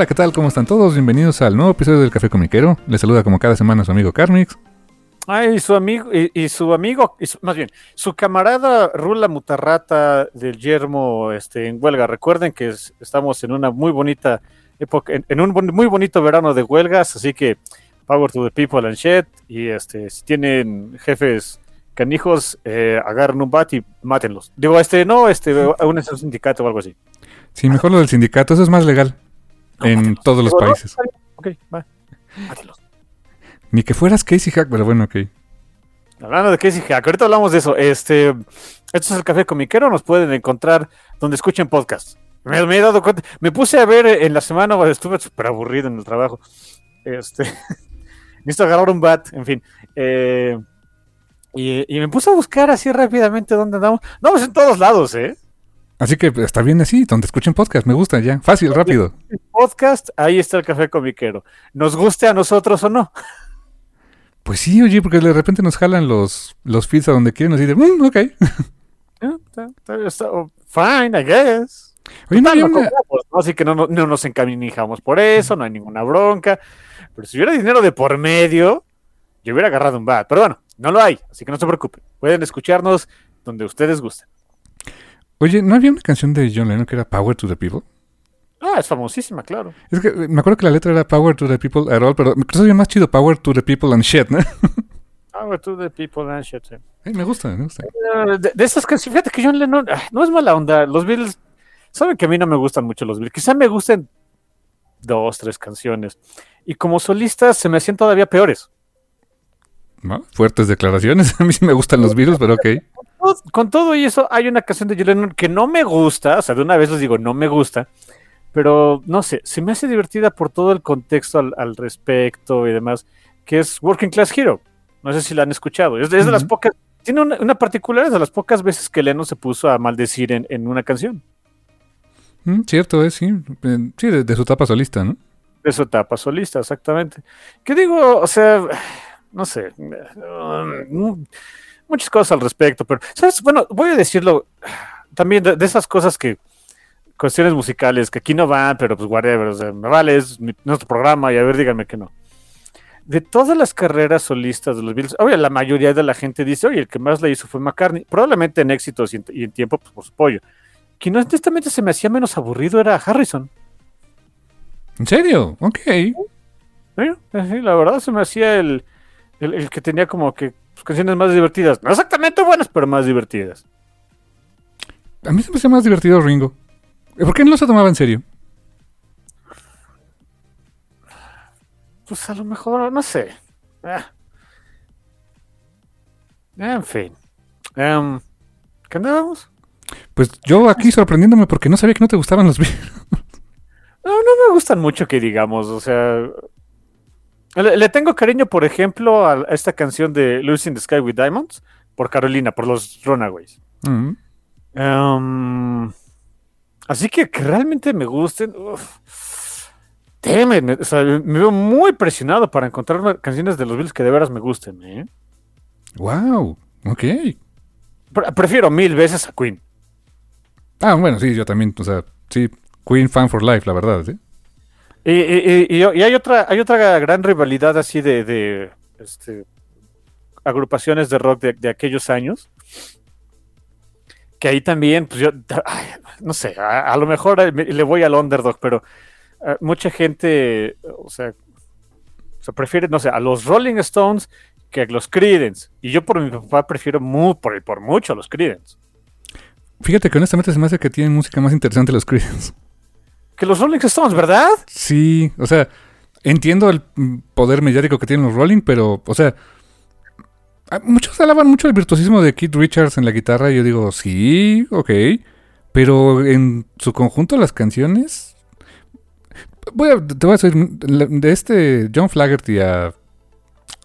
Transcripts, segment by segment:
Hola, ¿qué tal? ¿Cómo están todos? Bienvenidos al nuevo episodio del Café Comiquero. Les saluda como cada semana su amigo Carmix. Ay, su amigo, y, y su amigo, y su- más bien, su camarada Rula Mutarrata del Yermo este, en huelga. Recuerden que es- estamos en una muy bonita época, en, en un bon- muy bonito verano de huelgas, así que power to the people and shit. Y este, si tienen jefes canijos, eh, agarren un bat y mátenlos. Digo, este, no, este, únense a un sindicato o algo así. Sí, mejor lo del sindicato, eso es más legal en todos los países. Ok, va. Ni que fueras Casey Hack, pero bueno, ok. Hablando de Casey Hack, ahorita hablamos de eso. Este, esto es el Café Comiquero, nos pueden encontrar donde escuchen podcast. Me, me he dado cuenta, me puse a ver en la semana, estuve súper aburrido en el trabajo. Este, necesito agarrar un bat, en fin. Eh, y, y me puse a buscar así rápidamente dónde andamos. No, pues en todos lados, ¿eh? Así que está bien así, donde escuchen podcast, me gusta ya. Fácil, rápido. Podcast, ahí está el Café Comiquero. Nos guste a nosotros o no. Pues sí, oye, porque de repente nos jalan los, los feeds a donde quieren, así de, "Mm, ok. Oh, fine, I guess. Oye, no Total, había lo una- compramos, ¿no? Así que no, no, no nos encaminijamos por eso, no hay ninguna bronca. Pero si hubiera dinero de por medio, yo hubiera agarrado un bat. Pero bueno, no lo hay, así que no se preocupen. Pueden escucharnos donde ustedes gusten. Oye, ¿no había una canción de John Lennon que era Power to the People? Ah, es famosísima, claro. Es que eh, me acuerdo que la letra era Power to the People at all, pero me parece más chido Power to the People and shit, ¿no? Power to the people and shit. sí. Ay, me gusta, me gusta. Eh, De, de esas canciones, fíjate que John Lennon ah, no es mala onda. Los Beatles, saben que a mí no me gustan mucho los Beatles. Quizá me gusten dos, tres canciones. Y como solistas se me hacían todavía peores. ¿No? Fuertes declaraciones. A mí sí me gustan los virus, pero ok. Todo- con todo y eso, hay una canción de John Lennon que no me gusta, o sea, de una vez les digo, no me gusta, pero no sé, se me hace divertida por todo el contexto al, al respecto y demás, que es Working Class Hero. No sé si la han escuchado. Es, de- es de las pocas, tiene una, una particular, es de las pocas veces que Lennon se puso a maldecir en, en una canción Mm, cierto, es, sí. Eh, Sí, de, de su etapa solista, ¿no? de su etapa solista, exactamente. Que digo, o sea, no sé, mm, muchas cosas al respecto, pero, ¿sabes? Bueno, voy a decirlo también de, de esas cosas que, cuestiones musicales, que aquí no van, pero pues whatever, o sea, me vale, es mi- nuestro programa y a ver, díganme que no. De todas las carreras solistas de los Beatles, oye, la mayoría de la gente dice, oye, el que más le hizo fue McCartney, probablemente en éxitos y en, y en tiempo, pues por su pollo. Quien honestamente se me hacía menos aburrido era Harrison. ¿En serio? Ok. Sí, sí, la verdad se me hacía el, el, el que tenía como que canciones más divertidas. No exactamente buenas, pero más divertidas. A mí se me hacía más divertido Ringo. ¿Por qué no se tomaba en serio? Pues a lo mejor, no sé. Ah. En fin. Em, ¿Qué andábamos? Pues yo aquí sorprendiéndome porque no sabía que no te gustaban los virus. No, no me gustan mucho que digamos, o sea... Le, le tengo cariño, por ejemplo, a, esta canción de Lucy in the Sky with Diamonds, por Carolina, por los Runaways. Mm. Em, así que que realmente me gusten. uf. Temen, o sea, me veo muy presionado para encontrar canciones de los Beatles que de veras me gusten. ¿eh? Wow. Ok. Pre- prefiero mil veces a Queen. Ah, bueno, sí, yo también. O sea, sí. Queen fan for life, la verdad, ¿sí? Y, y- y- y hay otra, hay otra gran rivalidad así de, este, agrupaciones de rock de, aquellos años. Que ahí también, pues yo, no sé, a, lo mejor eh, le voy al underdog, pero eh, mucha gente, o sea, se prefiere, no sé, a los Rolling Stones que a los Creedence. Y yo por mi papá prefiero muy, por, por mucho a los Creedence. Fíjate que honestamente se me hace que tienen música más interesante los Creedence. Que los Rolling Stones, ¿verdad? Sí, o sea, entiendo el poder mediático que tienen los Rolling, pero, o sea, a- muchos alaban mucho el virtuosismo de Keith Richards en la guitarra y yo digo, sí, ok, pero en su conjunto las canciones... Voy a, te voy a decir, de este John Flagerty a,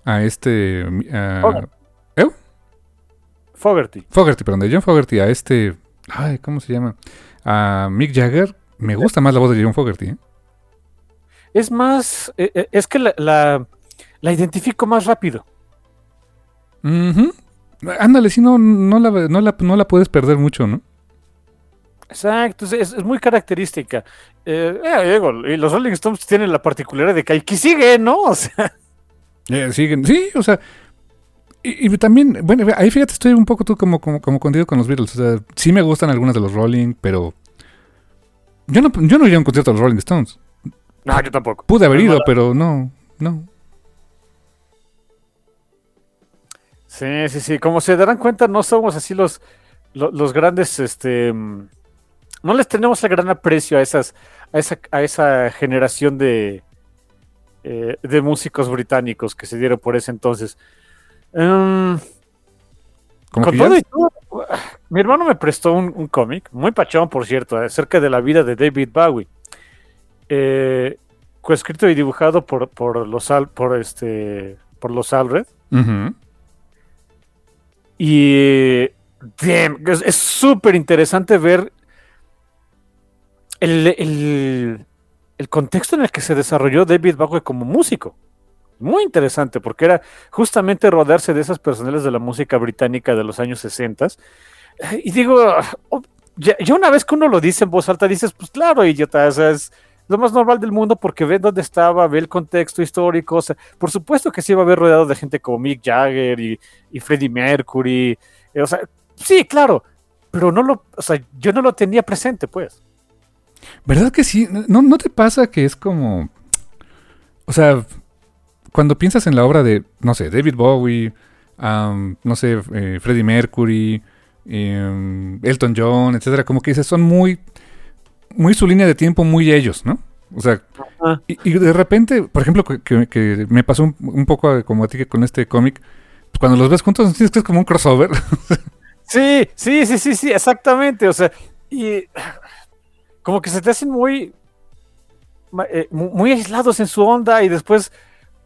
a este... a- Fogerty. ¿Eh? Fogerty. Fogerty, perdón, de John Fogerty a este... Ay, ¿cómo se llama? A Mick Jagger. Me gusta más la voz de John Fogerty. ¿eh? Es más, eh, eh, es que la, la, la identifico más rápido. Ujú. Ándale, si no, no, la, no, la, no la puedes perder mucho, ¿no? Exacto, es, es- es muy característica. Eh, eh, digo, y los Rolling Stones tienen la particularidad de que aquí sigue, ¿no? O sea, Eh, siguen, sí, o sea. Y, y también, bueno, ahí fíjate, estoy un poco tú como, como, como contigo con los Beatles. O sea, sí me gustan algunas de los Rolling, pero. Yo no, yo no iría a un concierto de los Rolling Stones. no, yo tampoco. Pude haber ido, pero no, no. Sí, sí, sí. Como se darán cuenta, no somos así los, lo- los, grandes, este, mm, no les tenemos el gran aprecio a esas, a esa, a esa generación de, eh, de músicos británicos que se dieron por ese entonces. Em, Como Con todo y todo, mi hermano me prestó un, un cómic, muy pachón, por cierto, acerca de la vida de David Bowie. Eh, coescrito y dibujado por, por los Al- por este por los Alred. Y damn, es es súper interesante ver el, el- el contexto en el que se desarrolló David Bowie como músico. Muy interesante, porque era justamente rodearse de esas personales de la música británica de los años 60. Y digo, oh, ya, ya una vez que uno lo dice en voz alta, dices, pues claro, idiota, es lo más normal del mundo porque ve dónde estaba, ve el contexto histórico. o sea, por supuesto que se iba a ver rodeado de gente como Mick Jagger y, y Freddie Mercury. eh, o sea, sí, claro, pero no lo, o sea, yo no lo tenía presente, pues. ¿Verdad que sí? ¿No, ¿No te pasa que es como... O sea, cuando piensas en la obra de, no sé, David Bowie, no sé, eh, Freddie Mercury, em, Elton John, etcétera, como que dices, son muy, muy su línea de tiempo, muy ellos, ¿no? O sea, y, y de repente, por ejemplo, que, me pasó un, un poco como a ti que con este cómic, pues cuando los ves juntos, sientes que es como un crossover. Sí, sí, sí, sí, sí, exactamente. O sea, y como que se te hacen muy, eh, mu- muy aislados en su onda y después,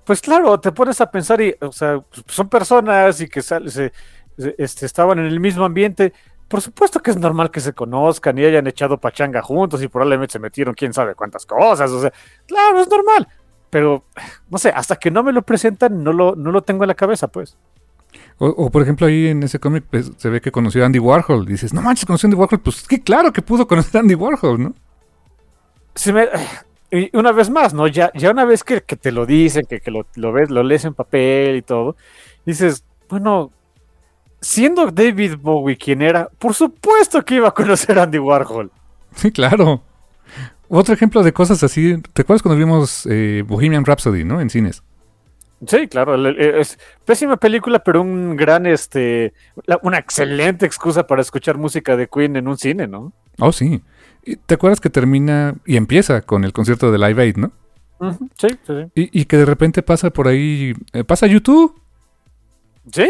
pues claro, te pones a pensar y, o sea, pues, son personas y que sal- se- se- este, estaban en el mismo ambiente. Por supuesto que es normal que se conozcan y hayan echado pachanga juntos y probablemente se metieron quién sabe cuántas cosas. O sea, claro, es normal. Pero, no sé, hasta que no me lo presentan, no lo, no lo tengo en la cabeza, pues. O, o, por ejemplo, ahí en ese cómic pues, se ve que conoció a Andy Warhol. Dices, no manches, conoció a Andy Warhol. Pues que claro que pudo conocer a Andy Warhol, ¿no? si me- y una vez más, ¿no? Ya, ya una vez que, que te lo dicen, que, que lo, lo ves, lo lees en papel y todo, dices, bueno, siendo David Bowie quien era, por supuesto que iba a conocer a Andy Warhol. Sí, claro. Otro ejemplo de cosas así. ¿Te acuerdas cuando vimos eh, Bohemian Rhapsody, ¿no? En cines. Sí, claro, es pésima película, pero un gran, este, una excelente excusa para escuchar música de Queen en un cine, ¿no? Oh, sí. Y ¿Te acuerdas que termina y empieza con el concierto de Live Aid, ¿no? Sí, sí, sí. Y, y que de repente pasa por ahí. eh, pasa YouTube. Sí,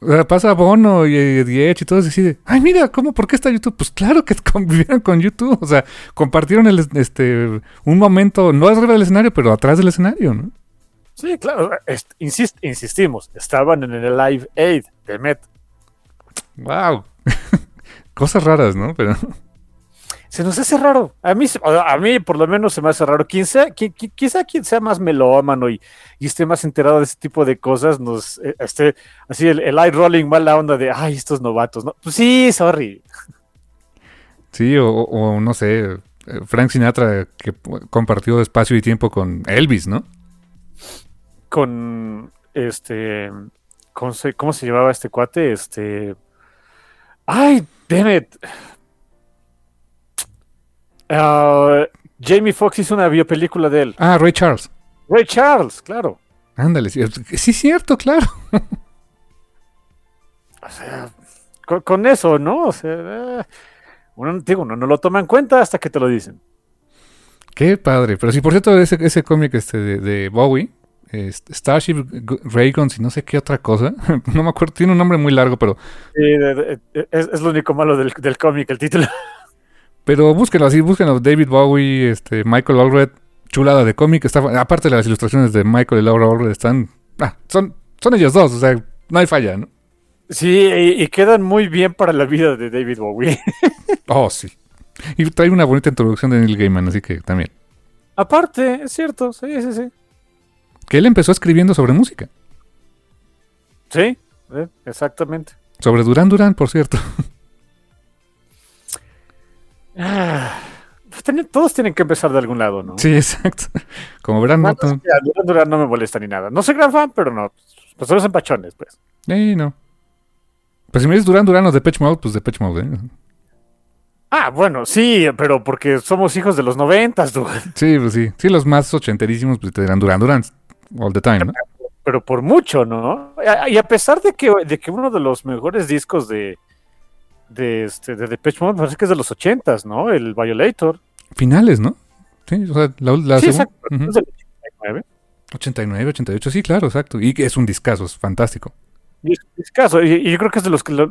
O sea, pasa Bono y, y Edge y todo así de, ay, mira, ¿cómo? ¿Por qué está YouTube? Pues claro que convivieron con YouTube. O sea, compartieron el, este, un momento, no arriba del escenario, pero atrás del escenario, ¿no? sí, claro. Est- insist- insistimos, estaban en el Live Aid de Met. Wow. Cosas raras, ¿no? Pero Se nos hace raro. A mí, a mí por lo menos se me hace raro. Quien sea, qui- qui- quizá quien sea más melómano y, y esté más enterado de ese tipo de cosas, nos eh, esté así el, el eye rolling mala onda de ay, estos novatos, ¿no? Pues sí, sorry. sí, o, o no sé. Frank Sinatra que compartió espacio y tiempo con Elvis, ¿no? Con este. ¿Cómo se, cómo se llamaba este cuate? Este. ¡Ay, damn it! Ah, Jamie Foxx hizo una biopelícula de él. Ah, Ray Charles. Ray Charles, claro. Ándale, sí, sí, cierto, claro. O sea, con, con eso, ¿no? O sea, eh, uno, digo, uno no lo toma en cuenta hasta que te lo dicen. Qué padre. Pero sí, por cierto, ese, ese cómic este de, de Bowie, Starship Rayguns y no sé qué otra cosa. no me acuerdo, tiene un nombre muy largo, pero, Sí, es, es lo único malo del, del cómic, el título. pero búsquenlo así, búsquenlo. David Bowie, este, Michael Allred, chulada de cómic. Está, aparte las ilustraciones de Michael y Laura Allred están. Ah, son, son ellos dos, o sea, no hay falla, ¿no? Sí, y, y quedan muy bien para la vida de David Bowie. Oh, sí. Y trae una bonita introducción de Neil Gaiman, así que también. Aparte, es cierto, sí, sí, sí. Que él empezó escribiendo sobre música. Sí, eh, exactamente. Sobre Duran Duran, por cierto. Ah, pues todos tienen que empezar de algún lado, ¿no? Sí, exacto. Como verán, no, Duran no me molesta ni nada. No soy gran fan, pero no. Pues son los empachones, pues. Eh, no. Pues si me dices Duran Duran o Depeche Mode, pues Depeche Mode, ¿eh? Ah, bueno, sí, pero porque somos hijos de los noventas, dude. Sí, pues sí. Sí, los más ochenterísimos, pues te dirán Duran Duran all the time, ¿no? Pero por mucho, ¿no? Y a pesar de que, de que uno de los mejores discos de, de, este, de Depeche Mode parece que es de los ochentas, ¿no? El Violator. Finales, ¿no? Sí, o sea, la, la Sí, exacto. Ujú. Es del 89. 89, 88, sí, claro, exacto. Y que es un discazo, es fantástico. Y es un discazo, y, y yo creo que es de los que lo-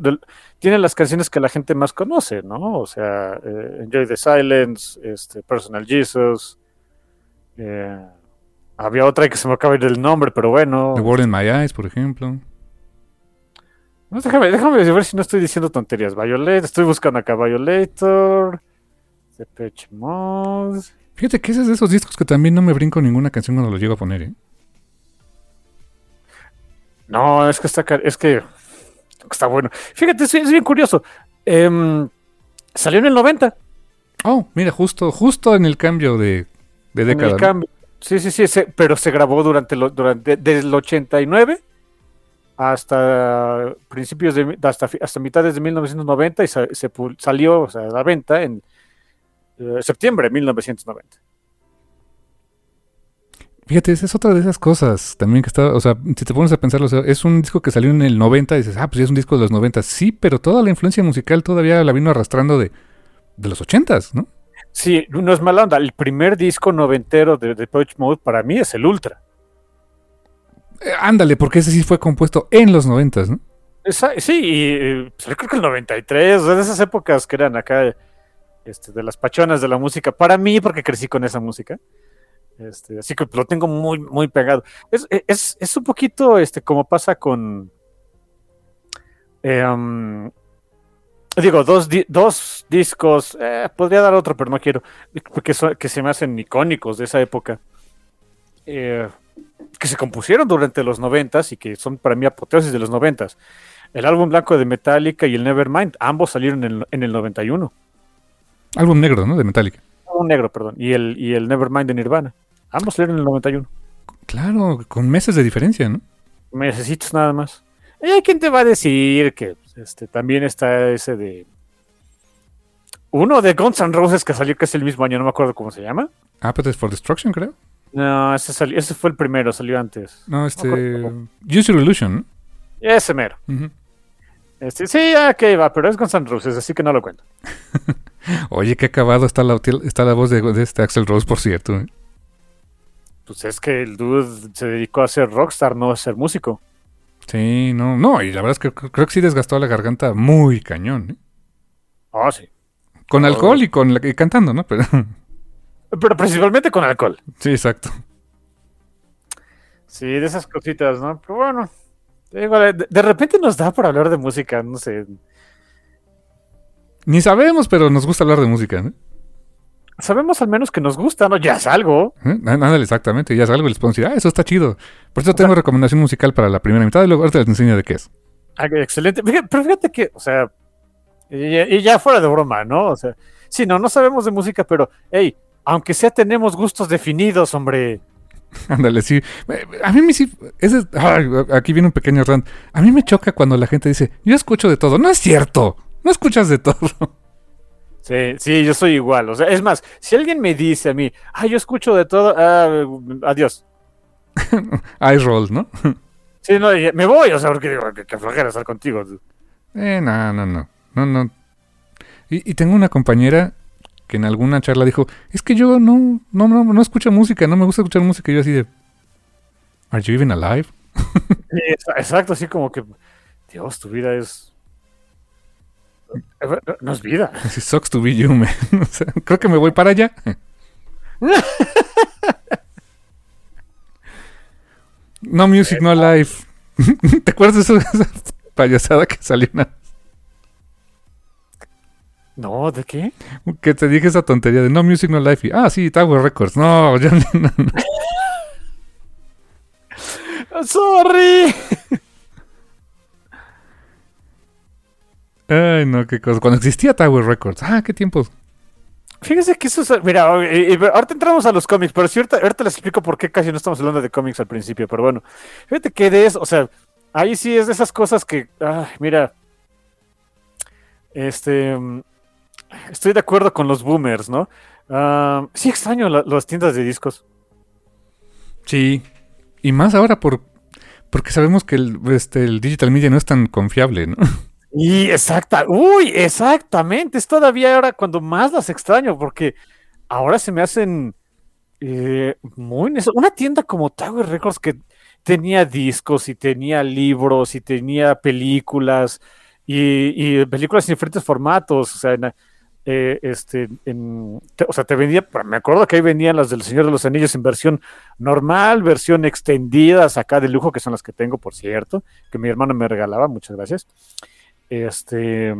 tiene las canciones que la gente más conoce, ¿no? O sea, eh, Enjoy the Silence, este, Personal Jesus. eh, había otra que se me acaba de ir el nombre, pero bueno. The World in My Eyes, por ejemplo. No, déjame, déjame ver si no estoy diciendo tonterías. Violet, estoy buscando acá Violator, Depeche Mode. Fíjate que ese es de esos discos que también no me brinco ninguna canción cuando lo llego a poner, ¿eh? No, es que está, es que está bueno. Fíjate, es, es bien curioso. Em, salió en el 90. Oh, mira, justo, justo en el cambio de, de en década. Sí, sí, sí, se- pero se grabó durante, lo, durante desde el 89 hasta principios de hasta, hasta mitades de 1990 y se, salió o sea, a la venta en eh, septiembre de 1990. Fíjate, esa es otra de esas cosas también que está, o sea, si te pones a pensarlo, o sea, es un disco que salió en el 90 y dices, ah, pues ya es un disco de los 90. Sí, pero toda la influencia musical todavía la vino arrastrando de, de los 80s, ¿no? Sí, no es mala onda. El primer disco noventero de Depeche Mode para mí es el Ultra. Eh, ándale, porque ese sí fue compuesto en los 90s, ¿no? Sí, y eh, pues, creo que el 93, o sea, de esas épocas que eran acá este, de las pachonas de la música, para mí, porque crecí con esa música. Este, así que lo tengo muy, muy pegado. Es, es, es un poquito este, como pasa con. eh, digo, dos, dos discos. eh, podría dar otro, pero no quiero. Porque son- que se me hacen icónicos de esa época. eh, que se compusieron durante los noventas y que son para mí apoteosis de los noventas. El álbum blanco de Metallica y el Nevermind, ambos salieron en el, en el 91. Álbum negro, ¿no? De Metallica. Un negro, perdón. Y el, y el Nevermind de Nirvana. Ambos salieron en el 91. Claro, con meses de diferencia, ¿no? Necesitas nada más. Y hay quien te va a decir que pues, este, también está ese de. Uno de Guns N' Roses que salió casi el mismo año, no me acuerdo cómo se llama. Appetite for Destruction, creo. No, ese, salió- ese fue el primero, salió antes. No, este... acuerdo. Use Your Illusion, Ese mero. ¿no? Este, sí, ok, va, pero es Guns N' Roses, así que no lo cuento. Oye, qué acabado está la, está la voz de, de este Axel Rose, por cierto. ¿eh? Pues es que el dude se dedicó a ser rockstar, no a ser músico. Sí, no, no, y la verdad es que cr- creo que sí desgastó la garganta muy cañón, ¿eh? Ah, sí. Con Oh. alcohol y con la- y cantando, ¿no? Pero, Pero principalmente con alcohol. sí, exacto. Sí, de esas cositas, ¿no? Pero bueno, de, de repente nos da por hablar de música, no sé. Ni sabemos, pero nos gusta hablar de música, ¿no? Sabemos al menos que nos gusta, ¿no? Ya es algo. ¿Eh? Exactamente. Ya es algo y les puedo decir, ah, eso está chido. Por eso tengo recomendación musical para la primera mitad y luego ahorita les enseño de qué es. Ah, Excelente. Pero fíjate que, o sea, y, y ya fuera de broma, ¿no? O sea, sí, no, no sabemos de música, pero, hey, aunque sea tenemos gustos definidos, hombre. Ándale, sí. A mí me sí. Ese, ay, aquí viene un pequeño rant. A mí me choca cuando la gente dice, yo escucho de todo. No es cierto. No escuchas de todo. Sí, sí, yo soy igual. O sea, es más, si alguien me dice a mí, ah, yo escucho de todo, ah, adiós. I roll, ¿no? sí, no, me voy, o sea, porque digo, que, que flojera estar contigo. Eh, no, no, no. No, no. Y, y tengo una compañera que en alguna charla dijo, es que yo no, no, no, no escucho música, no me gusta escuchar música. Y yo así de, ¿Are you even alive? Sí, exacto, así como que, Dios, tu vida es... No es vida. Así sucks to be you, man. O sea, creo que me voy para allá. no music, no life. ¿Te acuerdas de esa payasada que salió una no, ¿de qué? Que te dije esa tontería de no music, no life. Y, ah, sí, Tower Records. No, ya no, no. Sorry. Ay, no, qué cosa. Cuando existía Tower Records. Ah, qué tiempos. Fíjese que eso es. Mira, ahorita entramos a los cómics, pero si ahorita, ahorita les explico por qué casi no estamos hablando de cómics al principio. Pero bueno, fíjate que de eso, o sea, ahí sí es de esas cosas que. Ay, mira. Este estoy de acuerdo con los boomers, ¿no? Uh, sí extraño las tiendas de discos. Sí, y más ahora por porque sabemos que el, este, el digital media no es tan confiable, ¿no? Y exacta, uy, exactamente, es todavía ahora cuando más las extraño, porque ahora se me hacen eh, muy una tienda como Tower Records que tenía discos y tenía libros y tenía películas y, y películas en diferentes formatos, o sea, eh, este, en, o sea, te vendía, me acuerdo que ahí venían las del Señor de los Anillos en versión normal, versión extendida, acá de lujo, que son las que tengo, por cierto, que mi hermano me regalaba, muchas gracias. Este,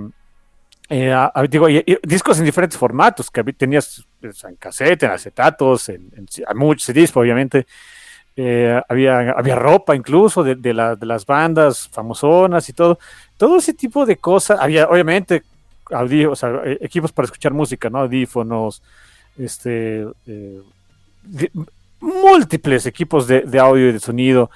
eh, digo, discos en diferentes formatos, que tenías pues, en cassette, en acetatos, en, muchos CDs, obviamente. Eh, había, había ropa incluso de, de, de las bandas famosonas y todo. Todo ese tipo de cosas. Había, obviamente, o sea, e, equipos para escuchar música, ¿no? Audífonos, este, eh, múltiples equipos de, audio y de sonido.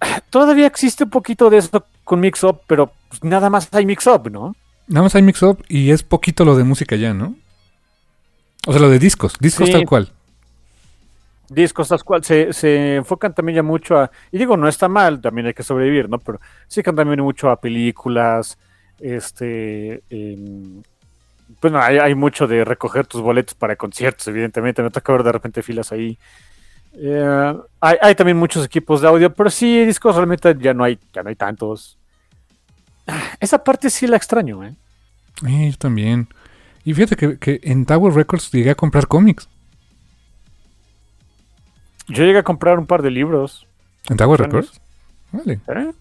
Todavía existe un poquito de eso con Mix-Up, pero pues, nada más hay Mix-Up, ¿no? Nada más hay Mix-Up y es poquito lo de música ya, ¿no? O sea, lo de discos, discos tal cual. Discos tal cual, se, se, enfocan también ya mucho a, y digo, no está mal, también hay que sobrevivir, ¿no? Pero sí que también mucho a películas, este, bueno, hay, mucho de recoger tus boletos para conciertos, evidentemente. Me toca ver de repente filas ahí. Eh, hay, también muchos equipos de audio, pero sí, discos realmente ya no hay, ya no hay tantos. Esa parte sí la extraño, ¿eh? yo también. Y fíjate que, en Tower Records llegué a comprar cómics. Yo llegué a comprar un par de libros. ¿En Tower Records? Vale. ¿Eh?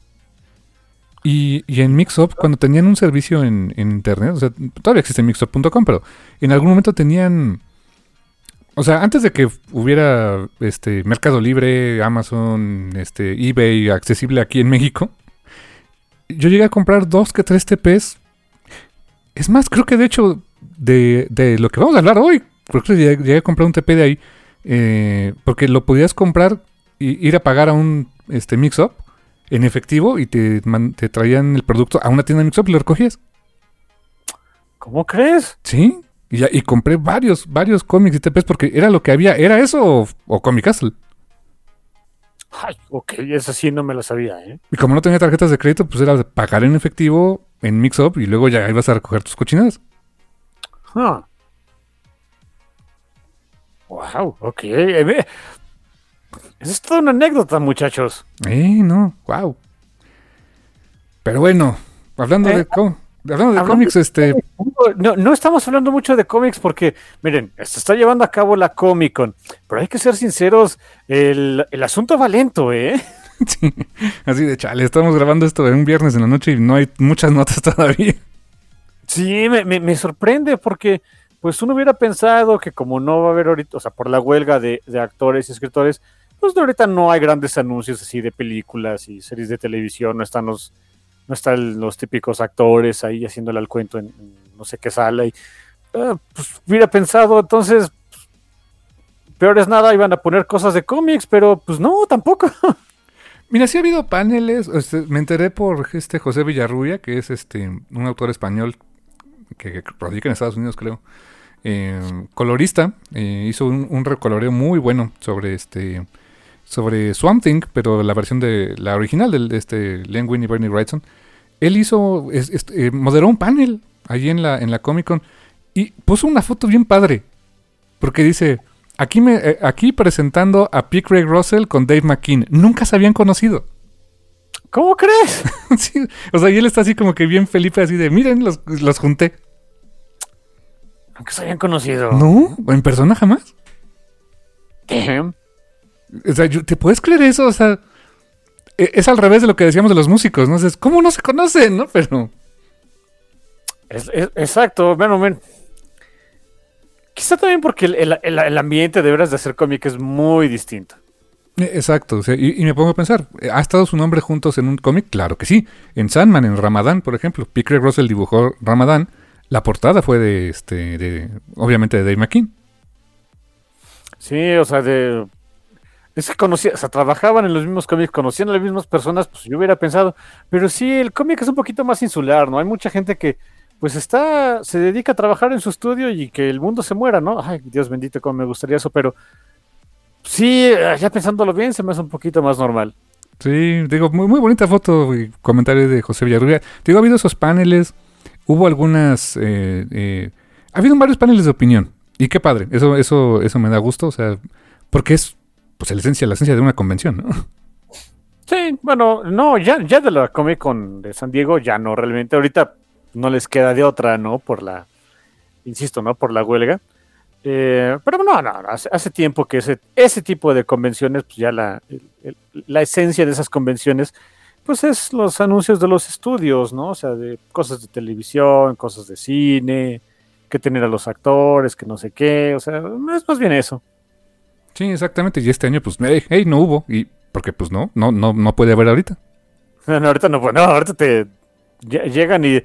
Y, y en Mixup, cuando tenían un servicio en, internet, o sea, todavía existe mixup.com, pero en algún momento tenían. O sea, antes de que hubiera este Mercado Libre, Amazon, este eBay accesible aquí en México, yo llegué a comprar dos que tres TPs. Es más, creo que de hecho, de, de lo que vamos a hablar hoy, creo que llegué, a comprar un TP de ahí, eh, porque lo podías comprar y ir a pagar a un este, Mixup en efectivo y te, te traían el producto a una tienda de Mixup y lo recogías. ¿Cómo crees? Sí. Y, y compré varios, varios cómics y TPs porque era lo que había. ¿Era eso o, o Comic Castle? Ay, ok, eso sí no me lo sabía, ¿eh? Y como no tenía tarjetas de crédito, pues era pagar en efectivo en Mixup y luego ya ibas a recoger tus cochinadas. Wow, ok. Es toda una anécdota, muchachos. Eh, no, wow. Pero bueno, hablando de, eh, hablando de cómics, este. No, no estamos hablando mucho de cómics porque, miren, se está llevando a cabo la Comic Con, pero hay que ser sinceros, el, asunto va lento, ¿eh? Sí, así de chale, estamos grabando esto en un viernes en la noche y no hay muchas notas todavía. Sí, me, me, sorprende porque pues uno hubiera pensado que como no va a haber ahorita, o sea, por la huelga de, de actores y escritores, pues ahorita no hay grandes anuncios así de películas y series de televisión, no están los, no están los típicos actores ahí haciéndole al cuento en, no sé qué sala. Y, eh, pues hubiera pensado, entonces, peor es nada, iban a poner cosas de cómics, pero pues no, tampoco. Mira, sí ha habido paneles, este, me enteré por este José Villarrubia, que es este un autor español que, radica en Estados Unidos, creo. Eh, colorista, eh, hizo un, un, recoloreo muy bueno sobre este sobre Swamp Thing, pero la versión de la original de, este Len Wein y Bernie Wrightson. Él hizo, eh, moderó un panel allí en la, en la Comic Con y puso una foto bien padre, porque dice, aquí, me, aquí presentando a P. Craig Russell con Dave McKean, nunca se habían conocido. ¿Cómo crees? sí, o sea, y él está así como que bien Felipe, así de, miren, los, los junté. Aunque se habían conocido. No, en persona jamás. O sea, ¿te puedes creer eso? O sea, e, es al revés de lo que decíamos de los músicos, ¿no? Es ¿cómo no se conocen, no? Pero. exacto, bueno, men. Quizá también porque el, el, ambiente de veras de hacer cómic es muy distinto. E, exacto, o sea, y, me pongo a pensar, ¿ha estado su nombre juntos en un cómic? Claro que sí. En Sandman, en Ramadán, por ejemplo, Pickre Russell dibujó Ramadán la portada fue de, este, de, obviamente de Dave McKean. Sí, o sea, de... Es que conocía, o sea, trabajaban en los mismos cómics, conocían a las mismas personas, pues yo hubiera pensado, pero sí, el cómic es un poquito más insular, ¿no? Hay mucha gente que, pues está, se dedica a trabajar en su estudio y que el mundo se muera, ¿no? Ay, Dios bendito, cómo me gustaría eso, pero sí, ya pensándolo bien, se me hace un poquito más normal. Sí, digo, muy, muy bonita foto y comentario de José Villarrubia. Digo, ha habido esos paneles, hubo algunas... Eh, eh, ha habido varios paneles de opinión. Y qué padre, eso, eso, eso me da gusto, o sea, porque es pues la esencia, la esencia de una convención, ¿no? Sí, bueno, no, ya, ya de la Comic Con de San Diego, ya no, realmente. Ahorita no les queda de otra, ¿no? Por la, insisto, ¿no? Por la huelga. Eh, pero no, no, hace, hace, tiempo que ese, ese tipo de convenciones, pues ya la, la esencia de esas convenciones pues es los anuncios de los estudios, ¿no? O sea, de cosas de televisión, cosas de cine, que tener a los actores, que no sé qué, o sea, es más bien eso. Sí, exactamente, y este año pues, hey, no hubo, y porque pues no, no, no, no puede haber ahorita. No, ahorita no, no, ahorita te llegan y,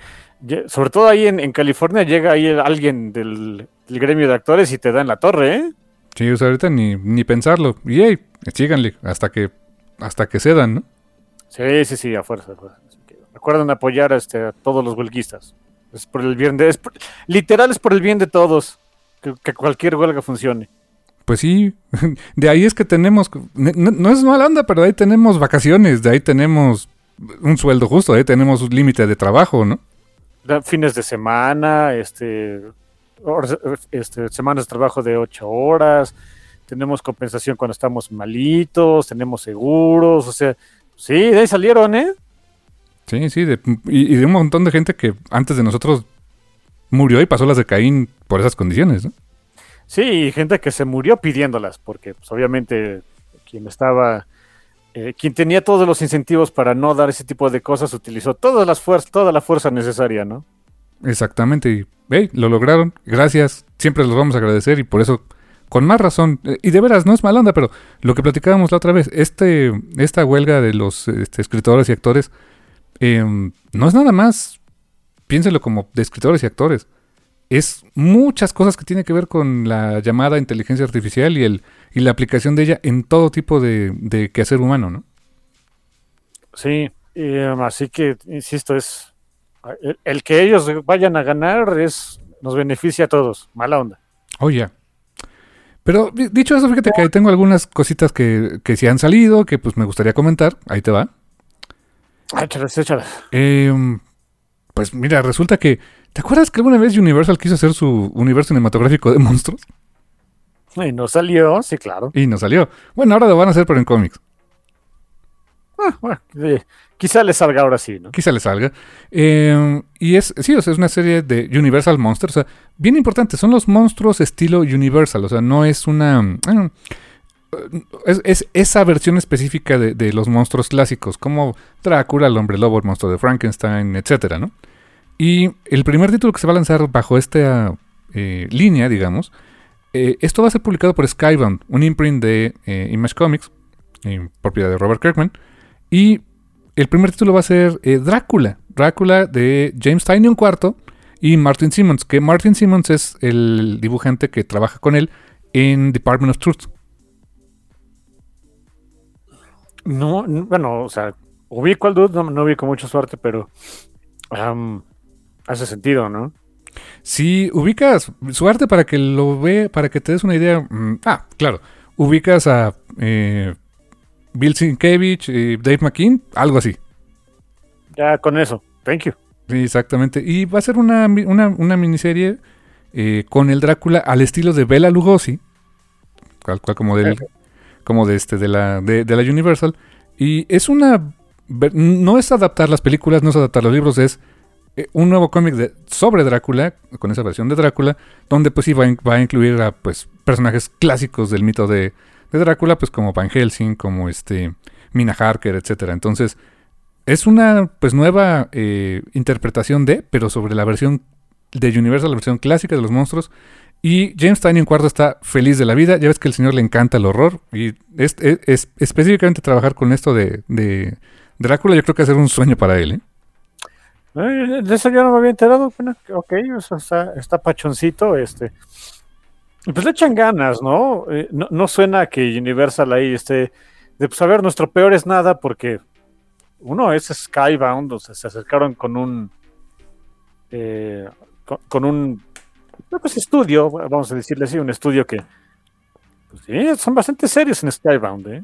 sobre todo ahí en, California, llega ahí alguien del, gremio de actores y te da en la torre, ¿eh? Sí, o sea, ahorita ni, ni pensarlo, y hey, síganle hasta que, hasta que cedan, ¿no? Sí, sí, sí, a fuerza. Recuerden apoyar este, a todos los huelguistas. Es por el bien de. literal, es por el bien de todos. Que, cualquier huelga funcione. Pues sí, de ahí es que tenemos. No, es mala onda, pero de ahí tenemos vacaciones, de ahí tenemos un sueldo justo, de ahí tenemos un límite de trabajo, ¿no? fines de semana, este, este, semanas de trabajo de ocho horas, tenemos compensación cuando estamos malitos, tenemos seguros, o sea, Sí, de ahí salieron, ¿eh? Sí, sí, y, de un montón de gente que antes de nosotros murió y pasó las de Caín por esas condiciones, ¿no? Sí, gente que se murió pidiéndolas, porque pues, obviamente quien estaba, eh, quien tenía todos los incentivos para no dar ese tipo de cosas, utilizó todas las fuerzas, toda la fuerza necesaria, ¿no? Exactamente, y lo lograron, gracias, siempre los vamos a agradecer y por eso con más razón, eh, y de veras, no es mala onda, pero lo que platicábamos la otra vez, este, esta huelga de los este, escritores y actores, em, no es nada más, piénselo como de escritores y actores, es muchas cosas que tiene que ver con la llamada inteligencia artificial y, el, y la aplicación de ella en todo tipo de, de quehacer humano, ¿no? Sí, em, así que, insisto, es el, que ellos vayan a ganar es nos beneficia a todos, mala onda. Oye, pero dicho eso, fíjate que tengo algunas cositas que, que sí han salido, que pues me gustaría comentar. Ahí te va. Échalas, échalas. Em, pues mira, resulta que. ¿Te acuerdas que alguna vez Universal quiso hacer su universo cinematográfico de monstruos? Y no salió, sí, claro. Y no salió. Bueno, ahora lo van a hacer, pero en cómics. Ah, bueno, quizá le salga ahora sí, ¿no? Quizá le salga. Eh, y es, sí, o sea, es una serie de Universal Monsters. O sea, bien importante, son los monstruos estilo Universal. O sea, no es una. es, esa versión específica de, los monstruos clásicos, como Drácula, el hombre lobo, el monstruo de Frankenstein, etcétera, ¿no? Y el primer título que se va a lanzar bajo esta eh, línea, digamos, eh, esto va a ser publicado por Skybound, un imprint de Image Comics, propiedad de Robert Kirkman. Y el primer título va a ser eh, Drácula. Drácula de James Tynion IV. y Martin Simmons, que Martin Simmons es el dibujante que trabaja con él en Department of Truth. No, bueno, o sea, ubico al dude, no, no ubico mucha suerte, pero hace sentido, ¿no? Si ubicas su arte para que lo ve, para que te des una idea. mm, ah, claro. Ubicas a eh, Bill Sienkiewicz, eh, Dave McKean, algo así. Ya con eso, thank you. Sí, exactamente. Y va a ser una, una, una miniserie eh, con el Drácula al estilo de Bela Lugosi, tal cual como del, como de este, de la, de, de la Universal. Y es una no es adaptar las películas, no es adaptar los libros, es eh, un nuevo cómic sobre Drácula, con esa versión de Drácula, donde pues sí va a, incluir a pues personajes clásicos del mito de, de Drácula, pues como Van Helsing, como este Mina Harker, etcétera. Entonces, es una pues nueva eh, interpretación de, pero sobre la versión de Universal, la versión clásica de los monstruos. Y James Tynion cuarto está feliz de la vida. Ya ves que al señor le encanta el horror. Y es- es- específicamente trabajar con esto de, de Drácula, yo creo que va a ser un sueño para él. ¿eh? De eso yo no me había enterado. Bueno, ok, o sea, está, está pachoncito, este. Y Pues le echan ganas, ¿no? Eh, no, no suena que Universal ahí esté. De pues a ver, nuestro peor es nada porque uno es Skybound, o sea, se acercaron con un. eh, con, con un. Creo que es estudio, vamos a decirle así, un estudio que. pues sí, son bastante serios en Skybound, ¿eh?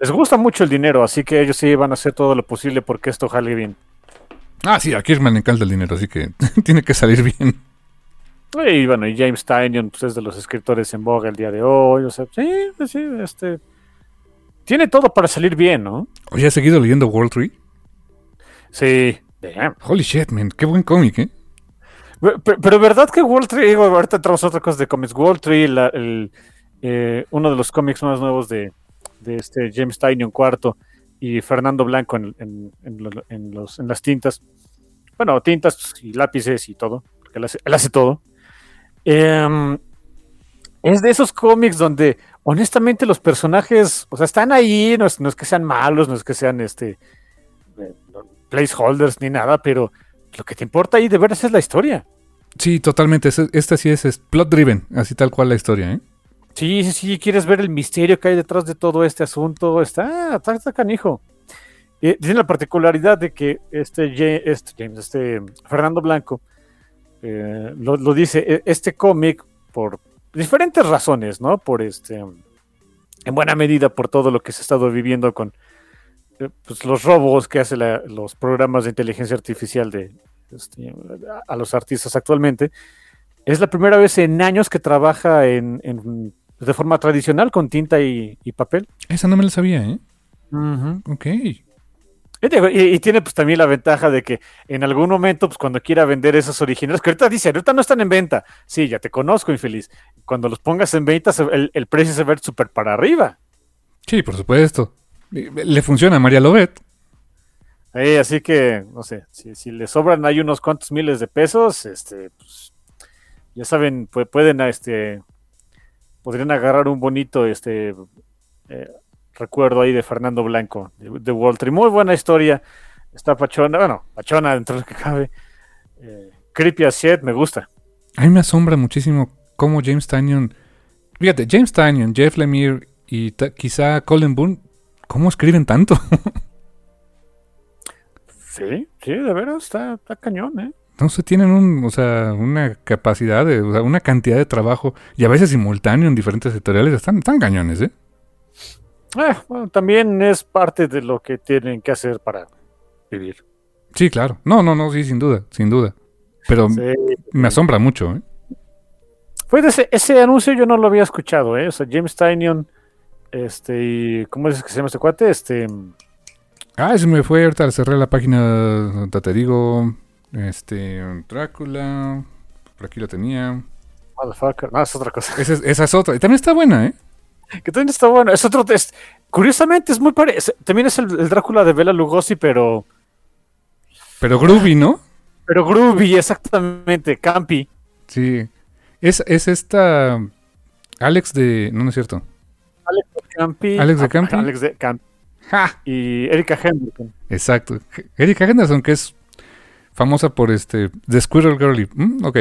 Les gusta mucho el dinero, así que ellos sí van a hacer todo lo posible porque esto jale bien. Ah, sí, a Kirkman le encanta el dinero, así que tiene que salir bien. Y bueno, y James Tynion pues, es de los escritores en boga el día de hoy. O sea, sí, pues, sí, este. Tiene todo para salir bien, ¿no? Oye, ¿has seguido leyendo World Tree? Sí. Damn. Holy shit, man, qué buen cómic, ¿eh? Pero, verdad que Wall Tree, digo, ahorita entramos a otra cosa de cómics. Wall Tree, la- el, eh, uno de los cómics más nuevos de, de este James Tynion cuarto y Fernando Blanco en, en- en lo- en los, en las tintas. Bueno, tintas y lápices y todo, él hace, todo. Em, es de esos cómics donde honestamente los personajes, o sea, están ahí, no es, no es que sean malos, no es que sean este eh, placeholders ni nada, pero lo que te importa ahí de veras es la historia. Sí, totalmente. Este, este sí es, es plot driven, así tal cual la historia, ¿eh? Sí, sí, sí, quieres ver el misterio que hay detrás de todo este asunto, está, está, canijo. Eh, tiene la particularidad de que este, Ja- este James, este Fernando Blanco, eh, lo, dice, eh, este cómic, por diferentes razones, ¿no? Por este, en buena medida por todo lo que se ha estado viviendo con eh, pues, los robos que hacen los programas de inteligencia artificial de, este, a los artistas actualmente. Es la primera vez en años que trabaja en, en- de forma tradicional con tinta y, y papel. Esa no me la sabía, ¿eh? Ok. Y, digo, y- y tiene pues también la ventaja de que en algún momento, pues cuando quiera vender esos originales, que ahorita dice, ahorita no están en venta. Sí, ya te conozco, infeliz. Cuando los pongas en venta, el, el precio se va a ver súper para arriba. Sí, por supuesto. Eh, Le funciona a María Lobet. Eh, así que, no sé, si, si le sobran hay unos cuantos miles de pesos, este, pues, ya saben, pu- pueden, este, podrían agarrar un bonito, este, eh, recuerdo ahí de Fernando Blanco, de, de. Muy buena historia, está pachona, bueno, pachona dentro de lo que cabe. Eh, creepy as shit, me gusta. A mí me asombra muchísimo cómo James Tynion... Fíjate, James Tynion, Jeff Lemire y quizá Colin Boone, ¿cómo escriben tanto? Sí, sí, de veras, está, está cañón, ¿eh? No sé, tienen un, o sea, una capacidad, de, o sea, una cantidad de trabajo y a veces simultáneo en diferentes editoriales. Están, están cañones, ¿eh? Eh, bueno, también es parte de lo que tienen que hacer para vivir. Sí, claro. No, no, no, sí, sin duda, sin duda. Pero Sí. me asombra mucho, ¿eh? De ese, ese anuncio yo no lo había escuchado, ¿eh? O sea, James Tynion, este, y ¿cómo es que se llama este cuate? Este, Ah, se me fue, ahorita cerré la página, te digo, este, Drácula, por aquí lo tenía. motherfucker, no, es otra cosa. Esa es, esa es otra, y también está buena, ¿eh? Que también está bueno, es otro test. Curiosamente es muy parecido, también es el, el Drácula de Bela Lugosi, pero, Pero groovy, ¿no? pero groovy, exactamente, campi. Sí. Es, es esta Alex de... No, no es cierto. Alex de Campi. Alex de ah, Campi. Alex de Campi. ¡Ja! Y Erika Henderson. Exacto. Erika Henderson, que es famosa por este The Squirrel Girl. Mm, ok.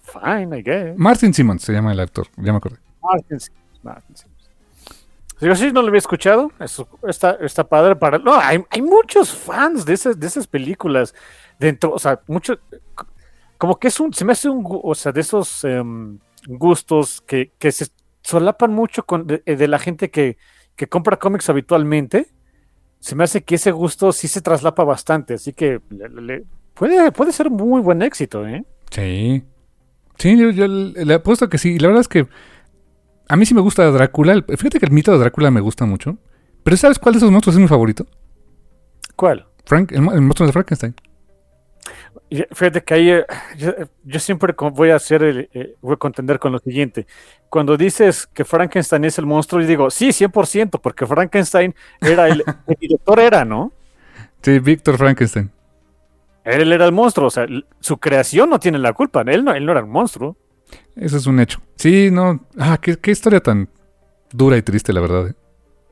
Fine, I guess. Martin Simmons se llama el actor, ya me acordé. Martin Simmons, Martin Simmons. Yo sí no lo había escuchado. Eso está, está padre para. No, hay, hay muchos fans de esas, de esas películas. Dentro, o sea, mucho. Como que es un. Se me hace un. O sea, de esos em, gustos que, que se solapan mucho con, de, de la gente que, que compra cómics habitualmente. Se me hace que ese gusto sí se traslapa bastante. Así que le- le- le- puede, puede ser muy buen éxito, ¿eh? Sí. Sí, yo, yo le apuesto que sí. Y la verdad es que a mí sí me gusta Drácula. Fíjate que el mito de Drácula me gusta mucho. Pero ¿sabes cuál de esos monstruos es mi favorito? ¿Cuál? Frank, el monstruo de Frankenstein. Y Fíjate que ahí eh, yo, yo siempre voy a hacer el, eh, voy a contender con lo siguiente. Cuando dices que Frankenstein es el monstruo, yo digo, sí, 100%, porque Frankenstein era el, el director era, ¿no? Sí, Víctor Frankenstein. Él era el monstruo, o sea, su creación no tiene la culpa, él no, él no era el monstruo. Eso es un hecho. Sí, no. Ah, qué, qué historia tan dura y triste, la verdad. ¿eh?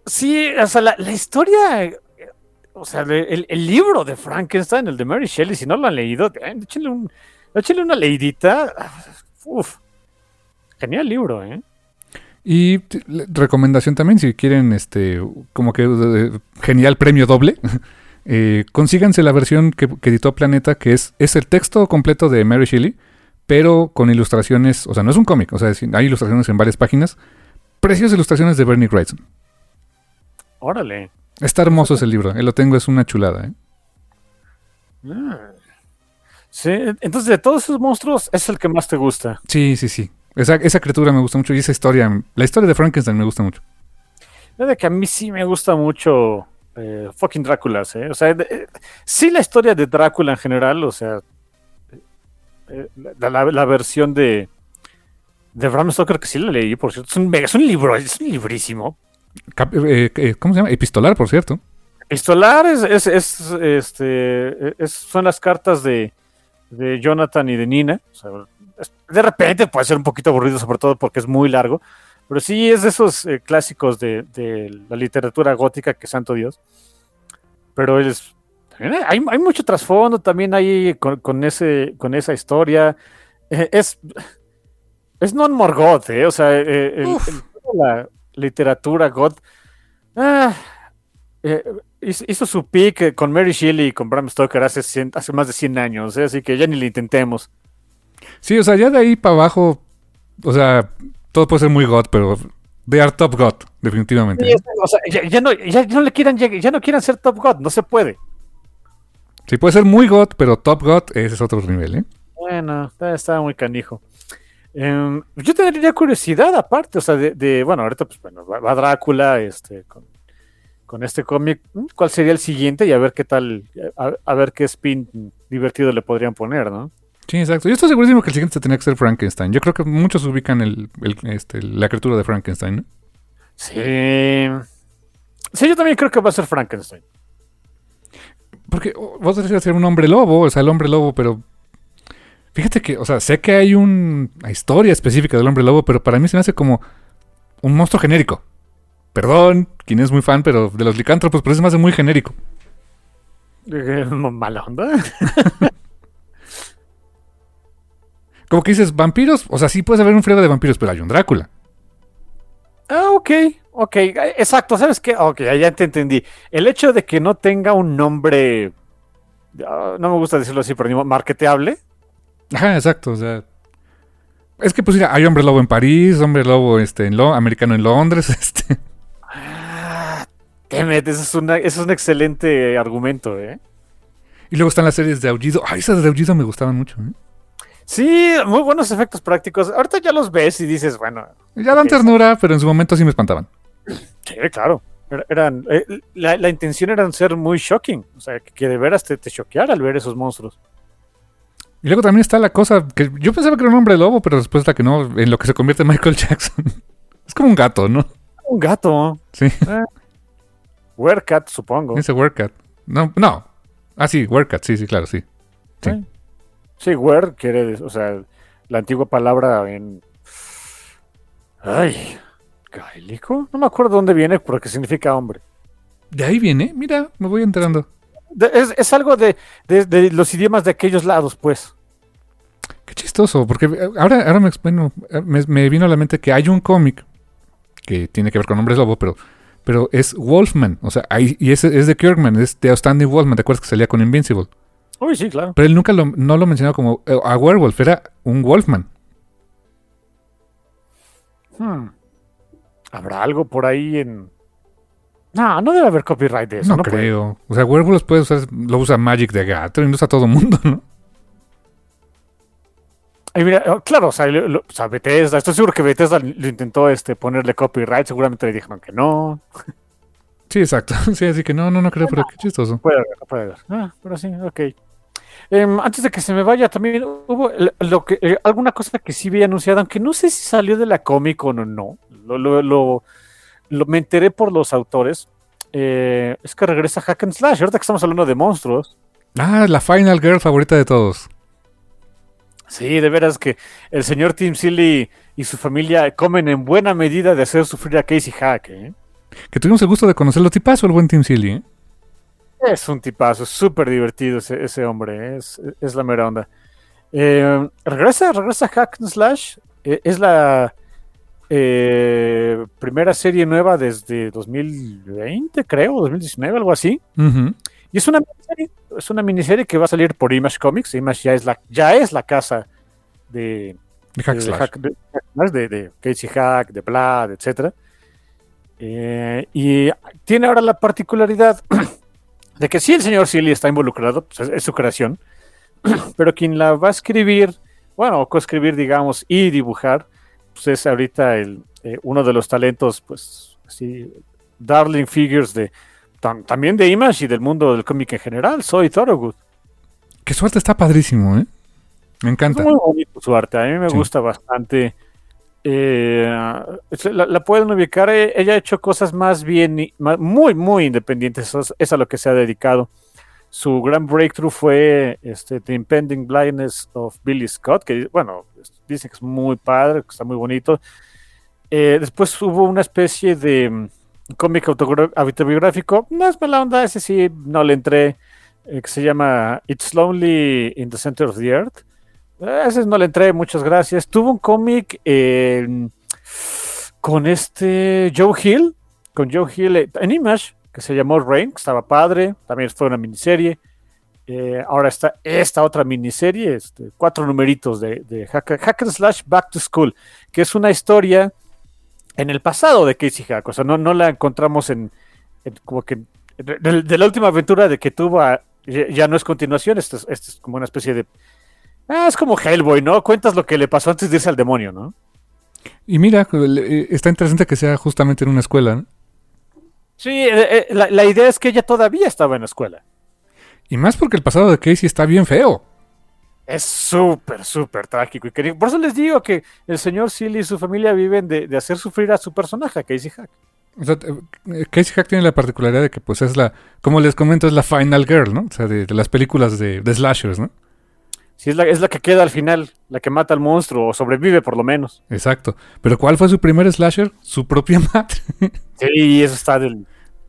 Sí, o sea, la, la historia, o sea, el, el libro de Frankenstein, el de Mary Shelley, si no lo han leído, eh, échenle, un, échenle una leidita. Uf, genial libro, ¿eh? Y recomendación también, si quieren, este, como que eh, genial premio doble, eh, consíganse la versión que, que editó Planeta, que es, es el texto completo de Mary Shelley, pero con ilustraciones, o sea, no es un cómic, o sea, es- hay ilustraciones en varias páginas, preciosas ilustraciones de Bernie Wrightson. Órale. Está hermoso ese libro, eh, lo tengo, es una chulada. ¿eh? Ah. Sí, entonces de todos esos monstruos es el que más te gusta. Sí, sí, sí. Esa, esa criatura me gusta mucho y esa historia, la historia de Frankenstein me gusta mucho. De que a mí sí me gusta mucho eh, fucking Dráculas, ¿eh? O sea, de- eh, sí la historia de Drácula en general, o sea, la, la- la versión de de Bram Stoker que sí la leí, por cierto, es un, es un libro, es un librísimo. Cap- eh, eh, ¿Cómo se llama? Epistolar, por cierto. Pistolar es, es, es, este, es- son las cartas de, de Jonathan y de Nina. O sea, es- de repente puede ser un poquito aburrido, sobre todo porque es muy largo. Pero sí es de esos eh, clásicos de, de la literatura gótica que santo Dios. Pero es, también hay, hay mucho trasfondo también ahí con, con ese, con esa historia. Eh, es, es non morgot, ¿eh? O sea, eh, el- Uf. el- la literatura god. ah, eh, hizo, su pick eh, con Mary Shelley y con Bram Stoker hace, 100 hace más de 100 años, ¿eh? así que ya ni le intentemos. Sí, o sea, ya de ahí para abajo, o sea, todo puede ser muy God, pero they are top God, definitivamente. Sí, o sea, ya, ya no, ya no le quieran, lleg- ya no quieran ser top god, no se puede. Sí, puede ser muy God, pero top God, ese es otro nivel, ¿eh? Bueno, está, está muy canijo. Em, yo tendría curiosidad aparte, o sea, de, de- bueno, ahorita pues bueno, va, va Drácula, este, con, con este cómic, ¿mm? ¿cuál sería el siguiente? Y a ver qué tal, a, a ver qué spin divertido le podrían poner, ¿no? Sí, exacto. Yo estoy segurísimo que el siguiente tenía que ser Frankenstein. Yo creo que muchos ubican el, el- este, la criatura de Frankenstein, ¿no? Sí. Sí, yo también creo que va a ser Frankenstein. Porque oh, vos decías ser un hombre lobo, o sea, el hombre lobo, pero... Fíjate que, o sea, sé que hay un- una historia específica del hombre lobo, pero para mí se me hace como un monstruo genérico. Perdón, quien es muy fan, pero de los licántropos, pero se me hace muy genérico. Mala onda. Como que dices, vampiros, o sea, sí puedes haber un friego de vampiros, pero hay un Drácula. Ah, ok, ok, exacto, ¿sabes qué? Ok, ya te entendí. El hecho de que no tenga un nombre, ah, no me gusta decirlo así, pero ni marketeable, Ajá, exacto, o sea... Es que pues mira, hay hombre lobo en París, hombre lobo este, en Lo- americano en Londres, este... Ah, eso es, una, eso es un excelente argumento, ¿eh? Y luego están las series de Aullido. Ay, esas de Aullido me gustaban mucho, ¿eh? Sí, muy buenos efectos prácticos. Ahorita ya los ves y dices, bueno, Ya dan ternura, pero en su momento sí me espantaban. sí, claro. Era- Eran, eh, la, la intención era ser muy shocking, o sea, que, que de veras te, te choqueara al ver esos monstruos. Y luego también está la cosa que yo pensaba que era un hombre lobo, pero después está que no, en lo que se convierte Michael Jackson. es como un gato, ¿no? Un gato, Sí, Werecat, supongo. ese Werecat. No, no. Ah, sí, Werecat, sí, sí, claro, sí. Sí. Sí. Sí, were quiere, decir- o sea, la antigua palabra en. Ay, gaélico. No me acuerdo dónde viene, porque significa hombre. De ahí viene, mira, me voy enterando. de- es, es algo de, de- de los idiomas de aquellos lados, pues. Qué chistoso, porque eh, ahora, ahora me, bueno, eh, me, me vino a la mente que hay un cómic que tiene que ver con hombres lobo, pero, pero es Wolfman. O sea, hay- y ese es de Kirkman, es de Outstanding Wolfman. ¿Te acuerdas que salía con Invincible? Uy, sí, claro. Pero él nunca lo, no lo mencionaba como eh, a Werewolf, era un Wolfman. Hmm. ¿Habrá algo por ahí en...? No, no debe haber copyright de eso. no, No, puede. creo. O sea, Werewolf puede usar, lo usa Magic de Gathering, lo usa todo el mundo, ¿no? Ay, mira, oh, claro, o sea, lo- lo- o sea, Bethesda, estoy seguro que Bethesda lo intentó este, ponerle copyright, seguramente le dijeron que no. Sí, exacto. Sí, así que no, no, no creo, pero qué chistoso. Puede haber, puede haber. Ah, pero sí, ok. Em, antes de que se me vaya, también hubo lo que, eh, alguna cosa que sí vi anunciada, aunque no sé si salió de la Comic Con o no. Lo, lo, lo- lo- me enteré por los autores. Eh, es que regresa Hack and Slash. Ahorita que estamos hablando de monstruos. Ah, la Final Girl favorita de todos. Sí, de veras que el señor Tim Silly y su familia comen en buena medida de hacer sufrir a Casey Hack. ¿eh? Que tuvimos el gusto de conocerlo. Tipazo el buen Tim Silly, ¿eh? Es un tipazo, es súper divertido ese, ese hombre, ¿eh? es, es la mera onda. Eh, regresa, regresa Hack and Slash, eh, es la primera serie nueva desde 2020, creo, 2019, algo así. Y es una miniserie, es una miniserie que va a salir por Image Comics. Image ya es la, ya es la casa de, De de. Hack- de, de, Casey Hack, de Vlad, etcétera. Eh, y tiene ahora la particularidad de que sí el señor Silly está involucrado, pues es, es su creación, pero quien la va a escribir, bueno, o coescribir, digamos, y dibujar, pues es ahorita el, eh, uno de los talentos, pues, así, darling figures de tam- también de Image y del mundo del cómic en general, Soy Thorogood. Qué suerte está padrísimo, ¿eh? Me encanta. Es muy bonito su arte, a mí me Sí. gusta bastante. Eh, la, la pueden ubicar, eh, ella ha hecho cosas más bien, muy, muy independientes, eso es, es a lo que se ha dedicado. Su gran breakthrough fue este, The Impending Blindness of Billy Scott, que bueno, dicen que es muy padre, que está muy bonito. Eh, después hubo una especie de cómic autobiográfico, no es mala onda, ese sí no le entré, eh, que se llama It's Lonely in the Center of the Earth. A ese no le entré, muchas gracias. Tuvo un cómic eh, con este Joe Hill, con Joe Hill eh, en Image, que se llamó Rain, que estaba padre, también fue una miniserie. Eh, ahora está esta otra miniserie, este, cuatro numeritos de, de Slash Back to School, que es una historia en el pasado de Casey Hack. O sea, no, no la encontramos en, en como que de, la última aventura de que tuvo, a- ya, ya no es continuación, esto es, esto es como una especie de Ah, es como Hellboy, ¿no? Cuentas lo que le pasó antes de irse al demonio, ¿no? Y mira, eh, está interesante que sea justamente en una escuela, ¿no? Sí, eh, eh, la, la idea es que ella todavía estaba en la escuela. Y más porque el pasado de Casey está bien feo. Es súper, súper trágico. Y que- por eso les digo que el señor Silly y su familia viven de, de hacer sufrir a su personaje, Casey Hack. O sea, eh, Casey Hack tiene la particularidad de que, pues, es la, como les comento, es la final girl, ¿no? O sea, de, de las películas de, de slashers, ¿no? Sí, es la, es la que queda al final, la que mata al monstruo, o sobrevive por lo menos. Exacto. Pero ¿cuál fue su primer slasher? Su propia madre. Sí, eso está del,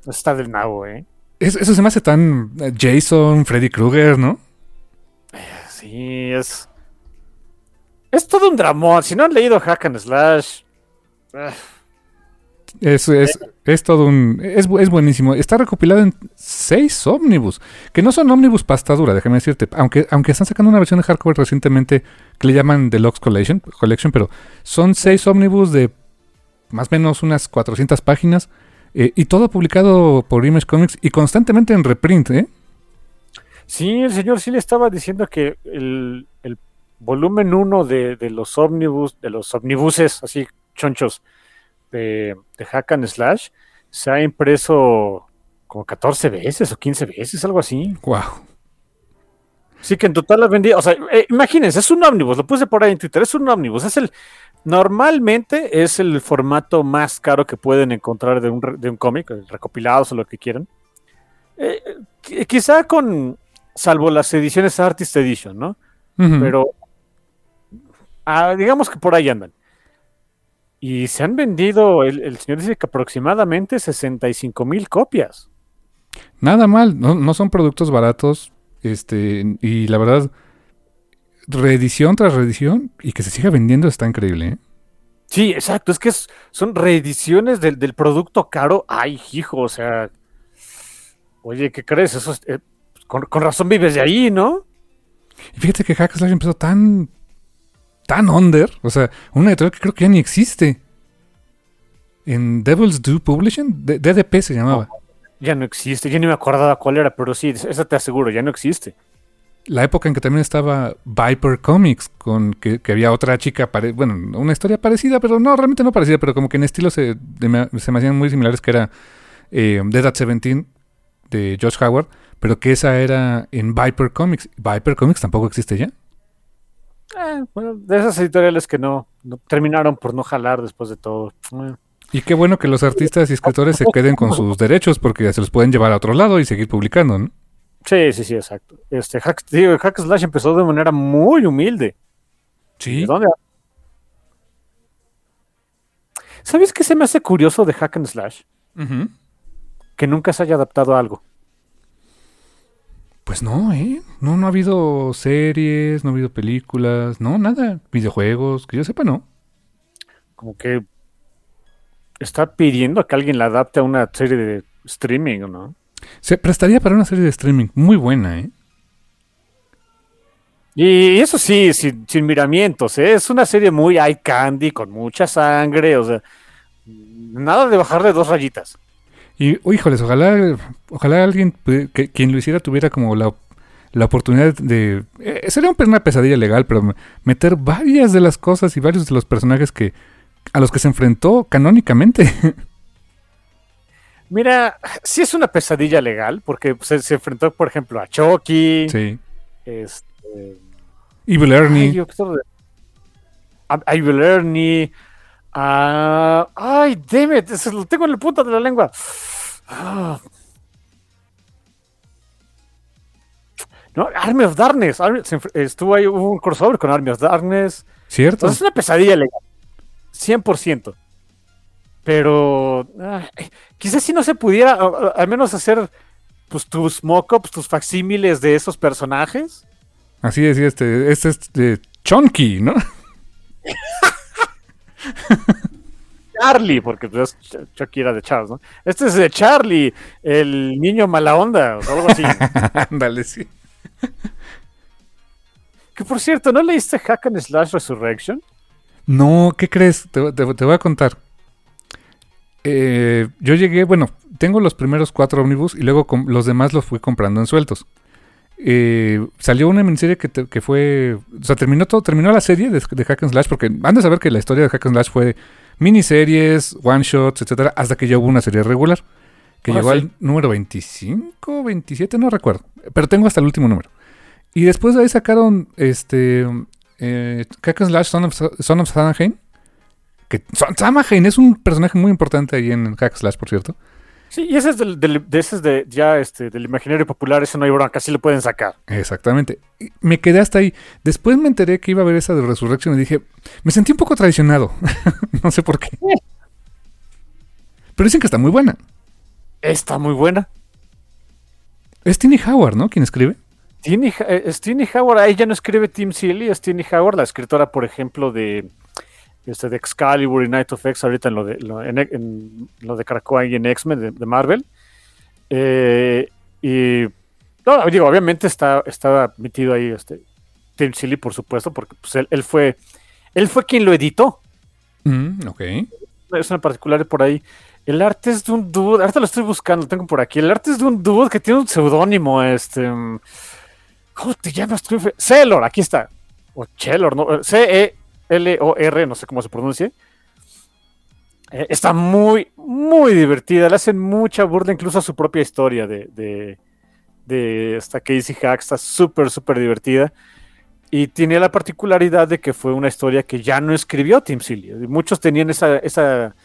está del nabo, ¿eh? Es- eso se me hace tan eh, Jason, Freddy Krueger, ¿no? Es. Es todo un dramón. Si no han leído Hack and Slash. ah, Es, es, todo un... Es, es buenísimo. Está recopilado en seis ómnibus. Que no son ómnibus pasta dura, déjame decirte. Aunque, aunque están sacando una versión de hardcover recientemente que le llaman Deluxe Collection, Collection pero son seis ómnibus de más o menos unas 400 páginas. eh, y todo publicado por Image Comics y constantemente en reprint, ¿eh? Sí, el señor sí le estaba diciendo que el, el volumen 1 de, de los ómnibus, de los omnibuses así chonchos de, de Hack and Slash se ha impreso como 14 veces o 15 veces, algo así. Wow. Sí, que en total ha vendido, o sea, eh, imagínense, es un ómnibus, lo puse por ahí en Twitter, es un ómnibus, es el, normalmente es el formato más caro que pueden encontrar de un, de un cómic, eh, recopilados o lo que quieran. Eh, qui- quizá con, salvo las ediciones Artist Edition, ¿no? Pero ah, digamos que por ahí andan. Y se han vendido, el, el señor dice que aproximadamente 65 mil copias. Nada mal, no, no son productos baratos. Este, y la verdad, reedición tras reedición y que se siga vendiendo está increíble. ¿eh? Sí, exacto. Es que es- son reediciones del, del producto caro. Ay, hijo, o sea. Oye, ¿qué crees? Eso es, eh, con, con razón vives de ahí, ¿no? Y fíjate que Hack Slash empezó tan. tan under. O sea, una editorial que creo que ya ni existe. En Devil's Due Publishing, D- DDP se llamaba. Ya no existe. Yo ni me acordaba cuál era, pero sí, esa te aseguro, ya no existe. La época en que también estaba Viper Comics, con que, que había otra chica, pare- bueno, una historia parecida, pero no, realmente no parecida, pero como que en estilo se, de se me hacían muy similares, que era eh, Dead at 17 de Josh Howard, pero que esa era en Viper Comics. Viper Comics tampoco existe ya. Eh, bueno, de esas editoriales que no, no- terminaron por no jalar después de todo. Eh, Y qué bueno que los artistas y escritores se queden con sus derechos porque se los pueden llevar a otro lado y seguir publicando, ¿no? Sí, sí, sí, exacto. Este Hack, digo, Hack Slash empezó de manera muy humilde. ¿De dónde? ¿Sabes qué se me hace curioso de Hack and Slash? Que nunca se haya adaptado a algo. Pues no, ¿eh? No, no ha habido series, no ha habido películas, no, nada. Videojuegos, que yo sepa, no. Como que está pidiendo a que alguien la adapte a una serie de streaming, ¿no? Se prestaría para una serie de streaming muy buena, ¿eh? Y eso sí, sin, sin miramientos, ¿eh? Es una serie muy eye candy, con mucha sangre, o sea, nada de bajarle dos rayitas. Y, oh, híjoles, ojalá, ojalá alguien, que, quien lo hiciera tuviera como la, la oportunidad de... eh, sería un- una pesadilla legal, pero me- meter varias de las cosas y varios de los personajes que a los que se enfrentó canónicamente. Mira, sí es una pesadilla legal, porque se, se enfrentó, por ejemplo, a Chucky, sí. este, Evil ay, Ernie. yo qué sé, a, a Evil Ernie, a- ay, damn it, ese lo tengo en la punta de la lengua. Ah. No, Army of Darkness, Army- estuvo ahí, hubo un crossover con Army of Darkness. ¿Cierto? Entonces es una pesadilla legal. 100%. Pero ah, quizás si no se pudiera al menos hacer pues, tus mock-ups, tus facsímiles de esos personajes. Así decía este, este es de Chunky, ¿no? Charlie, porque pues, Ch- Chucky era de Charles, ¿no? Este es de Charlie, el niño mala onda, o algo así. Ándale, sí. que por cierto, ¿no leíste Hack and Slash Resurrection? No, ¿qué crees? Te, te- te voy a contar. Eh, yo llegué, bueno, tengo los primeros cuatro ómnibus y luego los demás los fui comprando en sueltos. Eh, salió una miniserie que, te- que fue, o sea, terminó todo, terminó la serie de, de Hack and Slash porque han de saber que la historia de Hack and Slash fue miniseries, one shots, etcétera, hasta que llegó una serie regular que Ah, llegó sí. al número 25, 27, no recuerdo, pero tengo hasta el último número. Y después de ahí sacaron este eh, Hack and Slash Son of, Son of. Que Son- Samhain es un personaje muy importante ahí en Hack and Slash, por cierto. Sí, y ese es del, del- de, ese es de ya este, del imaginario popular, eso no hay bronca, sí lo pueden sacar. Exactamente. Y me quedé hasta ahí. Después me enteré que iba a haber esa de Resurrection y dije, me sentí un poco traicionado. no sé por qué. Pero dicen que está muy buena. Está muy buena. Es Tini Howard, ¿no? Quien escribe. Tini, eh, Howard, ahí ya no escribe Tim Seeley, es Tini Howard, la escritora, por ejemplo, de, este, de Excalibur y Night of X, ahorita en lo de, lo, en, en lo de Krakoa y en X-Men de, de Marvel. Eh, y, no, digo, obviamente está, estaba metido ahí este, Tim Seeley, por supuesto, porque pues, él, él fue, él fue quien lo editó. Mm, ok. Es una particular por ahí. El arte es de un dude, ahorita lo estoy buscando, lo tengo por aquí. El arte es de un dude que tiene un seudónimo, este. ¿Cómo te llamas tú? Celor, aquí está. O Chelor, ¿no? C-E-L-O-R, no sé cómo se pronuncia. Eh, está muy, muy divertida. Le hacen mucha burla incluso a su propia historia de, de, de esta Casey Hack. Está súper, súper divertida. Y tiene la particularidad de que fue una historia que ya no escribió Tim Seeley. Muchos tenían esa, esa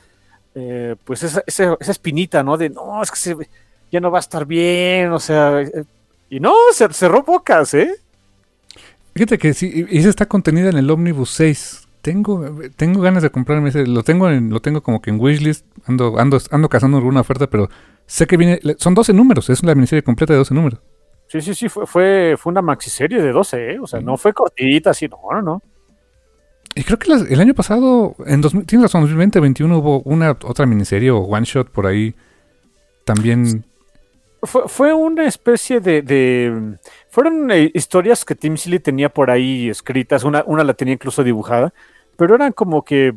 eh, pues esa, esa, esa espinita, ¿no? De no, es que se- ya no va a estar bien, o sea, eh, y no, se cerró bocas, ¿eh? Fíjate que sí, y esa está contenida en el Omnibus 6. Tengo, tengo ganas de comprarme ese. Lo tengo, en, lo tengo como que en wishlist. Ando, ando, ando cazando alguna oferta, pero sé que viene, son 12 números, es la miniserie completa de 12 números. Sí, sí, sí, fue, fue, fue una maxiserie de 12, ¿eh? O sea, no fue cortita, así, no, no, no. Y creo que las- el año pasado, en 2000, tienes razón, 2020, 21 hubo una otra miniserie o one shot por ahí. También, Fue, fue una especie de, de- Fueron eh, historias que Tim Seeley tenía por ahí escritas, una, una la tenía incluso dibujada, pero eran como que...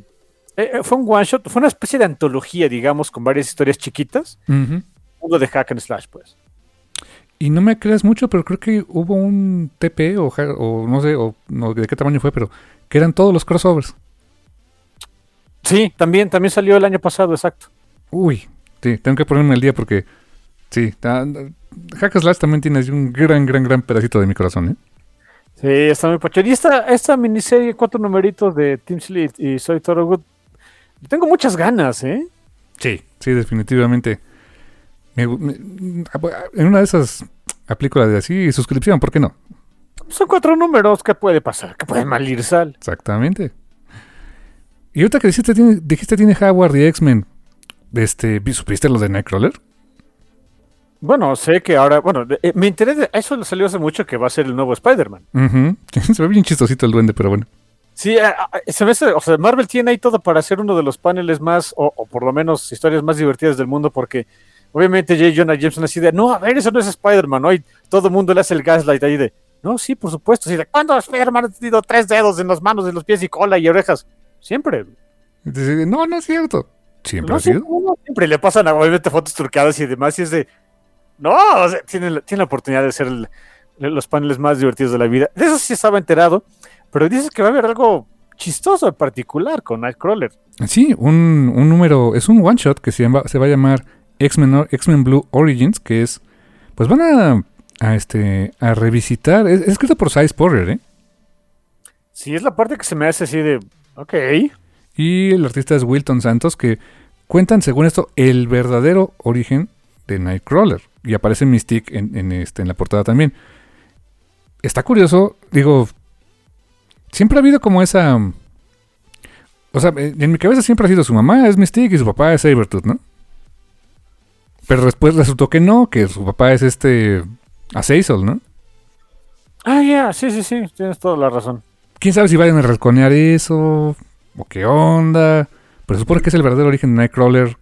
eh, eh, fue un one shot, fue una especie de antología, digamos, con varias historias chiquitas. Ujú. Uno de hack and slash, pues. Y no me creas mucho, pero creo que hubo un TP o, o no sé, o no, de qué tamaño fue, pero que eran todos los crossovers. Sí, también, también salió el año pasado, exacto. Uy, sí, tengo que ponerme al día porque sí, ta- Hack and Slash también tiene un gran, gran, gran pedacito de mi corazón, ¿eh? Sí, está muy pacho. Y esta, esta miniserie, cuatro numeritos de Tim Seeley y Soy Thorogood, tengo muchas ganas, ¿eh? Sí, sí, definitivamente. Me gu- me- en una de esas aplico la de así suscripción, ¿por qué no? Son cuatro números, ¿qué puede pasar? ¿Qué puede mal ir sal? Exactamente. Y ahorita que dijiste tiene, dijiste tiene Howard y X-Men, este, ¿vi- ¿supiste lo de Nightcrawler? Bueno, sé que ahora, bueno, eh, me enteré de eso le salió hace mucho que va a ser el nuevo Spider-Man. Se ve bien chistosito el duende, pero bueno. Sí, eh, eh, se me hace- o sea, Marvel tiene ahí todo para hacer uno de los paneles más, o, o por lo menos historias más divertidas del mundo, porque obviamente J. Jonah Jameson así de, no, a ver, eso no es Spider-Man, ¿no? Y todo el mundo le hace el gaslight ahí de, no, sí, por supuesto, así de, ¿cuándo Spider-Man ha tenido tres dedos en las manos, en los pies y cola y orejas? Siempre. No, no es cierto. Siempre No ha sido. cómo, siempre le pasan obviamente fotos trucadas y demás, y es de, no, o sea, tiene, la- tiene la oportunidad de ser el- los paneles más divertidos de la vida. De eso sí estaba enterado, pero dices que va a haber algo chistoso en particular con Nightcrawler. Sí, un, un número, es un one shot que se, llama- se va a llamar X-Men X-Men Blue Origins, que es, pues van a, a, este, a revisitar, es, es escrito por Cy Porter, ¿eh? Sí, es la parte que se me hace así de, ok, Y el artista es Wilton Santos, que cuentan, según esto, el verdadero origen de Nightcrawler. Y aparece Mystique en, en, este, en la portada también. Está curioso, digo, siempre ha habido como esa... O sea, en mi cabeza siempre ha sido su mamá es Mystique y su papá es Sabretooth, ¿no? Pero después resultó que no, que su papá es este... Azazel, ¿no? ah, ya, sí, sí, sí, tienes toda la razón. quién sabe si vayan a resconear eso o qué onda. Pero supone que es el verdadero origen de Nightcrawler.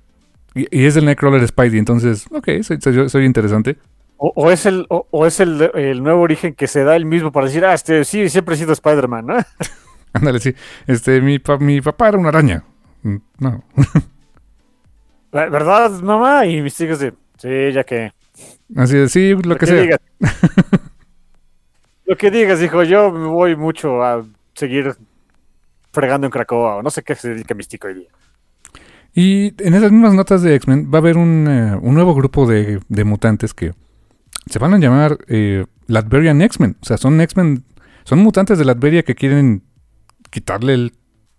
Y, y es del Nightcrawler Spidey, entonces, ok, soy, soy- soy interesante. O, o es, el, o, o es el, el nuevo origen que se da el mismo para decir, ah, este, sí, siempre he sido Spider-Man, ¿no? Ándale, sí. Este, mi, pa- mi papá era una araña. Mm, No. La- ¿Verdad, mamá? Y mis hijos de, sí, ya que... Así de, sí, lo que sea. digas. lo que digas, hijo, yo me voy mucho a seguir fregando en Cracoa, o no sé qué se dedica Místico hoy día. Y en esas mismas notas de X-Men va a haber un, eh, un nuevo grupo de, de mutantes que se van a llamar eh, Latberian X-Men. O sea, son X-Men, son mutantes de Latveria que quieren quitarle el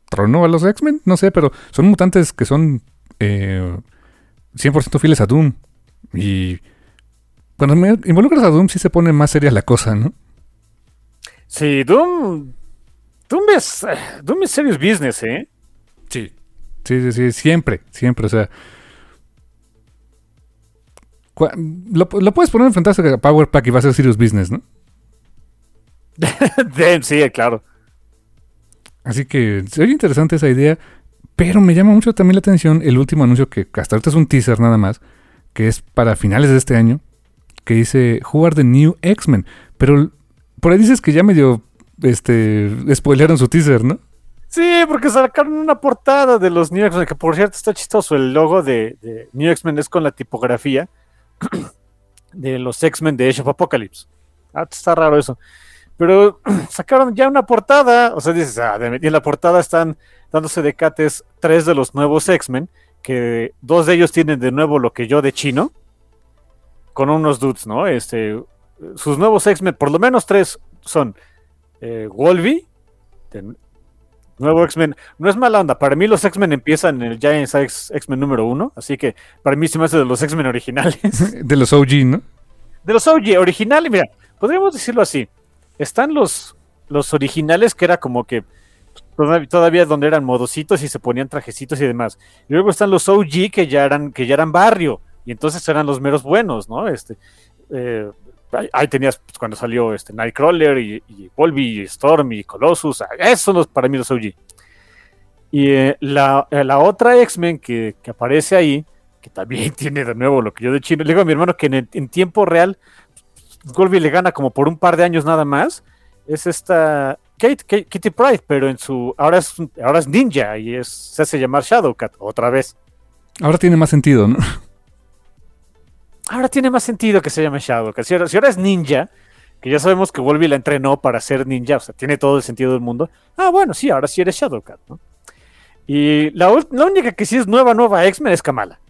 trono a los X-Men. No sé, pero son mutantes que son eh, 100% fieles a Doom. Y cuando me involucras a Doom sí se pone más seria la cosa, ¿no? Sí, Doom... Doom es, eh, Doom es serious business, ¿eh? Sí. Sí, sí, sí, siempre, siempre, o sea. Lo, lo puedes poner en Fantastic Power Pack y va a ser Serious Business, ¿no? Sí, claro. Así que se oye interesante esa idea, pero me llama mucho también la atención el último anuncio que hasta ahorita es un teaser nada más, que es para finales de este año, que dice Who are the new X-Men, pero por ahí dices que ya medio este spoilearon su teaser, ¿no? Sí, porque sacaron una portada de los New X-Men, que por cierto está chistoso. El logo de, New X-Men es con la tipografía de los X-Men de Age of Apocalypse. Ah, está raro eso. Pero sacaron ya una portada, o sea, dices, ah, y en la portada están dándose de cates tres de los nuevos X-Men, que dos de ellos tienen de nuevo lo que yo de chino, con unos dudes, ¿no? Este, sus nuevos X-Men, por lo menos tres son eh, de- nuevo X-Men. No es mala onda, para mí los X-Men empiezan en el Giants X- X-Men número uno, así que para mí se me hace de los X-Men originales. De los OG, ¿no? De los OG originales, mira, podríamos decirlo así. Están los, los originales que era como que todavía, todavía donde eran modositos y se ponían trajecitos y demás. Y luego están los OG que ya eran, que ya eran barrio, y entonces eran los meros buenos, ¿no? Este, eh, ahí, tenías pues, cuando salió este Nightcrawler y, y Volby y Storm y Colossus, ah, esos son los, para mí los OG. Y eh, la, eh, la, otra X-Men que, que, aparece ahí, que también tiene de nuevo lo que yo de chino, le digo a mi hermano que en, en tiempo real Volby le gana como por un par de años nada más, es esta Kate, Kate, Kitty Pride, pero en su ahora es ahora es ninja y es se hace llamar Shadowcat otra vez. Ahora tiene más sentido, ¿no? Ahora tiene más sentido que se llame Shadowcat. Si ahora, si ahora es ninja, que ya sabemos que Wolverine la entrenó para ser ninja, o sea, tiene todo el sentido del mundo. Ah, bueno, sí, ahora sí eres Shadowcat, ¿no? Y la, la única que sí es nueva, nueva X-Men es Kamala.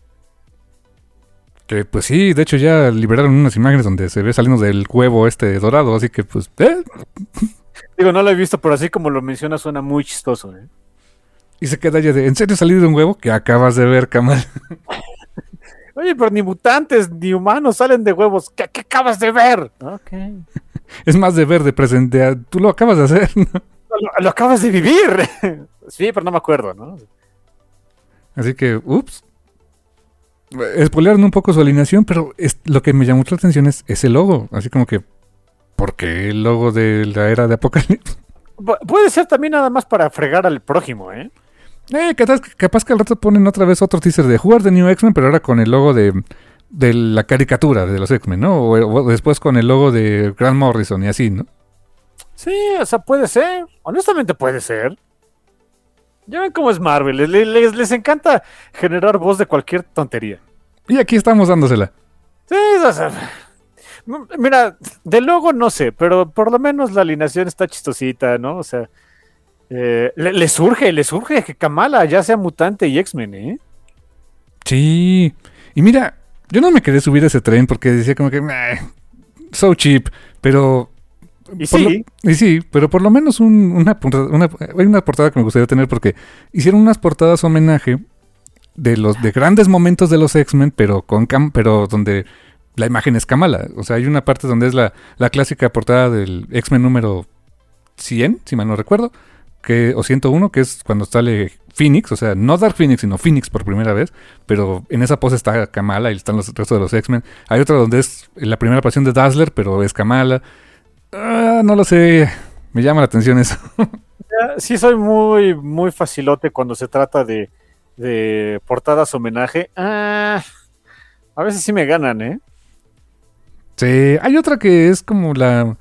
Que pues sí, de hecho ya liberaron unas imágenes donde se ve saliendo del huevo este dorado, así que pues... ¿eh? Digo, no lo he visto, pero así como lo menciona suena muy chistoso. ¿eh? Y se queda ya de, ¿en serio salir de un huevo? Que acabas de ver, Kamal. Oye, pero ni mutantes ni humanos salen de huevos. ¿Qué, qué acabas de ver? Okay. Es más de ver, de presentar. Tú lo acabas de hacer, ¿no? Lo, lo, acabas de vivir. sí, pero no me acuerdo, ¿no? Así que, ups. Spoilearon un poco su alineación, pero es, lo que me llamó mucho la atención es ese logo. Así como que, ¿por qué el logo de la era de Apocalipsis? Puede ser también nada más para fregar al prójimo, ¿eh? Eh, capaz, capaz, que al rato ponen otra vez otro teaser de jugar de New X-Men, pero ahora con el logo de, de la caricatura de los X-Men, ¿no? O, o, después con el logo de Grant Morrison y así, ¿no? Sí, o sea, puede ser. Honestamente puede ser. Ya ven cómo es Marvel. Les, les, les encanta generar voz de cualquier tontería. Y aquí estamos dándosela. Sí, o sea, mira, del logo no sé, pero por lo menos la alineación está chistosita, ¿no? O sea, eh, le, le, surge, le surge que Kamala ya sea mutante y X-Men, ¿eh? Sí. Y mira, yo no me quería subir a ese tren porque decía como que, so cheap, pero... Y sí. Lo, y sí, pero por lo menos un, una, una, hay una portada que me gustaría tener porque hicieron unas portadas homenaje de los de grandes momentos de los X-Men, pero con cam, pero donde la imagen es Kamala. O sea, hay una parte donde es la, la clásica portada del X-Men número 100, si mal no recuerdo, que, o 101, que es cuando sale Phoenix, o sea, no Dark Phoenix, sino Phoenix por primera vez, pero en esa pose está Kamala y están los restos de los X-Men. Hay otra donde es la primera aparición de Dazzler, pero es Kamala. Ah, no lo sé, me llama la atención eso. sí, soy muy, muy facilote cuando se trata de, de portadas homenaje. Ah, a veces sí me ganan, ¿eh? Sí, hay otra que es como la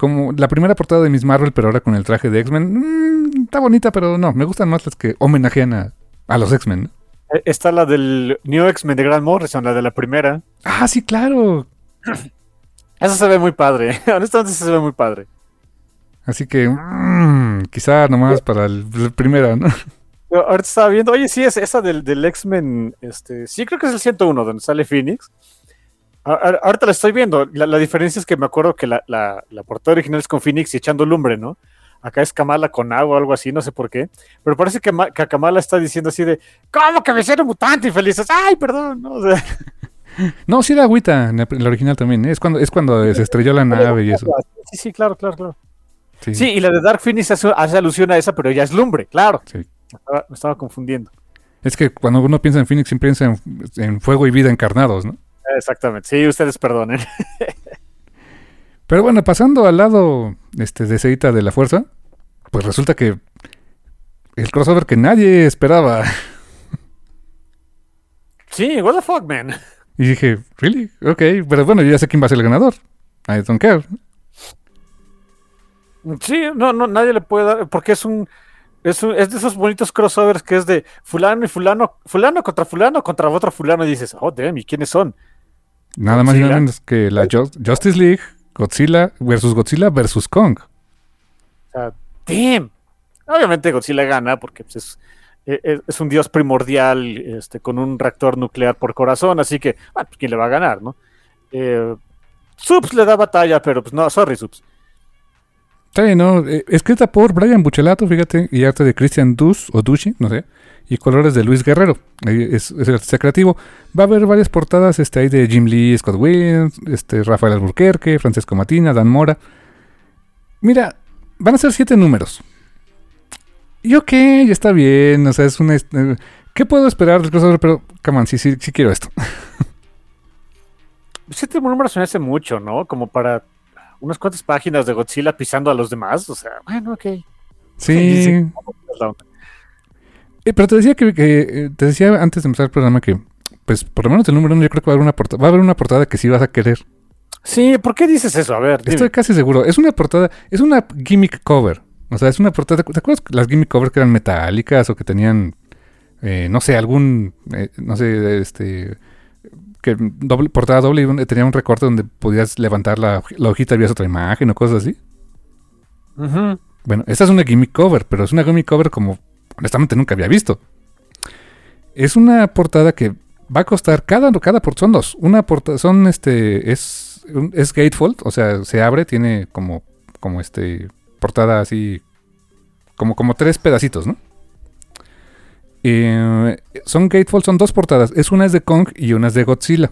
como la primera portada de Miss Marvel, pero ahora con el traje de X-Men. Mmm, está bonita, pero no, me gustan más las que homenajean a, a los X-Men. ¿no? Está la del New X-Men de Grant Morrison, la de la primera. Ah, sí, claro. Esa se ve muy padre. Honestamente, se ve muy padre. Así que, mmm, quizá nomás para el, la primera, ¿no? Yo ahorita estaba viendo, oye, sí, es esa del, del X-Men, este, sí creo que es el 101, donde sale Phoenix. Ahorita la estoy viendo. La, la, diferencia es que me acuerdo que la, la, la, portada original es con Phoenix y echando lumbre, ¿no? Acá es Kamala con agua o algo así, no sé por qué. Pero parece que, que Kamala está diciendo así de, ¿cómo que me hicieron mutante y felices? ¡Ay, perdón! No, o sea, no sí da agüita en la, original también. ¿eh? Es cuando, es cuando se estrelló la nave y eso. Sí, sí, claro, claro, claro. Sí, sí y la de Dark Phoenix hace, hace, alusión a esa, pero ya es lumbre, claro. Sí. Me, estaba, me estaba confundiendo. Es que cuando uno piensa en Phoenix, siempre piensa en, en fuego y vida encarnados, ¿no? Exactamente, sí, ustedes perdonen. Pero bueno, pasando al lado este, de Seita de la Fuerza, pues resulta que el crossover que nadie esperaba. Sí, what the fuck, man. Y dije, ¿really? Ok, pero bueno, yo ya sé quién va a ser el ganador. I don't care. Sí, no, no, nadie le puede dar, porque es un, es, un, es de esos bonitos crossovers que es de fulano y fulano, fulano contra fulano contra otro fulano y dices, oh, damn, ¿y quiénes son? Nada más y nada menos que la Justice League, Godzilla versus Godzilla versus Kong. O sea, damn. Obviamente Godzilla gana porque pues, es, es, es, un dios primordial este, con un reactor nuclear por corazón, así que, bueno, pues quién le va a ganar, ¿no? Eh, Subs le da batalla, pero pues no, sorry, Subs. Sí, no, eh, escrita por Brian Buchelato, fíjate, y arte de Christian Dus o Dushi, no sé y colores de Luis Guerrero. Es, es el artista creativo. Va a haber varias portadas este, hay de Jim Lee, Scott Williams, este, Rafael Alburquerque, Francesco Matina, Dan Mora. Mira, van a ser siete números. Y ok, ya está bien. O sea, es una. Que ¿Qué puedo esperar del crossover? Pero, come on, sí, sí, sí quiero esto. Siete números me hace mucho, ¿no? Como para unas cuantas páginas de Godzilla pisando a los demás. O sea, bueno, ok. Sí. Eh, pero te decía que, que, eh, te decía antes de empezar el programa que, pues, por lo menos el número uno, yo creo que va a haber una portada, va a haber una portada que sí vas a querer. Sí, ¿por qué dices eso? A ver, dime. Estoy casi seguro. Es una portada, es una gimmick cover. O sea, es una portada. ¿Te acuerdas las gimmick covers que eran metálicas o que tenían, eh, no sé, algún, eh, no sé, este, que doble, portada doble y tenía un recorte donde podías levantar la, la hojita y veías otra imagen o cosas así? Bueno, esta es una gimmick cover, pero es una gimmick cover como honestamente nunca había visto. Es una portada que va a costar cada cada por- son dos, una portada son este es es gatefold, o sea, se abre, tiene como como este portada así como como tres pedacitos, ¿no? Eh, son gatefold, son dos portadas, es una es de Kong y una es de Godzilla.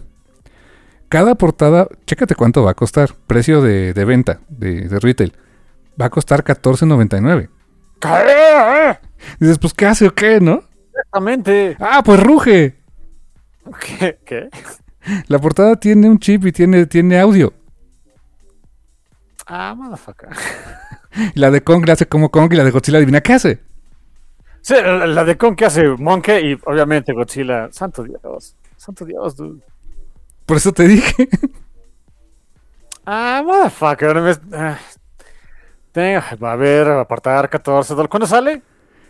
Cada portada, chécate cuánto va a costar, precio de, de venta, de, de retail. Va a costar $14.99. Dices, pues, ¿qué hace o qué, no? Exactamente. Ah, pues ruge. ¿Qué? ¿Qué? La portada tiene un chip y tiene, tiene audio. Ah, motherfucker. Y la de Kong le hace como Kong y la de Godzilla adivina qué hace. Sí, la la de Kong que hace Monkey y obviamente Godzilla. Santo Dios. Santo Dios, dude. Por eso te dije. Ah, motherfucker. me- ah. Tengo- va a haber, va a apartar 14 dólares. ¿Cuándo sale?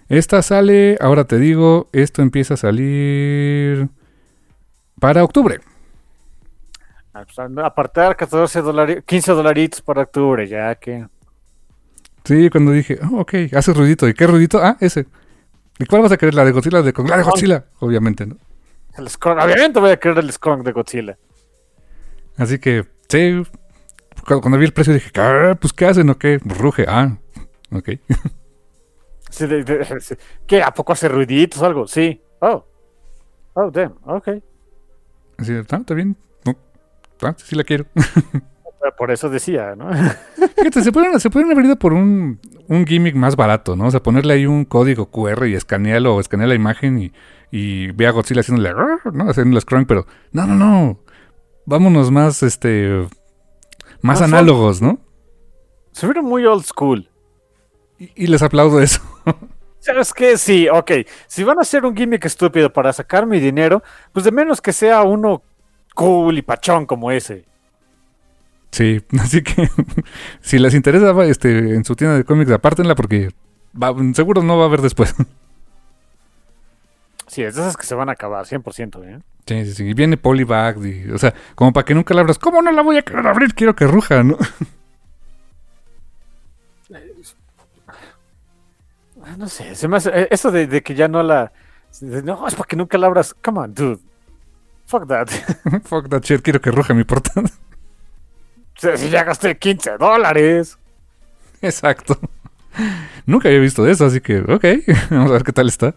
Esta sale, ahora te digo, esto empieza a salir para octubre. Ah, pues, apartar 14 dólares, 15 dolaritos para octubre, ya que. Sí, cuando dije, oh, ok, hace ruidito. ¿Y qué ruidito? Ah, ese. ¿Y cuál vas a querer? ¿La de Godzilla de? La de Godzilla, obviamente, ¿no? El Skunk, obviamente voy a querer el Skunk de Godzilla. Así que, sí. Cuando, cuando vi el precio dije, ah, pues ¿qué hacen o qué? Ruge, ah, ok. Sí, sí. ¿Qué? ¿A poco hace ruiditos o algo? Sí. Oh. Oh, damn. Ok. Así, ah, está bien. No, ah, sí la quiero. Por eso decía, ¿no? Fíjate, se pueden, se pueden haber ido por un, un gimmick más barato, ¿no? O sea, ponerle ahí un código QR y escanearlo o escanear la imagen y, y ve a Godzilla haciéndole, "Arr", ¿no? Haciendo scrolling, pero no, no, no. Vámonos más, este, más Más análogos, ¿no? Se vieron muy old school. Y, y les aplaudo eso. ¿Sabes qué? Sí, ok. Si van a hacer un gimmick estúpido para sacar mi dinero, pues de menos que sea uno cool y pachón como ese. Sí, así que si les interesa este, en su tienda de cómics, apártenla porque va- seguro no va a haber después. Sí, es de esas que se van a acabar, 100%, ¿eh? Sí, sí, sí. Y viene Polybag, y, o sea, como para que nunca la abras. ¿Cómo no la voy a querer abrir? Quiero que ruja, ¿no? No sé, se me hace, eh, eso de, de que ya no la... de- no, es para que nunca la abras. Come on, dude. Fuck that. Fuck that shit, quiero que ruja mi portada. Si ya gasté 15 dólares. Exacto. Nunca había visto eso, así que, ok, vamos a ver qué tal está.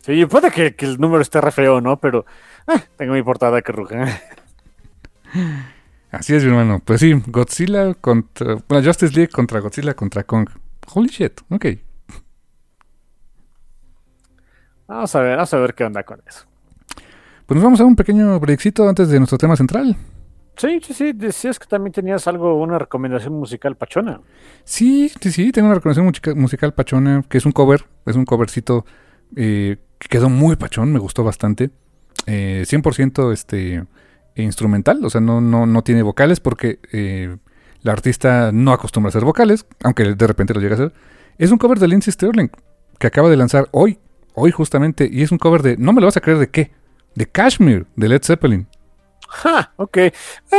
Sí, puede que, que el número esté re feo, ¿no? Pero eh, tengo mi portada que ruge. Así es, mi hermano. Pues sí, Godzilla contra. Bueno, Justice League contra Godzilla contra Kong. Holy shit, ok. Vamos a ver, vamos a ver qué onda con eso. Pues nos vamos a un pequeño breakcito antes de nuestro tema central. Sí, sí, sí, decías que también tenías algo, una recomendación musical pachona. Sí, sí, sí, tengo una recomendación musica- musical pachona, que es un cover, es un covercito eh, que quedó muy pachón, me gustó bastante. Eh, 100% este, instrumental, o sea, no, no, no tiene vocales porque eh, la artista no acostumbra a hacer vocales, aunque de repente lo llega a hacer. Es un cover de Lindsey Sterling, que acaba de lanzar hoy, hoy justamente, y es un cover de, no me lo vas a creer de qué, de Kashmir, de Led Zeppelin. Ja, ok. Eh,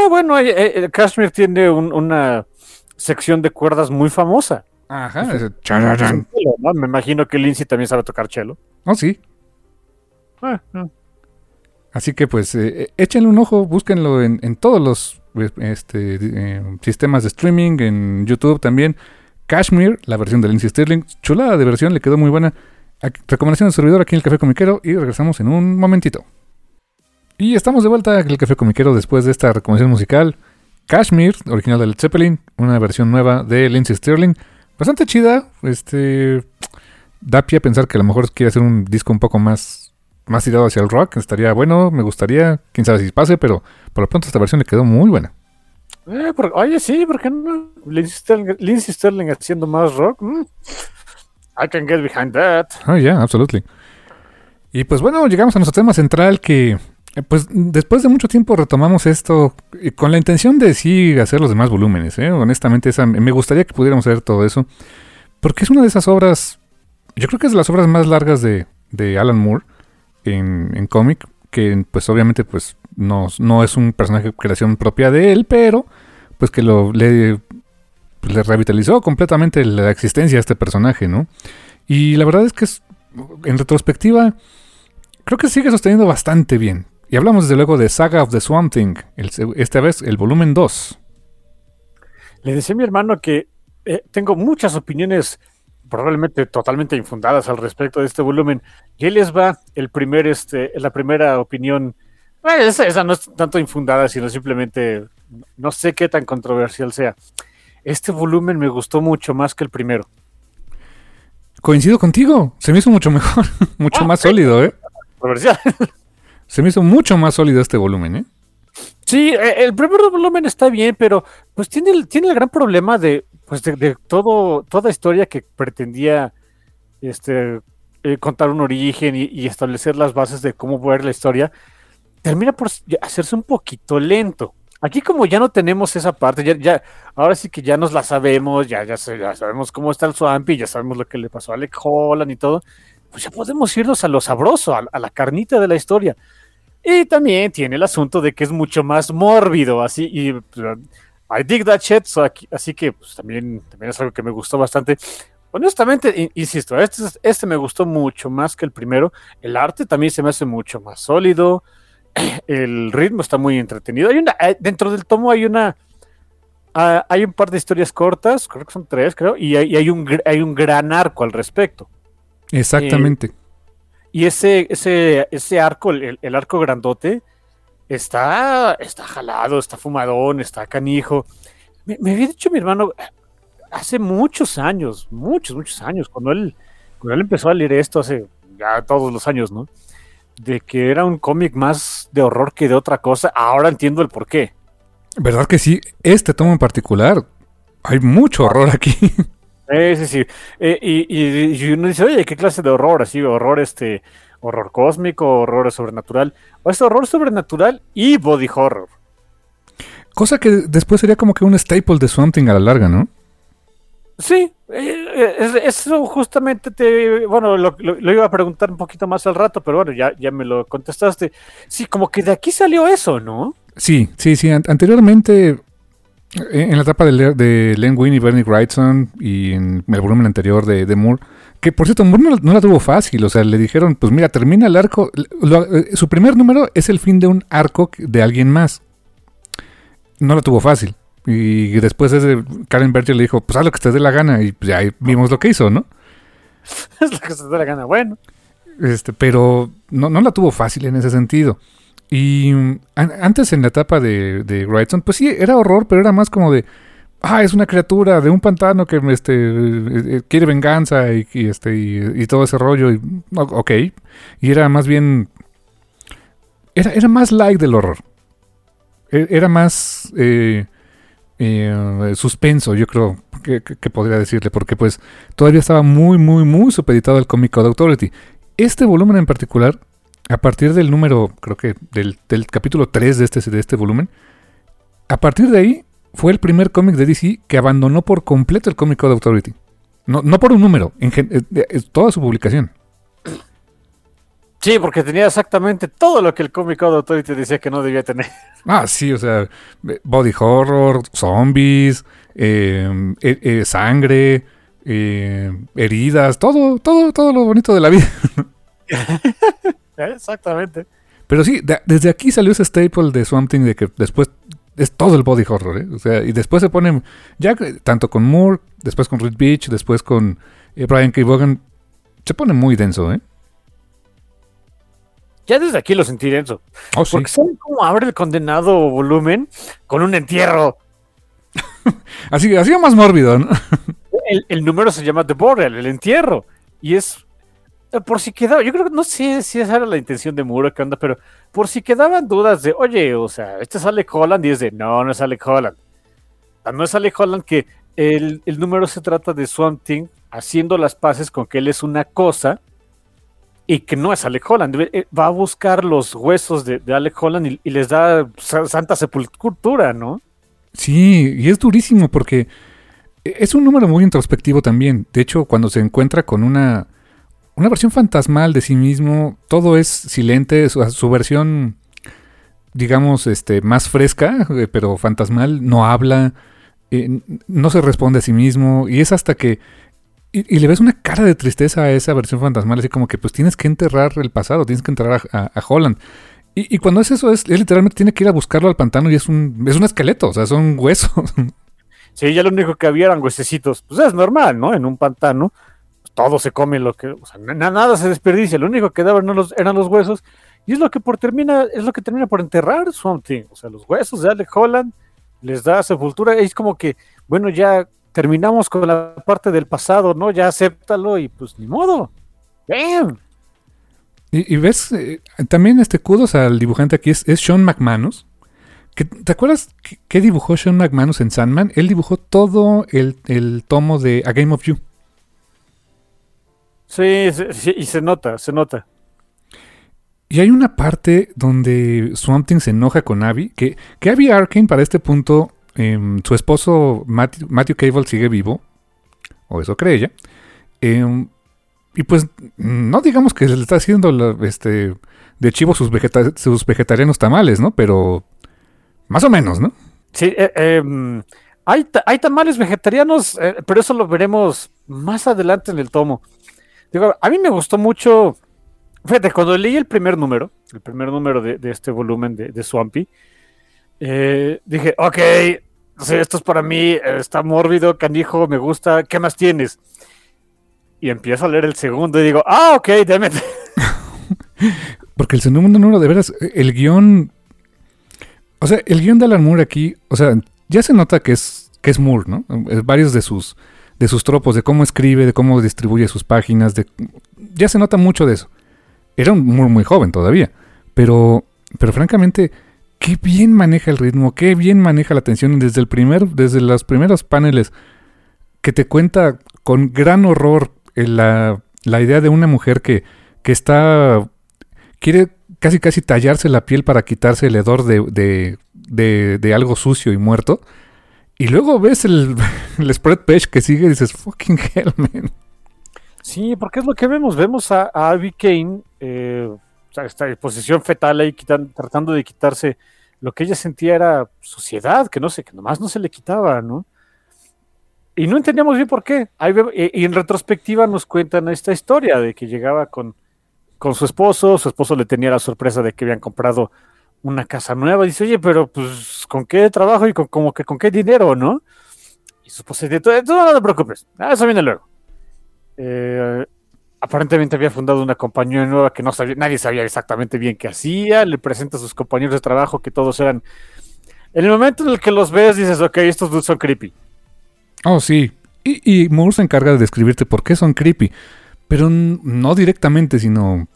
bueno, eh, eh, Kashmir tiene un- una sección de cuerdas muy famosa. Ajá. ¿no? Me imagino que Lindsay también sabe tocar cello. Oh, sí, Ah, ah. Así que pues eh, eh, échenle un ojo, búsquenlo en, en todos los eh, este, eh, sistemas de streaming, en YouTube también. Kashmir, la versión de Lindsay Sterling, chulada de versión, le quedó muy buena. Recomendación del servidor aquí en el Café Comiquero y regresamos en un momentito. Y estamos de vuelta en el Café Comiquero después de esta recomendación musical. Kashmir, original de Led Zeppelin, una versión nueva de Lindsay Sterling. Bastante chida, este... da pie a pensar que a lo mejor quiere hacer un disco un poco más, más tirado hacia el rock. Estaría bueno, me gustaría, quién sabe si pase, pero por lo pronto esta versión le quedó muy buena. Eh, oye, sí, ¿por qué no? Lindsay Sterling, haciendo más rock. Mm. I can get behind that. Oh, yeah, absolutely. Y pues bueno, llegamos a nuestro tema central que, eh, pues después de mucho tiempo retomamos esto con la intención de sí hacer los demás volúmenes. ¿eh? Honestamente, esa, me gustaría que pudiéramos hacer todo eso. Porque es una de esas obras, yo creo que es de las obras más largas de, Alan Moore en, en cómic, que pues obviamente pues no, no es un personaje de creación propia de él, pero pues que lo le, le revitalizó completamente la existencia de este personaje, ¿no? Y la verdad es que es, en retrospectiva creo que sigue sosteniendo bastante bien. Y hablamos desde luego de Saga of the Swamp Thing, esta vez el volumen 2. Le decía a mi hermano que eh, tengo muchas opiniones probablemente totalmente infundadas al respecto de este volumen. Y él les va el primer, este, la primera opinión. esa, no es tanto infundada, sino simplemente no sé qué tan controversial sea. Este volumen me gustó mucho más que el primero. Coincido contigo, se me hizo mucho mejor, mucho ah, más sólido, ¿eh? Se me hizo mucho más sólido este volumen, ¿eh? Sí, e, el primer volumen está bien, pero pues tiene el, tiene el gran problema de, pues de, todo, toda historia que pretendía este, eh, contar un origen y, establecer las bases de cómo ver la historia, termina por hacerse un poquito lento. Aquí como ya no tenemos esa parte, ya, ya ahora sí que ya nos la sabemos, ya, ya, sabemos cómo está el Swampy, ya sabemos lo que le pasó a Alec Holland y todo, pues ya podemos irnos a lo sabroso, a, la carnita de la historia. Y también tiene el asunto de que es mucho más mórbido, así, y pues, I dig that shit, así que pues, también, también es algo que me gustó bastante. Honestamente, insisto, este, este me gustó mucho más que el primero. El arte también se me hace mucho más sólido. El ritmo está muy entretenido. Hay una, eh, dentro del tomo hay una, ah, hay un par de historias cortas, creo que son tres, creo, y hay, un, hay un gran arco al respecto. Exactamente. Eh, y ese, ese, ese arco, el, arco grandote, está, está jalado, está fumadón, está canijo. Me, había dicho mi hermano hace muchos años, muchos, muchos años, cuando él, cuando él empezó a leer esto hace ya todos los años, ¿no? De que era un cómic más de horror que de otra cosa. Ahora entiendo el por qué. ¿Verdad que sí? Este tomo en particular, hay mucho horror aquí. Sí, sí, sí. Eh, y, uno dice, oye, ¿qué clase de horror? Así, horror este, horror cósmico, horror sobrenatural. O es horror sobrenatural y body horror. Cosa que después sería como que un staple de Something a la larga, ¿no? Sí, eh, eso justamente te, bueno, lo, iba a preguntar un poquito más al rato, pero bueno, ya, ya me lo contestaste. Sí, como que de aquí salió eso, ¿no? Sí, sí, sí. Anteriormente en la etapa de, Len Wein y Bernie Wrightson y en el volumen anterior de, de Moore, que por cierto, Moore no, la tuvo fácil, o sea, le dijeron, pues mira, termina el arco, eh, su primer número es el fin de un arco de alguien más. No la tuvo fácil. Y después ese, Karen Berger le dijo, pues haz lo que te dé la gana, y pues ya vimos lo que hizo, ¿no? es lo que se dé la gana, bueno. Este, pero no, no la tuvo fácil en ese sentido. Y antes en la etapa de, de Wrightson, pues sí, era horror, pero era más como de, ah, es una criatura de un pantano que este, eh, eh, quiere venganza y, este, y, todo ese rollo. Y, ok. Y era más bien, era, era más like del horror. E, era más eh, suspenso, yo creo, que, que, podría decirle, porque pues todavía estaba muy, muy, muy supeditado al Comic Code Authority. Este volumen en particular a partir del número, creo que del, capítulo 3 de este, de este volumen, a partir de ahí fue el primer cómic de DC que abandonó por completo el Comic Code Authority. No, no por un número, en eh, toda su publicación. Sí, porque tenía exactamente todo lo que el Comic Code Authority decía que no debía tener. Ah, sí, o sea, body horror, zombies, em, e, e, sangre, heridas, todo, todo, todo lo bonito de la vida. Exactamente. Pero sí, desde aquí salió ese staple de Swamp Thing de que después es todo el body horror, ¿eh? O sea, y después se ponen, ya tanto con Moore, después con Reed Beach, después con eh, Brian K. Vaughan, se pone muy denso, ¿eh? Ya desde aquí lo sentí denso. Oh, Porque ¿saben cómo abre el condenado volumen? Con un entierro. así, así más mórbido, ¿no? el, el, número se llama The Burial, el entierro. Y es eh, por si quedaba, yo creo que no sé si esa era la intención de Muro, que onda, pero por si quedaban dudas de, oye, o sea, este sale Holland y es de, no, no sale Holland. Ah, no sale Holland que el, número se trata de Swamp Thing haciendo las paces con que él es una cosa y que no es Alec Holland. Eh, va a buscar los huesos de, de Alec Holland y, les da santa sepultura, ¿no? Sí, y es durísimo porque es un número muy introspectivo también. De hecho, cuando se encuentra con una una versión fantasmal de sí mismo, todo es silente, su, versión, digamos, este, más fresca, eh, pero fantasmal, no habla, eh, no se responde a sí mismo, y es hasta que... Y, le ves una cara de tristeza a esa versión fantasmal, así como que pues tienes que enterrar el pasado, tienes que enterrar a, Holland. Y, cuando es eso, es, literalmente tiene que ir a buscarlo al pantano y es un, es un esqueleto, o sea, son huesos. Sí, ya lo único que había eran huesecitos. Pues es normal, ¿no? En un pantano todo se come lo que, o sea, nada se desperdicia, lo único que daban los, eran los huesos, y es lo que por termina, es lo que termina por enterrar Swamp o sea, los huesos de Alec Holland les da sepultura, es como que, bueno, ya terminamos con la parte del pasado, ¿no? Ya acéptalo y pues ni modo. Y, ves, eh, también este kudos al dibujante aquí es, Sean McManus. Que, ¿Te acuerdas qué dibujó Sean McManus en Sandman? Él dibujó todo el, el tomo de A Game of You. Sí, sí, y se nota, se nota. Y hay una parte donde Swamp Thing se enoja con Abby, que, que Abby Arkane para este punto, em, su esposo Matthew, Cable sigue vivo, o eso cree ella. Em, y pues no digamos que se le está haciendo este, de chivo sus, vegetarianos tamales, ¿no? Pero más o menos, ¿no? Sí, eh, em, hay, hay, tamales vegetarianos, eh, pero eso lo veremos más adelante en el tomo. Digo, a mí me gustó mucho. Fíjate, cuando leí el primer número, el primer número de, este volumen de, Swampy, eh, dije, ok, esto es para mí, está mórbido, canijo, me gusta, ¿qué más tienes? Y empiezo a leer el segundo y digo, ah, ok, déme. Porque el segundo número, de veras, el guion. O sea, el guion de Alan Moore aquí, o sea, ya se nota que es, que es Moore, ¿no? Varios de sus de sus tropos, de cómo escribe, de cómo distribuye sus páginas, de... ya se nota mucho de eso. Era muy, muy joven todavía, pero, pero francamente, qué bien maneja el ritmo, qué bien maneja la atención desde el primer, desde los primeros paneles que te cuenta con gran horror eh, la, la idea de una mujer que, que está quiere casi casi tallarse la piel para quitarse el hedor de, de, de, de algo sucio y muerto y luego ves el, spread page que sigue y dices, fucking hell, man. Sí, porque es lo que vemos. Vemos a, Abby Kane, eh, o sea, esta posición fetal ahí, tratando de quitarse lo que ella sentía era suciedad, que no sé, que nomás no se le quitaba, ¿no? Y no entendíamos bien por qué. y, en retrospectiva nos cuentan esta historia de que llegaba con, con su esposo, su esposo le tenía la sorpresa de que habían comprado una casa nueva. Dice, oye, pero pues, ¿con qué trabajo y con, como que con qué dinero, no? Y su esposa dice, no, te preocupes, ah, eso viene luego. Eh, aparentemente había fundado una compañía nueva que no sabía, nadie sabía exactamente bien qué hacía. Le presenta a sus compañeros de trabajo que todos eran. En el momento en el que los ves, dices, ok, estos dudes son creepy. Oh, sí. Y, y Moore se encarga de describirte por qué son creepy. Pero no directamente, sino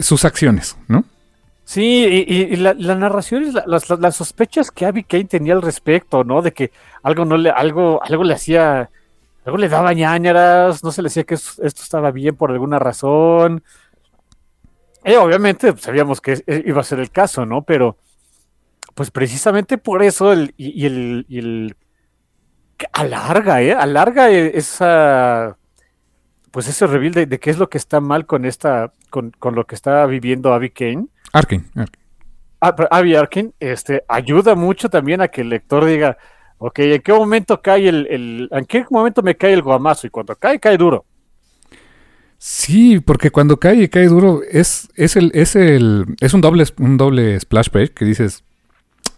sus acciones, ¿no? Sí, y, la, narración y las, sospechas que Abby Kane tenía al respecto, ¿no? De que algo no le, algo, algo le hacía, algo le daba ñañaras, no se le decía que esto, estaba bien por alguna razón. Eh, obviamente pues, sabíamos que iba a ser el caso, ¿no? Pero, pues precisamente por eso el, y, el, y el alarga, ¿eh? Alarga esa, pues ese reveal de, qué es lo que está mal con esta, con, con lo que está viviendo Abby Kane Arkin. Abby Arkin este, ayuda mucho también a que el lector diga, ok, ¿en qué momento cae el, en qué momento me cae el guamazo? Y cuando cae, cae duro. Sí, porque cuando cae y cae duro es, es el, es el, es un doble, un doble splash page que dices,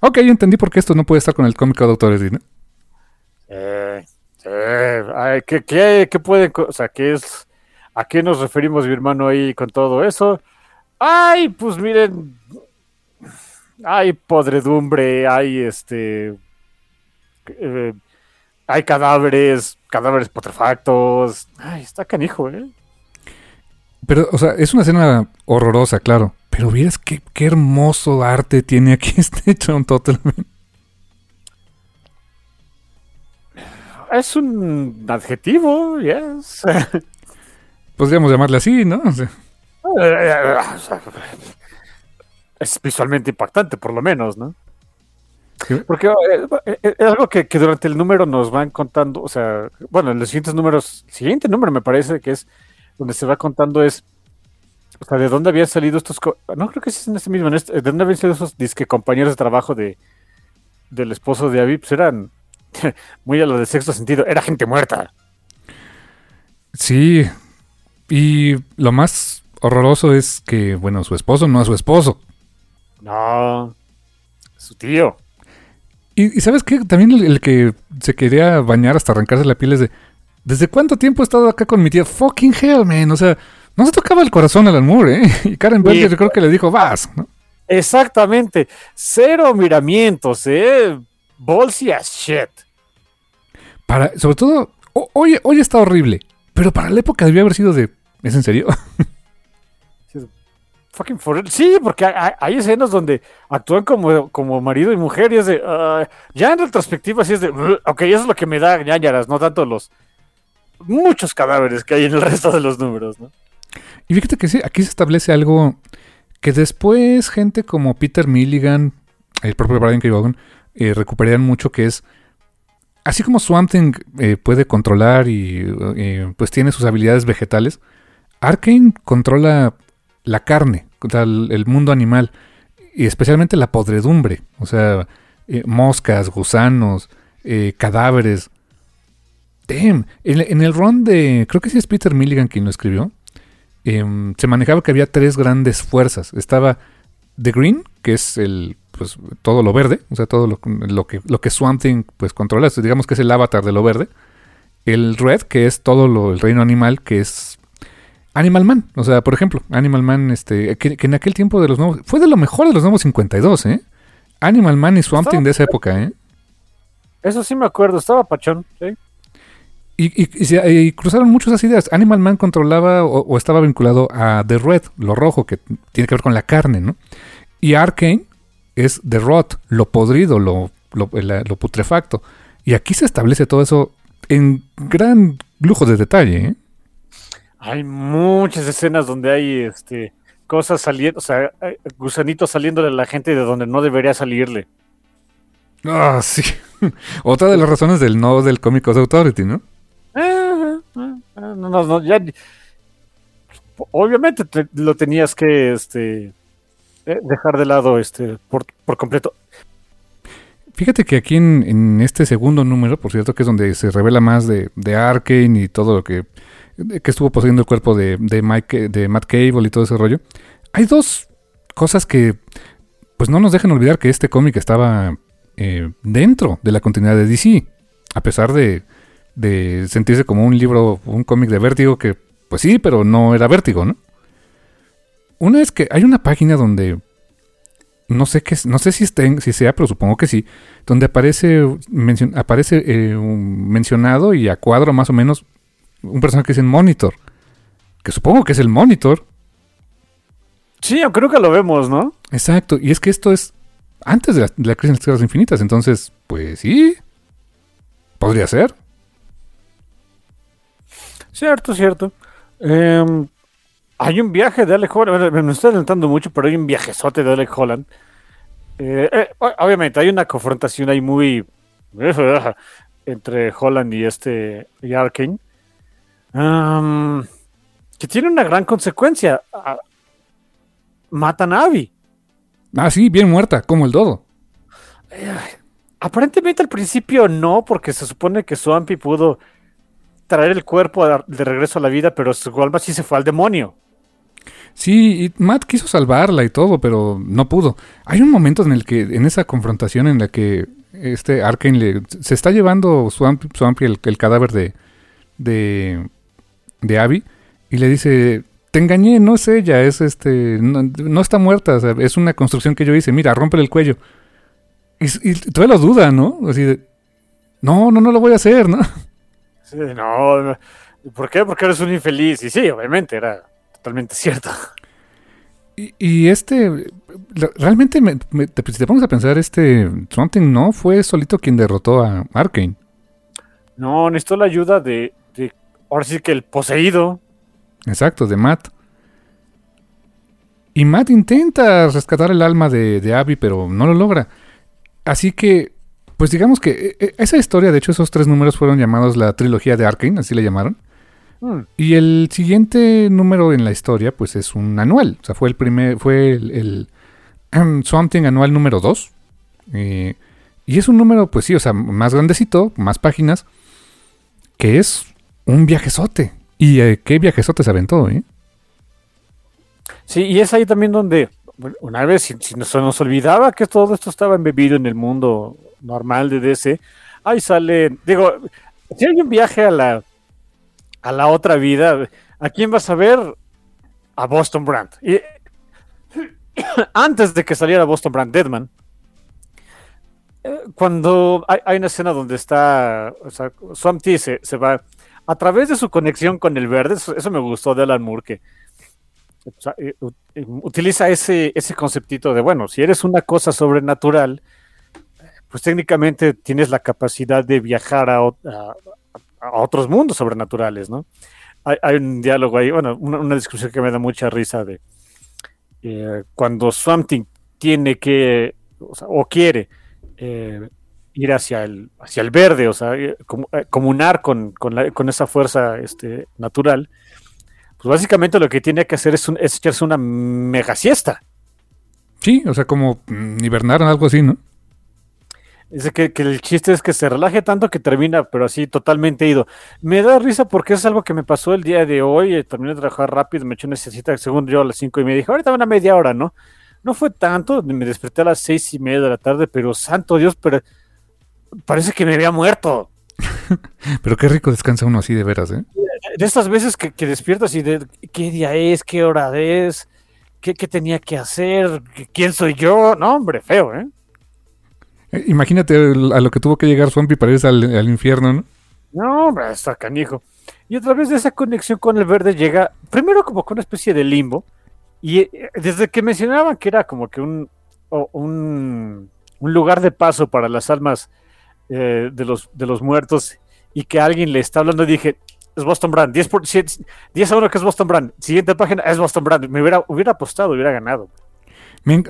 ok, entendí por qué esto no puede estar con el cómico Doctor Edwin. Eh, eh, ¿qué, qué, qué puede, o sea, qué es, a qué nos referimos mi hermano ahí con todo eso? Ay, pues miren, hay podredumbre, hay este... Eh, hay cadáveres, cadáveres putrefactos. Ay, está canijo, ¿eh? Pero, o sea, es una escena horrorosa, claro. Pero vieras qué, qué hermoso arte tiene aquí este John Totalman. Es un adjetivo, yes. Podríamos llamarle así, ¿no? O sea, es visualmente impactante, por lo menos, ¿no? ¿Qué? Porque eh, eh, es algo que, que durante el número nos van contando, o sea, bueno, en los siguientes números, el siguiente número me parece que es donde se va contando es, o sea, de dónde habían salido estos, no creo que es en este mismo, en este- de dónde habían salido esos disque compañeros de trabajo de del esposo de Abby, pues eran muy a lo del sexto sentido, era gente muerta. sí. Y lo más horroroso es que, bueno, su esposo no es su esposo. No, su tío. Y, y ¿sabes qué? También el, el que se quería bañar hasta arrancarse la piel es de... ¿Desde cuánto tiempo he estado acá con mi tía? Fucking hell, man. O sea, no se tocaba el corazón al Moore, ¿eh? Y Karen Berger creo que le dijo, vas, ¿no? Exactamente, cero miramientos, eh, ballsy as shit. Para, sobre todo, hoy, hoy está horrible. Pero para la época debió haber sido de... ¿Es en serio? Fucking for real. Sí, porque hay, escenas donde actúan como, como marido y mujer y es de. ah, ya en retrospectiva, sí es de. "Ugh", Ok, eso es lo que me da ñañaras, no tanto los. Muchos cadáveres que hay en el resto de los números, ¿no? Y fíjate que sí, aquí se establece algo que después gente como Peter Milligan, el propio Brian K. Vaughan, eh, recuperarían mucho, que es, así como Swamp Thing eh, puede controlar y eh, pues tiene sus habilidades vegetales, Arkane controla la carne, el, el mundo animal, y especialmente la podredumbre, o sea, eh, moscas, gusanos, eh, cadáveres. En, el run de, creo que sí es Peter Milligan quien lo escribió, em, se manejaba que había tres grandes fuerzas. Estaba The Green, que es el pues todo lo verde, o sea, todo lo, que lo que Swamp pues controla, digamos que es el avatar de lo verde. El Red, que es todo lo, el reino animal, que es Animal Man, o sea, por ejemplo, Animal Man, este, que, que en aquel tiempo de los nuevos, fue de lo mejor de los nuevos 52, ¿eh? Animal Man y Swamp Thing de esa época, ¿eh? Eso sí me acuerdo, estaba pachón, ¿sí? Y, y- y se- y cruzaron muchas esas ideas. Animal Man controlaba o, o estaba vinculado a The Red, lo rojo, que tiene que ver con la carne, ¿no? Y Arkane es The Rot, lo podrido, lo, lo, la- lo putrefacto. Y aquí se establece todo eso en gran lujo de detalle, ¿eh? Hay muchas escenas donde hay este cosas saliendo, o sea, gusanitos saliéndole a la gente de donde no debería salirle. Ah, sí. Otra de las razones del no del Comic Authority, ¿no? Ah, ah, ah, no, no, ya- obviamente te- lo tenías que este eh, dejar de lado este por, por completo. Fíjate que aquí en, en este segundo número, por cierto, que es donde se revela más de, de Arkane y todo lo que, que estuvo poseyendo el cuerpo de, de, Mike, de Matt Cable y todo ese rollo, hay dos cosas que pues no nos dejan olvidar que este cómic estaba eh, dentro de la continuidad de DC, a pesar de, de sentirse como un libro, un cómic de vértigo que, pues sí, pero no era vértigo, ¿no? Una es que hay una página donde no sé qué, no sé si estén, si sea, pero supongo que sí, donde aparece mencion- aparece eh, mencionado y a cuadro más o menos un personaje que es el Monitor, que supongo que es el Monitor. Sí, aunque nunca lo vemos, ¿no? Exacto, y es que esto es antes de la, de la crisis en las tierras infinitas, entonces, pues sí, podría ser. Cierto, cierto. Em, hay un viaje de Alec Holland, me, estoy adelantando mucho, pero hay un viajezote de Alec Holland. Eh, eh, obviamente hay una confrontación ahí muy entre Holland y este y Arkane. Am, que tiene una gran consecuencia. Ah, matan a Abby. Ah, sí, bien muerta, como el dodo. Aparentemente al principio no, porque se supone que Swampy pudo traer el cuerpo de regreso a la vida, pero su alma sí se fue al demonio. Sí, y Matt quiso salvarla y todo, pero no pudo. Hay un momento en el que, en esa confrontación en la que este Arkane le, se está llevando Swamp, Swampy el, el cadáver de, de, de Abby y le dice, te engañé, no es ella, es este, no, no está muerta, o sea, es una construcción que yo hice, mira, rómpele el cuello. Y, y todavía lo duda, ¿no? Así de, no, no, no lo voy a hacer, ¿no? Sí, no, ¿por qué? Porque eres un infeliz. Y sí, obviamente, era totalmente cierto. Y, este, realmente, me, te, si te pones a pensar, este Something no fue solito quien derrotó a Arkane. No, necesitó la ayuda de, ahora sí que el poseído. Exacto, de Matt. Y Matt intenta rescatar el alma de, de Abby, pero no lo logra. Así que, pues digamos que e, e, esa historia, de hecho, esos tres números fueron llamados la trilogía de Arkane, así le llamaron. Mm. Y el siguiente número en la historia, pues es un anual. O sea, fue el primer, fue el, el Something anual número 2. Eh, y es un número, pues sí, o sea, más grandecito, más páginas, que es un viajezote. Y eh, qué viajezote se aventó, ¿eh? Sí, y es ahí también donde, una vez, si, nos, olvidaba que todo esto estaba embebido en el mundo normal de DC, ahí sale, digo, si hay un viaje a la a la otra vida, ¿a quién vas a ver? A Boston Brand. Y antes de que saliera Boston Brand Deadman, eh, cuando hay, una escena donde está, o sea, se, va a través de su conexión con el verde, eso, me gustó de Alan Moore, que eh, utiliza ese, ese conceptito de, bueno, si eres una cosa sobrenatural, pues técnicamente tienes la capacidad de viajar a, a otros mundos sobrenaturales, ¿no? Hay, un diálogo ahí, bueno, una, discusión que me da mucha risa de eh, cuando Something tiene que, o, quiere eh, ir hacia el, hacia el verde, o sea, eh, comunar con, con, esa fuerza este, natural, pues básicamente lo que tiene que hacer es, es echarse una mega siesta. Sí, o sea, como mm, hibernar o algo así, ¿no? Dice que, el chiste es que se relaje tanto que termina, pero así totalmente ido. Me da risa porque es algo que me pasó el día de hoy. Eh, terminé de trabajar rápido, me echó necesita, según yo, a las cinco y media. Dije, ahorita una media hora, ¿no? No fue tanto, me desperté a las seis y media de la tarde, pero santo Dios, pero parece que me había muerto. pero qué rico descansa uno así de veras, ¿eh? De estas veces que, despiertas y de qué día es, qué hora es, qué, qué tenía que hacer, quién soy yo. No, hombre, feo, ¿eh? Eh, imagínate a lo que tuvo que llegar Swampy para irse al, infierno, ¿no? No, está canijo. Y a través de esa conexión con el verde llega, primero como con una especie de limbo, y eh, desde que mencionaban que era como que un, un, lugar de paso para las almas eh, de, los, de los muertos, y que alguien le está hablando, dije, es Boston Brand, 10, por, 10 a 1 que es Boston Brand, siguiente página es Boston Brand, me hubiera, hubiera apostado, hubiera ganado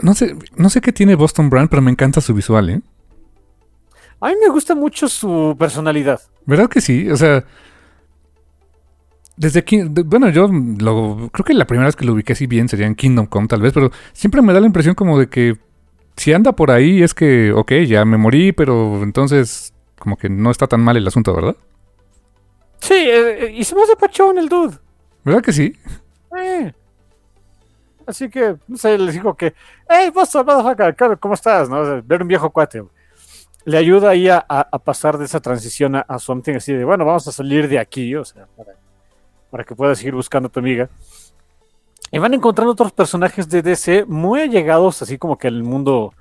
no, sé, no sé qué tiene Boston Brand, pero me encanta su visual, ¿eh? A mí me gusta mucho su personalidad. ¿Verdad que sí? O sea, desde aquí, bueno, yo lo, creo que la primera vez que lo ubiqué así bien sería en Kingdom Come, tal vez, pero siempre me da la impresión como de que si anda por ahí es que, ok, ya me morí, pero entonces como que no está tan mal el asunto, ¿verdad? Sí, eh, y se me hace pachón el dude. ¿Verdad que sí? Eh. Así que, no sé, les digo que, hey, vos, motherfucker, ¿cómo estás? ¿No? ver un viejo cuate. Le ayuda ahí a, pasar de esa transición a, something así de, bueno, vamos a salir de aquí, o sea, para, que puedas seguir buscando a tu amiga. Y van encontrando otros personajes de DC muy allegados, así como que al mundo,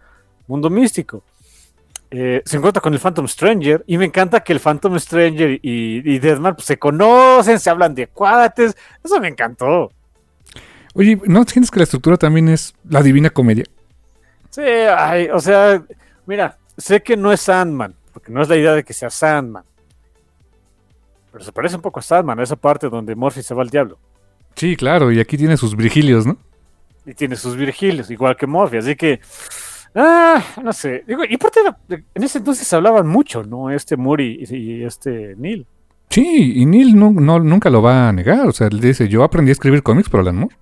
mundo místico. Eh, se encuentra con el Phantom Stranger y me encanta que el Phantom Stranger y, y Deadman pues, se conocen, se hablan de cuates. Eso me encantó. Oye, ¿no sientes que la estructura también es la divina comedia? Sí, o sea, mira, sé que no es Sandman, porque no es la idea de que sea Sandman. Pero se parece un poco a Sandman, esa parte donde Morphy se va al diablo. Sí, claro, y aquí tiene sus Virgilios, ¿no? Y tiene sus Virgilios, igual que Morphy, así que. Ah, no sé. Digo, y aparte, en ese entonces hablaban mucho, ¿no? Este Muri y, este Neil. Sí, y Neil no, nunca lo va a negar. O sea, él dice: Yo aprendí a escribir cómics por Alan Moore.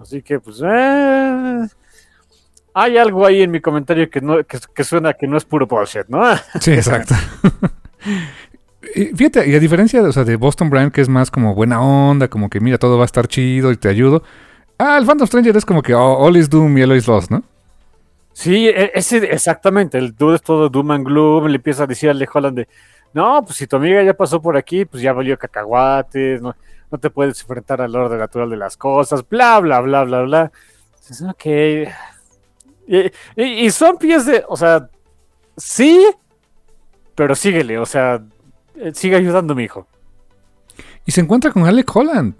Así que, pues, eh, hay algo ahí en mi comentario que, no, que, suena que no es puro bullshit, ¿no? Sí, exacto. Fíjate, y a diferencia o sea, de Boston Brand, que es más como buena onda, como que mira, todo va a estar chido y te ayudo. Ah, el Phantom Stranger es como que oh, all is doom y all is lost, ¿no? Sí, e, ese, exactamente. El dude es todo doom and gloom. Le empieza a decir al de Holland de, no, pues si tu amiga ya pasó por aquí, pues ya valió cacahuates, ¿no? no te puedes enfrentar al orden natural de las cosas, bla, bla, bla, bla, bla. ok. Y, son pies de, o sea, sí, pero síguele, o sea, sigue ayudando, mi hijo. Y se encuentra con Alec Holland.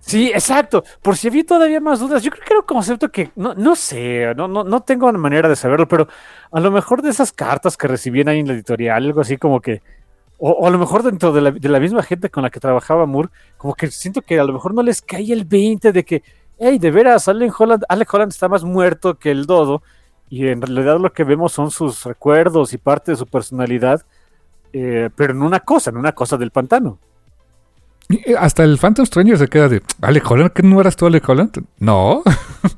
Sí, exacto. Por si había todavía más dudas, yo creo que era un concepto que no, no sé, no, no, no tengo manera de saberlo, pero a lo mejor de esas cartas que recibían ahí en la editorial, algo así como que, o, o a lo mejor dentro de la, de la, misma gente con la que trabajaba Moore, como que siento que a lo mejor no les caía el 20 de que, hey, de veras, Alec Holland, Alec Holland está más muerto que el dodo, y en realidad lo que vemos son sus recuerdos y parte de su personalidad, eh, pero en una cosa, en una cosa del pantano. Eh, hasta el Phantom Stranger se queda de Alec Holland, ¿que no eras tú Alec Holland? No.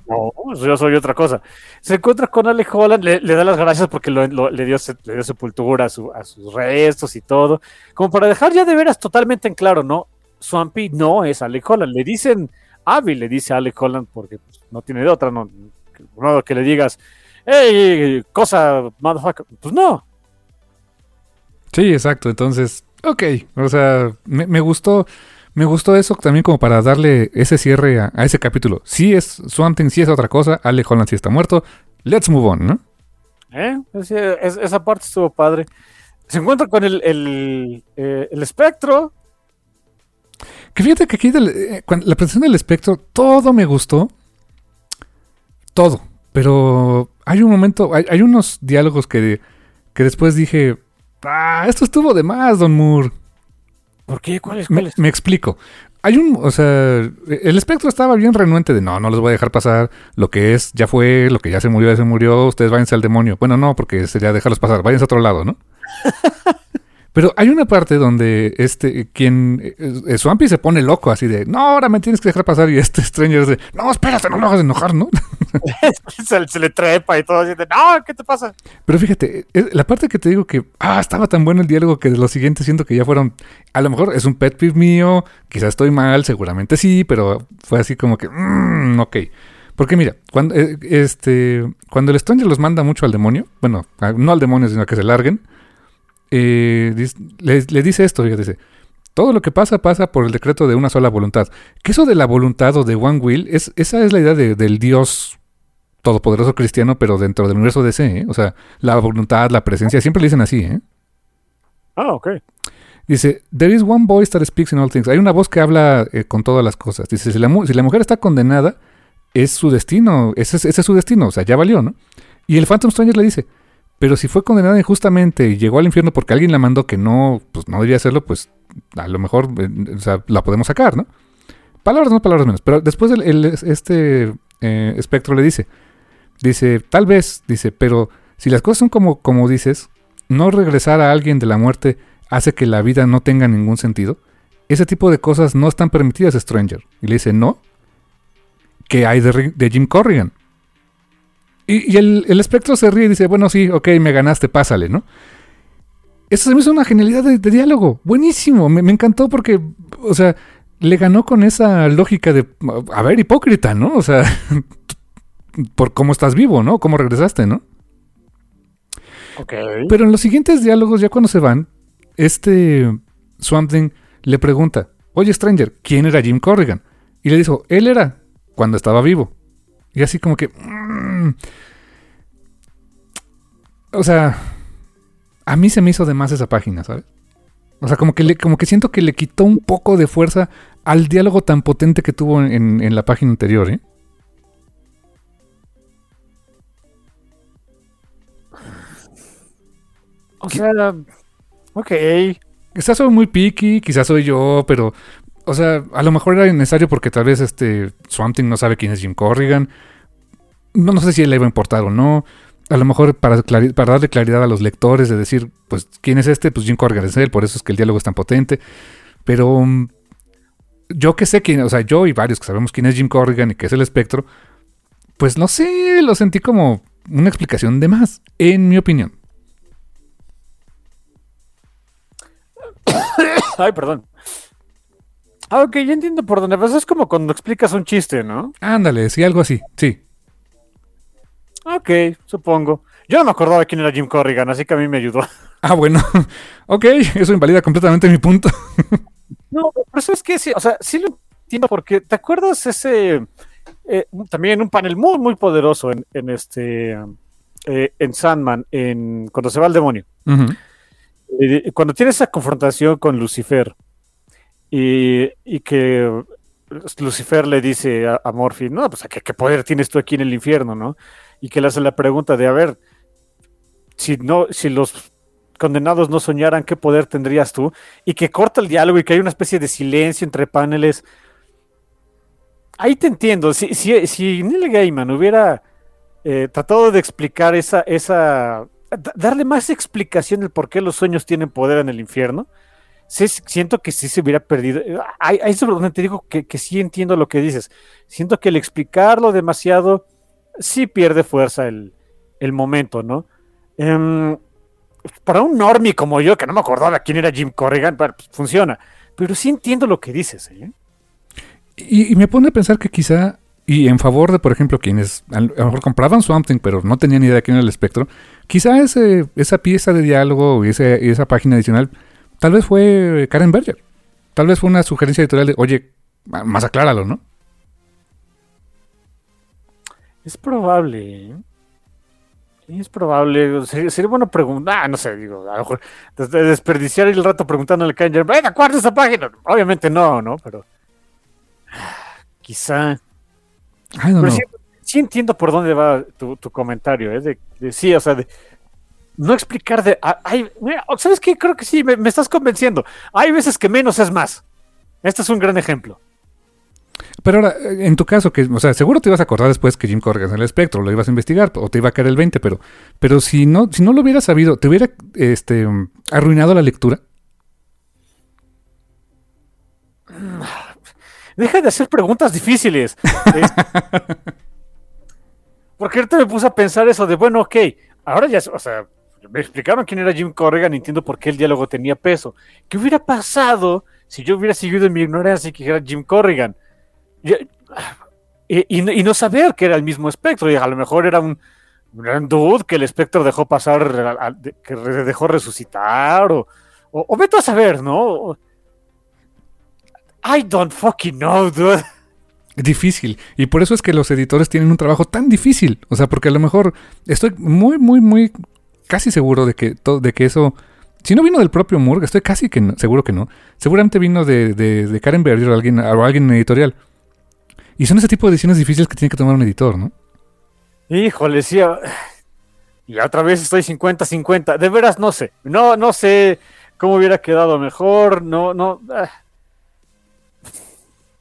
No, yo soy otra cosa. Se encuentra con Alec Holland, le, le da las gracias porque lo, lo, le, dio, le, dio, sepultura a, su, a, sus restos y todo. Como para dejar ya de veras totalmente en claro, ¿no? Swampy no es Alec Holland. Le dicen Abby, le dice Alec Holland porque pues, no tiene de otra, no, no que le digas, hey, cosa, motherfucker. Pues no. Sí, exacto. Entonces, ok, o sea, me, me, gustó. Me gustó eso también como para darle ese cierre a, a ese capítulo. Sí es Swamp Thing, sí es otra cosa. Ale Holland sí está muerto. Let's move on, ¿no? ¿Eh? Es, es, esa parte estuvo padre. Se encuentra con el, el, eh, el espectro. Que fíjate que aquí del, eh, la presentación del espectro, todo me gustó. Todo. Pero hay un momento, hay, hay unos diálogos que, que después dije, Ah, esto estuvo de más, Don Moore. ¿Por qué? ¿Cuál es? Cuál me, me, explico. Hay un, o sea, el espectro estaba bien renuente de no, no les voy a dejar pasar. Lo que es, ya fue, lo que ya se murió, ya se murió. Ustedes váyanse al demonio. Bueno, no, porque sería dejarlos pasar. Váyanse a otro lado, ¿no? Pero hay una parte donde este, quien, eh, Swampy se pone loco así de, no, ahora me tienes que dejar pasar. Y este Stranger es de, no, espérate, no lo hagas enojar, ¿no? se, se, le trepa y todo así de, no, ¿qué te pasa? Pero fíjate, la parte que te digo que, ah, estaba tan bueno el diálogo que de lo siguiente siento que ya fueron, a lo mejor es un pet peeve mío, quizás estoy mal, seguramente sí, pero fue así como que, mmm, ok. Porque mira, cuando, eh, este, cuando el Stranger los manda mucho al demonio, bueno, no al demonio, sino a que se larguen, eh, le, le, dice esto, fíjate, dice, todo lo que pasa pasa por el decreto de una sola voluntad. Que eso de la voluntad o de one will, es, esa es la idea de, del Dios todopoderoso cristiano, pero dentro del universo DC, ¿eh? O sea, la voluntad, la presencia, siempre le dicen así, ¿eh? Ah, ok. Dice, there is one voice that speaks in all things. Hay una voz que habla eh, con todas las cosas. Dice, si la, si la, mujer está condenada, es su destino, ese, ese es su destino, o sea, ya valió, ¿no? Y el Phantom Stranger le dice, pero si fue condenada injustamente y llegó al infierno porque alguien la mandó que no, pues no debía hacerlo, pues a lo mejor eh, la podemos sacar, ¿no? Palabras más, palabras menos. Pero después este eh, espectro le dice, dice, tal vez, dice, pero si las cosas son como, como dices, no regresar a alguien de la muerte hace que la vida no tenga ningún sentido. Ese tipo de cosas no están permitidas, Stranger. Y le dice, no. ¿Qué hay de Jim Corrigan? Y, y el, el, espectro se ríe y dice, bueno, sí, ok, me ganaste, pásale, ¿no? Eso se me hizo una genialidad de, de diálogo. Buenísimo. Me, me, encantó porque, o sea, le ganó con esa lógica de, a ver, hipócrita, ¿no? O sea, por cómo estás vivo, ¿no? Cómo regresaste, ¿no? Ok. Pero en los siguientes diálogos, ya cuando se van, este Swamp Thing le pregunta, oye, Stranger, ¿quién era Jim Corrigan? Y le dijo, él era cuando estaba vivo. Y así como que... Mmm, o sea, a mí se me hizo de más esa página, ¿sabes? O sea, como que, le, como que siento que le quitó un poco de fuerza al diálogo tan potente que tuvo en, en la página anterior, ¿eh? O sea, ok. Quizás soy muy picky, quizás soy yo, pero, o sea, a lo mejor era necesario porque tal vez este Swamp Thing no sabe quién es Jim Corrigan. No, no sé si le iba a importar o no. A lo mejor para, para, darle claridad a los lectores de decir, pues, ¿quién es este? Pues Jim Corrigan es él, por eso es que el diálogo es tan potente. Pero um, yo que sé quién, o sea, yo y varios que sabemos quién es Jim Corrigan y que es el espectro, pues no sé, lo sentí como una explicación de más, en mi opinión. Ay, perdón. Ah, ok, ya entiendo por dónde vas. Es como cuando explicas un chiste, ¿no? Ándale, sí, algo así, sí. Ok, supongo. Yo no me acordaba quién era Jim Corrigan, así que a mí me ayudó. Ah, bueno. ok, eso invalida completamente mi punto. no, pero eso es que sí, o sea, sí lo entiendo porque, ¿te acuerdas ese... Eh, también un panel muy, muy poderoso en, en este... eh, en Sandman, en, cuando se va al demonio. Eh, cuando tiene esa confrontación con Lucifer y, que Lucifer le dice a, a Morphy, no, pues ¿qué, poder tienes tú aquí en el infierno, ¿no? Y que le hace la pregunta de, a ver, si no, si los condenados no soñaran, ¿qué poder tendrías tú? Y que corta el diálogo y que hay una especie de silencio entre paneles. Ahí te entiendo. Si, si, si Neil Gaiman hubiera eh, tratado de explicar esa, esa, da- darle más explicación del por qué los sueños tienen poder en el infierno, siento que sí se hubiera perdido. Ahí, ahí es donde te digo que, que sí entiendo lo que dices. Siento que el explicarlo demasiado sí pierde fuerza el, el momento, ¿no? Em, para un normie como yo, que no me acordaba quién era Jim Corrigan, pues, funciona. Pero sí entiendo lo que dices, ¿eh? Y, me pone a pensar que quizá, y en favor de, por ejemplo, quienes a lo mejor compraban Swamp Thing, pero no tenían idea de quién era el espectro, quizá ese, esa pieza de diálogo y esa página adicional, tal vez fue Karen Berger. Tal vez fue una sugerencia editorial de, oye, más acláralo, ¿no? Es probable, ¿eh? Es probable. Sería, sería bueno preguntar. Ah, no sé, digo, a lo mejor des- de- desperdiciar el rato preguntándole a Kanye, venga, ¿cuál es esa página? Obviamente no, ¿no? Pero ah, quizá. Pero sí, sí entiendo por dónde va tu, tu comentario, ¿eh? De, de- sí, o sea, de no explicar de. ah, ay, mira, ¿Sabes qué? Creo que sí, me, me estás convenciendo. Hay veces que menos es más. Este es un gran ejemplo. Pero ahora, en tu caso, que, o sea, seguro te ibas a acordar después que Jim Corrigan es el espectro, lo ibas a investigar, o te iba a caer el 20, pero, pero si no, si no lo hubieras sabido, ¿te hubiera este, mm, arruinado la lectura? Deja de hacer preguntas difíciles. Es- Porque ahorita me puse a pensar eso de, bueno, ok, ahora ya, o sea, me explicaron quién era Jim Corrigan entiendo por qué el diálogo tenía peso. ¿Qué hubiera pasado si yo hubiera seguido en mi ignorancia y que era Jim Corrigan? Y, no- saber que era el mismo espectro, y a lo mejor era un, un dude que el espectro dejó pasar, que dejó resucitar, o, o, o vete a saber, ¿no? I don't fucking know, dude. Difícil. Y por eso es que los editores tienen un trabajo tan difícil. O sea, porque a lo mejor estoy muy, muy, muy casi seguro de que, to- de que eso... Si no vino del propio Moore, estoy casi que no- seguro que no. Seguramente vino de, de, de Karen Berger o alguien, o alguien en editorial. Y son ese tipo de decisiones difíciles que tiene que tomar un editor, ¿no? Híjole, sí. ah, Y otra vez estoy 50-50. De veras, no sé. No, no sé cómo hubiera quedado mejor. No, no. ah.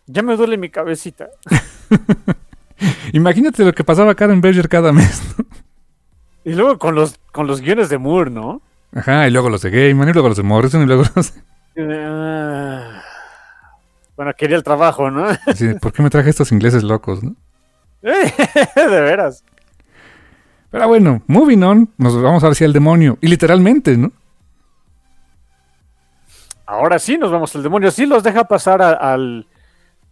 Ya me duele mi cabecita. Imagínate lo que pasaba Karen Berger cada mes. ¿no? Y luego con los, con los guiones de Moore, ¿no? Ajá, y luego los de Gaiman, y luego los de Morrison, y luego los... Ah. Bueno, quería el trabajo, ¿no? De, ¿Por qué me traje estos ingleses locos, no? de veras. Pero bueno, moving on, nos vamos hacia el demonio. Y literalmente, ¿no? Ahora sí nos vamos al demonio. Sí los deja pasar a- al,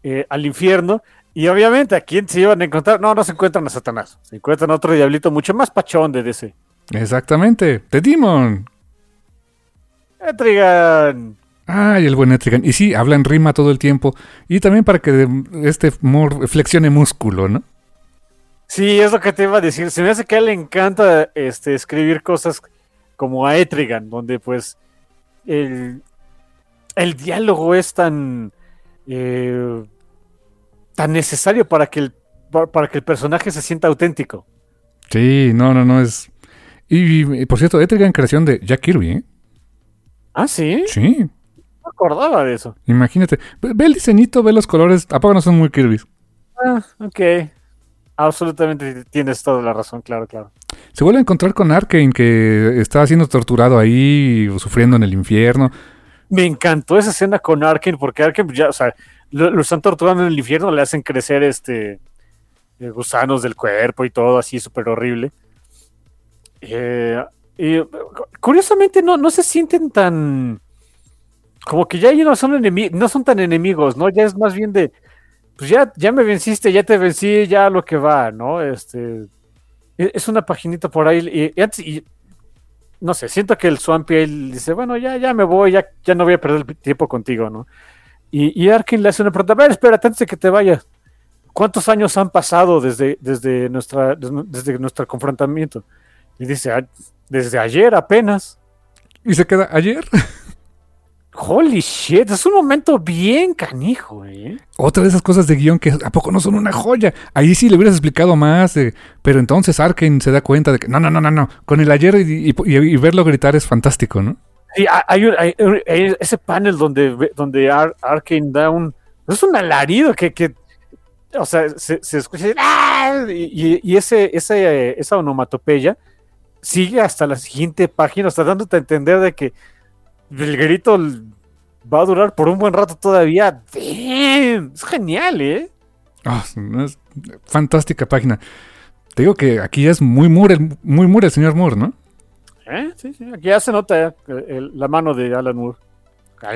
eh, al infierno. Y obviamente, ¿a quién se iban a encontrar? No, no se encuentran a Satanás. Se encuentran a otro diablito mucho más pachón de DC. Exactamente, The Demon. Etrigan. Ay, el buen Etrigan. Y sí, habla en rima todo el tiempo. Y también para que este flexione músculo, ¿no? Sí, es lo que te iba a decir. Se me hace que a él le encanta este, escribir cosas como a Etrigan, donde pues el, el diálogo es tan, eh, tan necesario para que, el, pa- para que el personaje se sienta auténtico. Sí, no, no, no es. Y, y, por cierto, Etrigan creación de Jack Kirby, ¿eh? Ah, sí, Sí, no acordaba de eso. imagínate. Ve, el diseñito, ve los colores. ¿A poco no son muy Kirby? Ah, ok. Absolutamente tienes toda la razón, claro, claro. Se vuelve a encontrar con Arkane, que está siendo torturado ahí, sufriendo en el infierno. Me encantó esa escena con Arkane, porque Arkane ya, o sea, lo, lo están torturando en el infierno, le hacen crecer este eh, gusanos del cuerpo y todo así súper horrible. Eh, y, curiosamente no, no se sienten tan como que ya ellos no son enemi- no son tan enemigos, ¿no? Ya es más bien de pues ya, ya me venciste, ya te vencí, ya lo que va, ¿no? Este e- es una paginita por ahí y, y y no sé, siento que el Swampy ahí dice, bueno, ya, ya me voy, ya, ya no voy a perder tiempo contigo, ¿no? Y, y Arkin le hace una pregunta, a ver, espérate, antes de que te vayas, ¿cuántos años han pasado desde, desde, nuestra, desde, nuestro confrontamiento? Y dice, "Ah, desde ayer apenas. Y se queda ayer. Holy shit, es un momento bien canijo, ¿eh? Otra de esas cosas de guion que a poco no son una joya. Ahí sí le hubieras explicado más. eh, pero entonces Arkane se da cuenta de que no, no, no, no, no. Con el ayer y, y- y- y verlo gritar es fantástico, ¿no? Sí, hay, hay ese panel donde, donde Ar- Arkane da un. Es un alarido que. que o sea, se, escucha. ¡ah! Y, y ese, ese, esa onomatopeya sigue hasta la siguiente página, hasta dándote a entender de que el grito va a durar por un buen rato todavía. ¡Damn! Es genial, ¿eh? Ah, fantástica página. Te digo que aquí es muy Moore, muy Moore el señor Moore, ¿no? ¿Eh? Sí, sí, aquí ya se nota eh, el- la mano de Alan Moore.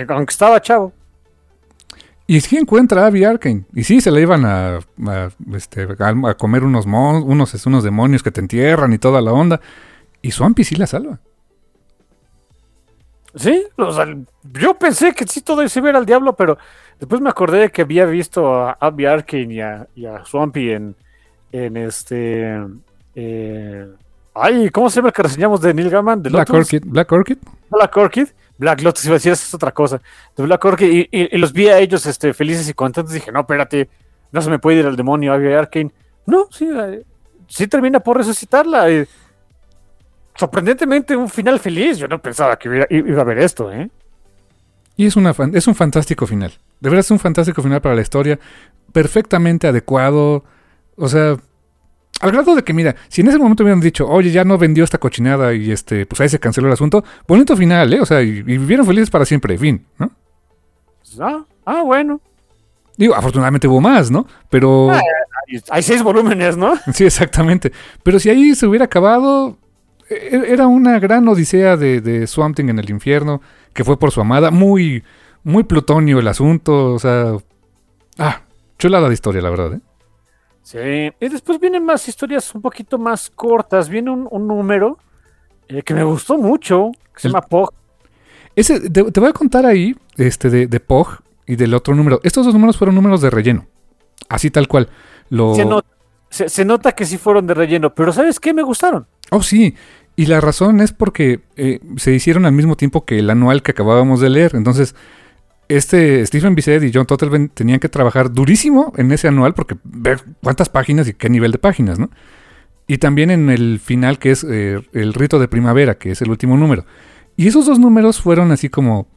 Aunque estaba chavo. Y sí encuentra a Abby Arkane. Y sí, se la iban a, a, este, a- comer unos, mon- unos, unos demonios que te entierran y toda la onda. Y Swampy sí la salva. Sí, o sea, yo pensé que sí todo se iba a ir al diablo, pero después me acordé de que había visto a Abby Arkane y a, y a Swampy en, en este... eh, ay, ¿cómo se llama el que reseñamos de Neil Gaiman? De Black Lotus? Orchid. Black Orchid. Black Orchid. Black Lotus iba a decir, es otra cosa. De Black Orchid. Y, y- y los vi a ellos este, felices y contentos. Dije, no, espérate, no se me puede ir al demonio Abby Arkane. No, sí, eh, sí termina por resucitarla. eh. sorprendentemente un final feliz. Yo no pensaba que hubiera- iba a haber esto, ¿eh? Y es, una, es un fantástico final. De verdad es un fantástico final para la historia. Perfectamente adecuado. O sea, al grado de que, mira, si en ese momento hubieran dicho, oye, ya no vendió esta cochinada y este, pues ahí se canceló el asunto, bonito final, ¿eh? O sea, y, y vivieron felices para siempre, fin, ¿no? Ah, ah, bueno. Digo, afortunadamente hubo más, ¿no? Pero. Hay, hay seis volúmenes, ¿no? Sí, exactamente. Pero si ahí se hubiera acabado, e- era una gran odisea de, de Swamp Thing en el infierno, que fue por su amada. Muy, muy plutonio el asunto, o sea... Ah, chulada de historia, la verdad, ¿eh? Sí. Y después vienen más historias un poquito más cortas. Viene un, un número eh, que me gustó mucho, que se El- llama Pog. Ese, te, te voy a contar ahí, este, de, de Pog y del otro número. Estos dos números fueron números de relleno. Así tal cual. Lo... Se, nota, se- se nota que sí fueron de relleno, pero ¿sabes qué? Me gustaron. Oh, sí. Y la razón es porque eh, se hicieron al mismo tiempo que el anual que acabábamos de leer. Entonces, este Stephen Bissett y John Totelben tenían que trabajar durísimo en ese anual porque ver cuántas páginas y qué nivel de páginas, ¿no? Y también en el final que es eh, el rito de primavera, que es el último número. Y esos dos números fueron así como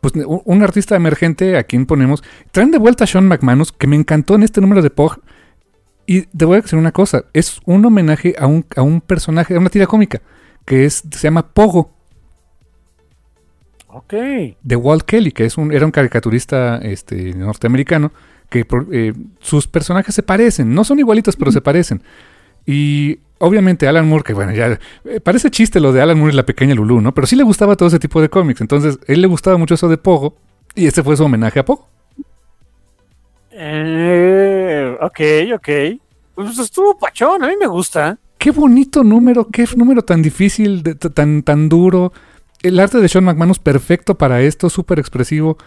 pues un un artista emergente a quien ponemos. Traen de vuelta a Sean McManus, que me encantó en este número de Pog. Y te voy a decir una cosa, es un homenaje a un, a un personaje, a una tira cómica, que es, se llama Pogo, Ok. de Walt Kelly, que es un, era un caricaturista este, norteamericano, que eh, sus personajes se parecen, no son igualitos, pero se parecen. Y obviamente Alan Moore, que bueno, ya eh, parece chiste lo de Alan Moore y la pequeña Lulu, ¿no? Pero sí le gustaba todo ese tipo de cómics, entonces él le gustaba mucho eso de Pogo, y este fue su homenaje a Pogo. Eh, ok, ok. Pues estuvo pachón, a mí me gusta. Qué bonito número, qué número tan difícil, de- tan, tan duro. El arte de Sean McManus perfecto para esto, súper expresivo.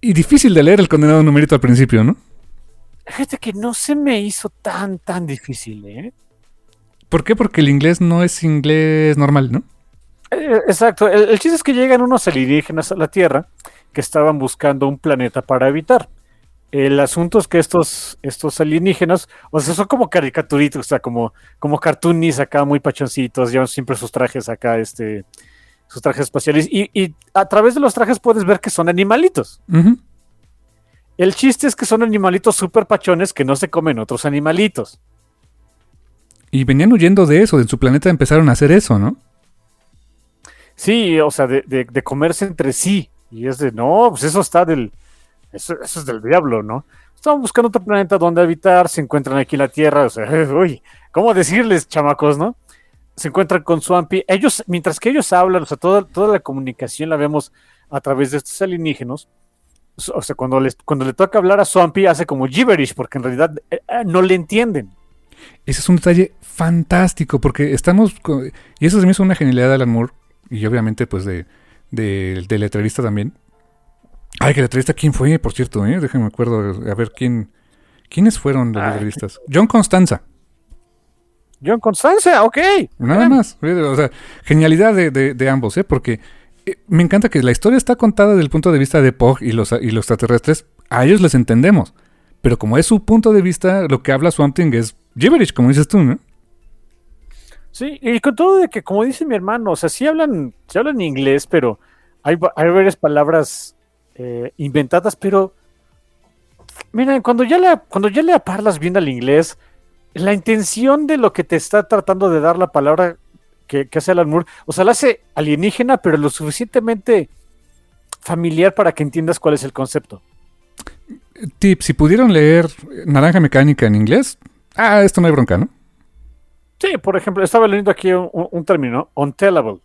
Y difícil de leer el condenado numerito al principio, ¿no? Fíjate que no se me hizo tan, tan difícil, ¿eh? ¿Por qué? Porque el inglés no es inglés normal, ¿no? Eh, Exacto. El, el chiste es que llegan unos alienígenas a la Tierra que estaban buscando un planeta para habitar. El asunto es que estos, estos alienígenas, o sea, son como caricaturitos, o sea, como, como cartoonies acá muy pachoncitos, llevan siempre sus trajes acá, este, sus trajes espaciales, y, y a través de los trajes puedes ver que son animalitos. El chiste es que son animalitos súper pachones que no se comen otros animalitos. Y venían huyendo de eso, en su planeta empezaron a hacer eso, ¿no? Sí, o sea, de, de- de comerse entre sí. Y es de, no, pues eso está del, eso, eso es del diablo, ¿no? Estaban buscando otro planeta donde habitar, se encuentran aquí en la Tierra, o sea, uy, ¿cómo decirles, chamacos, no? Se encuentran con Swampy. Ellos, mientras que ellos hablan, o sea, toda, toda la comunicación la vemos a través de estos alienígenos. O sea, cuando, les, cuando le toca hablar a Swampy, hace como gibberish, porque en realidad eh, eh, no le entienden. Ese es un detalle fantástico, porque estamos... co- Y eso se me hizo una genialidad de Alan Moore, y obviamente pues de, de, del letrerista también. Ay, que letrerista, ¿quién fue, por cierto? Eh? Déjame acuerdo, a ver quién... ¿Quiénes fueron los Ay. letreristas? John Constanza. John Constancia, ok. Nada más. O sea, genialidad de, de, de ambos, ¿eh? Porque eh, me encanta que la historia está contada desde el punto de vista de Pog y los, y los extraterrestres. A ellos les entendemos. Pero como es su punto de vista, lo que habla Swamp Thing es gibberish, como dices tú, ¿no? Sí, y con todo de que, como dice mi hermano, o sea, sí hablan, sí hablan inglés, pero hay, hay varias palabras eh, inventadas, pero miren, cuando ya le, cuando ya le parlas bien al inglés, la intención de lo que te está tratando de dar la palabra que, que hace Alan Moore, o sea, la hace alienígena, pero lo suficientemente familiar para que entiendas cuál es el concepto. Tip, si pudieron leer Naranja Mecánica en inglés, ah, esto no hay bronca, ¿no? Sí, por ejemplo, estaba leyendo aquí un, un término, untellable.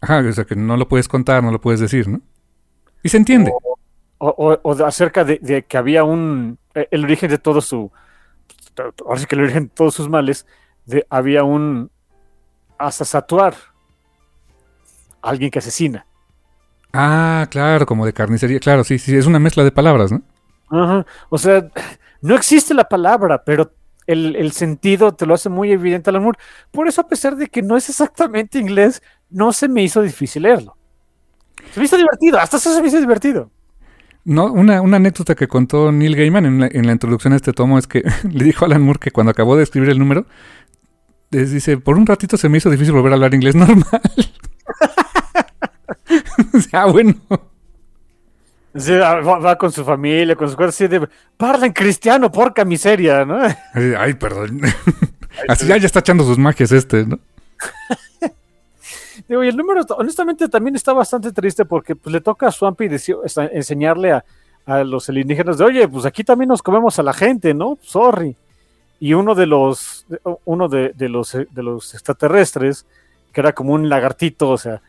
Ajá, o sea, que no lo puedes contar, no lo puedes decir, ¿no? Y se entiende. O, o, o de acerca de, de, que había un, eh, el origen de todo su, ahora sí que el origen de todos sus males, de, había un asesatuar, alguien que asesina. Ah, claro, como de carnicería, claro, sí, sí, es una mezcla de palabras, ¿no? Ajá. O sea, no existe la palabra, pero el, el, sentido te lo hace muy evidente al amor. Por eso, a pesar de que no es exactamente inglés, no se me hizo difícil leerlo. Se me hizo divertido, hasta eso se me hizo divertido. No, una, una anécdota que contó Neil Gaiman en la, en la, introducción a este tomo es que le dijo a Alan Moore que cuando acabó de escribir el número, dice, por un ratito se me hizo difícil volver a hablar inglés normal. o sea, bueno. Sí, va, va, con su familia, con sus cosas así de, parla en cristiano, porca miseria, ¿no? Ay, perdón. así ya, ya está echando sus magias este, ¿no? Digo, y el número, honestamente, también está bastante triste porque pues, le toca a Swampy enseñarle a, a, los alienígenas de, oye, pues aquí también nos comemos a la gente, ¿no? Sorry. Y uno de los, uno de, de los, de los extraterrestres, que era como un lagartito, o sea,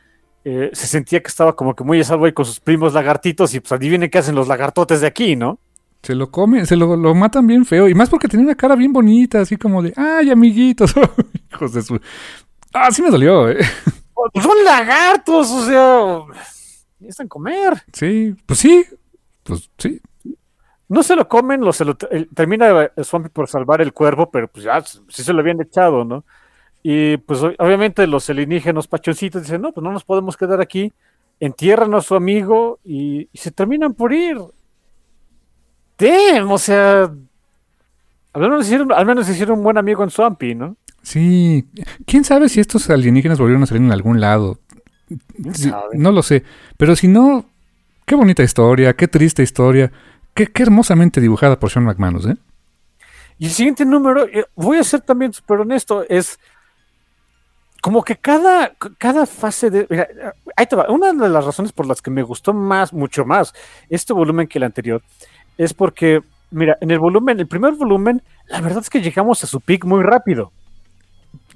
eh, se sentía que estaba como que muy a salvo ahí con sus primos lagartitos y pues adivinen qué hacen los lagartotes de aquí, ¿no? Se lo comen, se lo, lo, matan bien feo. Y más porque tenía una cara bien bonita, así como de, ay, amiguitos. Hijos de su. Ah, sí me dolió, eh. Pues son lagartos, o sea. Necesitan comer. Sí, pues sí. Pues sí. No se lo comen, lo, se lo termina Swampy por salvar el cuervo, pero pues ya sí se lo habían echado, ¿no? Y pues obviamente los alienígenas pachoncitos dicen, no, pues no nos podemos quedar aquí, entierran a su amigo y, y se terminan por ir. Damn, o sea, al menos, hicieron, al menos hicieron un buen amigo en Swampy, ¿no? Sí, quién sabe si estos alienígenas volvieron a salir en algún lado. No lo sé, pero si no, qué bonita historia, qué triste historia, qué, qué hermosamente dibujada por Sean McManus, ¿eh? Y el siguiente número, eh, voy a ser también súper honesto, es como que cada, cada fase de... Mira, ahí te va. Una de las razones por las que me gustó más, mucho más, este volumen que el anterior, es porque, mira, en el volumen, el primer volumen, la verdad es que llegamos a su peak muy rápido.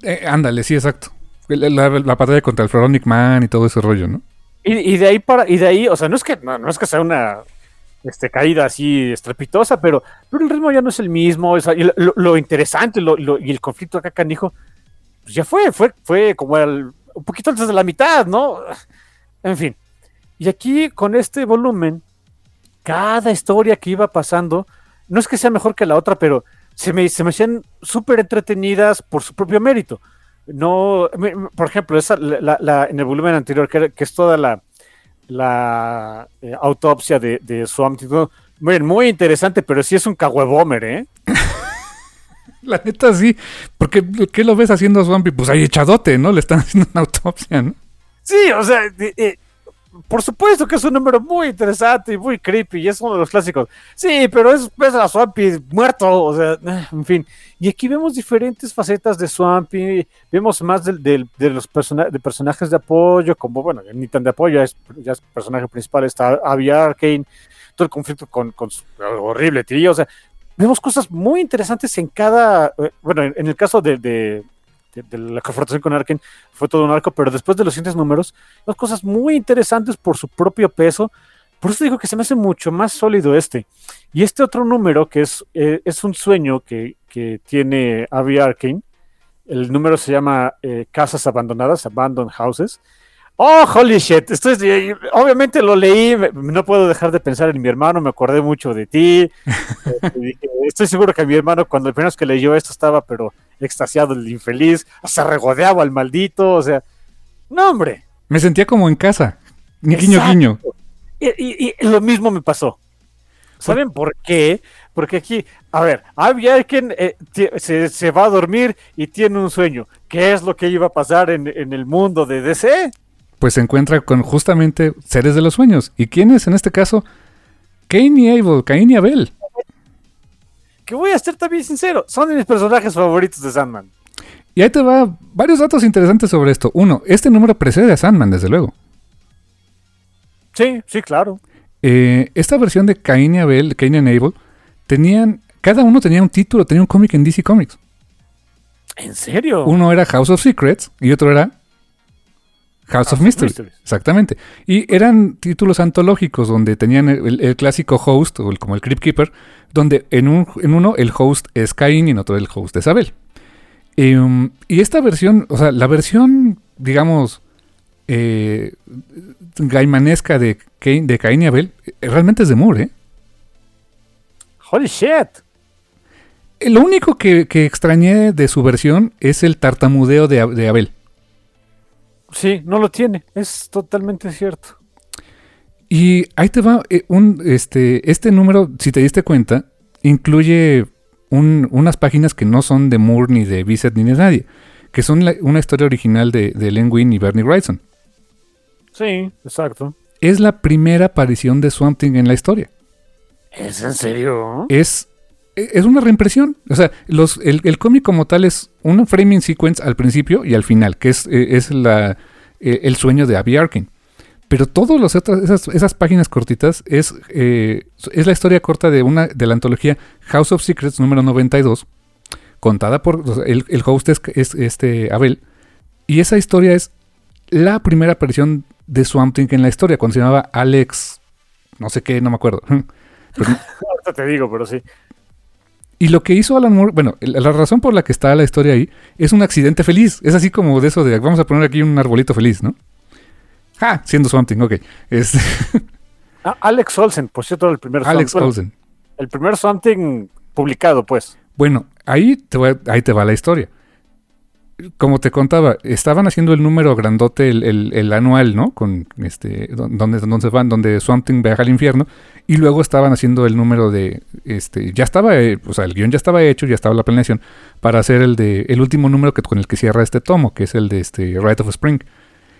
Eh, ándale, sí, exacto. La, la, la, batalla contra el Floronic Man y todo ese rollo, ¿no? Y, de ahí para, y de ahí, o sea, no es que, no, no es que sea una este, caída así estrepitosa, pero, pero el ritmo ya no es el mismo. Lo, interesante y el conflicto acá, canijo, pues ya fue, fue, fue como el, un poquito antes de la mitad, ¿no? En fin. Y aquí, con este volumen, cada historia que iba pasando, no es que sea mejor que la otra, pero se me, se me hacían súper entretenidas por su propio mérito. No, por ejemplo, esa, la, la, en el volumen anterior, que, que es toda la, la eh, autopsia de, de Swamp miren, muy interesante, pero sí es un cahuebomer, ¿eh? La neta sí, porque ¿qué lo ves haciendo a Swampy? Pues ahí echadote, ¿no? Le están haciendo una autopsia, ¿no? Sí, o sea, eh, eh, por supuesto que es un número muy interesante y muy creepy y es uno de los clásicos. Sí, pero es, es a Swampy muerto, o sea, en fin. Y aquí vemos diferentes facetas de Swampy, vemos más de, de, de los persona de personajes de apoyo, como, bueno, ni tan de apoyo, es, ya es personaje principal, está Abby Arkane, todo el conflicto con, con su horrible tío, o sea, vemos cosas muy interesantes en cada, bueno, en, el caso de, de, la confrontación con Arken fue todo un arco, pero después de los siguientes números, vemos cosas muy interesantes por su propio peso. Por eso digo que se me hace mucho más sólido este. Y este otro número, que es, eh, es un sueño que, que tiene Abby Arkane, el número se llama eh, Casas Abandonadas, Abandoned Houses. Oh, holy shit. Esto es- eh, obviamente lo leí, no puedo dejar de pensar en mi hermano, me acordé mucho de ti. Dije, Estoy seguro que mi hermano, cuando el primero que leyó esto, estaba pero extasiado, el infeliz, se regodeaba al maldito, o sea, no, hombre. Me sentía como en casa. Guiño, Exacto. guiño. Y, y- y lo mismo me pasó. ¿Saben por qué? Porque aquí, a ver, había quien eh, se, se va a dormir y tiene un sueño. ¿Qué es lo que iba a pasar en, en el mundo de DC? Pues se encuentra con justamente seres de los sueños. ¿Y quién es en este caso? Cain y Abel, Cain y Abel. Que voy a ser también sincero, son de mis personajes favoritos de Sandman. Y ahí te va varios datos interesantes sobre esto. Uno, este número precede a Sandman, desde luego. Sí, sí, claro. Eh, esta versión de Cain y Abel, Cain y Abel, tenían, cada uno tenía un título, tenía un cómic en DC Comics. ¿En serio? Uno era House of Secrets y otro era House, of, of Mysteries. Mysteries. Exactamente. Y eran títulos antológicos donde tenían el, el clásico host, o el- como el Crypt Keeper, donde en, un, en uno el host es Cain y en otro el host es Abel. Em, y esta versión, o sea, la versión, digamos, eh, gaimanesca de Cain, de Cain y Abel, eh, realmente es de Moore, ¿eh? Holy shit. Eh, Lo único que, que extrañé de su versión es el tartamudeo de, de Abel. Sí, no lo tiene, es totalmente cierto. Y ahí te va eh, un este este número, si te diste cuenta, incluye un- unas páginas que no son de Moore ni de Bissett ni de nadie, que son la- una historia original de, de Len Wein y Bernie Wrightson. Sí, exacto. Es la primera aparición de Swamp Thing en la historia. ¿Es en serio? Es es una reimpresión. O sea, los, el, el cómic como tal es un framing sequence al principio y al final, que es, eh, es la, eh, el sueño de Abby Arkin. Pero todas esas, esas páginas cortitas es, eh, es la historia corta de una de la antología House of Secrets número 92, contada por el, el host es, es este Abel. Y esa historia es la primera aparición de Swamp Thing en la historia, cuando se llamaba Alex, no sé qué, no me acuerdo. Pero te digo, pero sí. Y lo que hizo Alan Moore, bueno, la razón por la que está la historia ahí es un accidente feliz. Es así como de eso de vamos a poner aquí un arbolito feliz, ¿no? Ah, siendo something, ok. Es Ah, Alex Olsen, por cierto, el primer Alex bueno, Olsen. El primer Something publicado, pues. Bueno, ahí te, va, ahí te va la historia. Como te contaba, estaban haciendo el número grandote, el, el- el anual, ¿no? Con este, don- donde, donde van, donde Swamp Thing viaja al infierno. Y luego estaban haciendo el número de, este, ya estaba, eh, o sea, el guion ya estaba hecho, ya estaba la planeación para hacer el de, el último número que, con el que cierra este tomo, que es el de este Rite of Spring.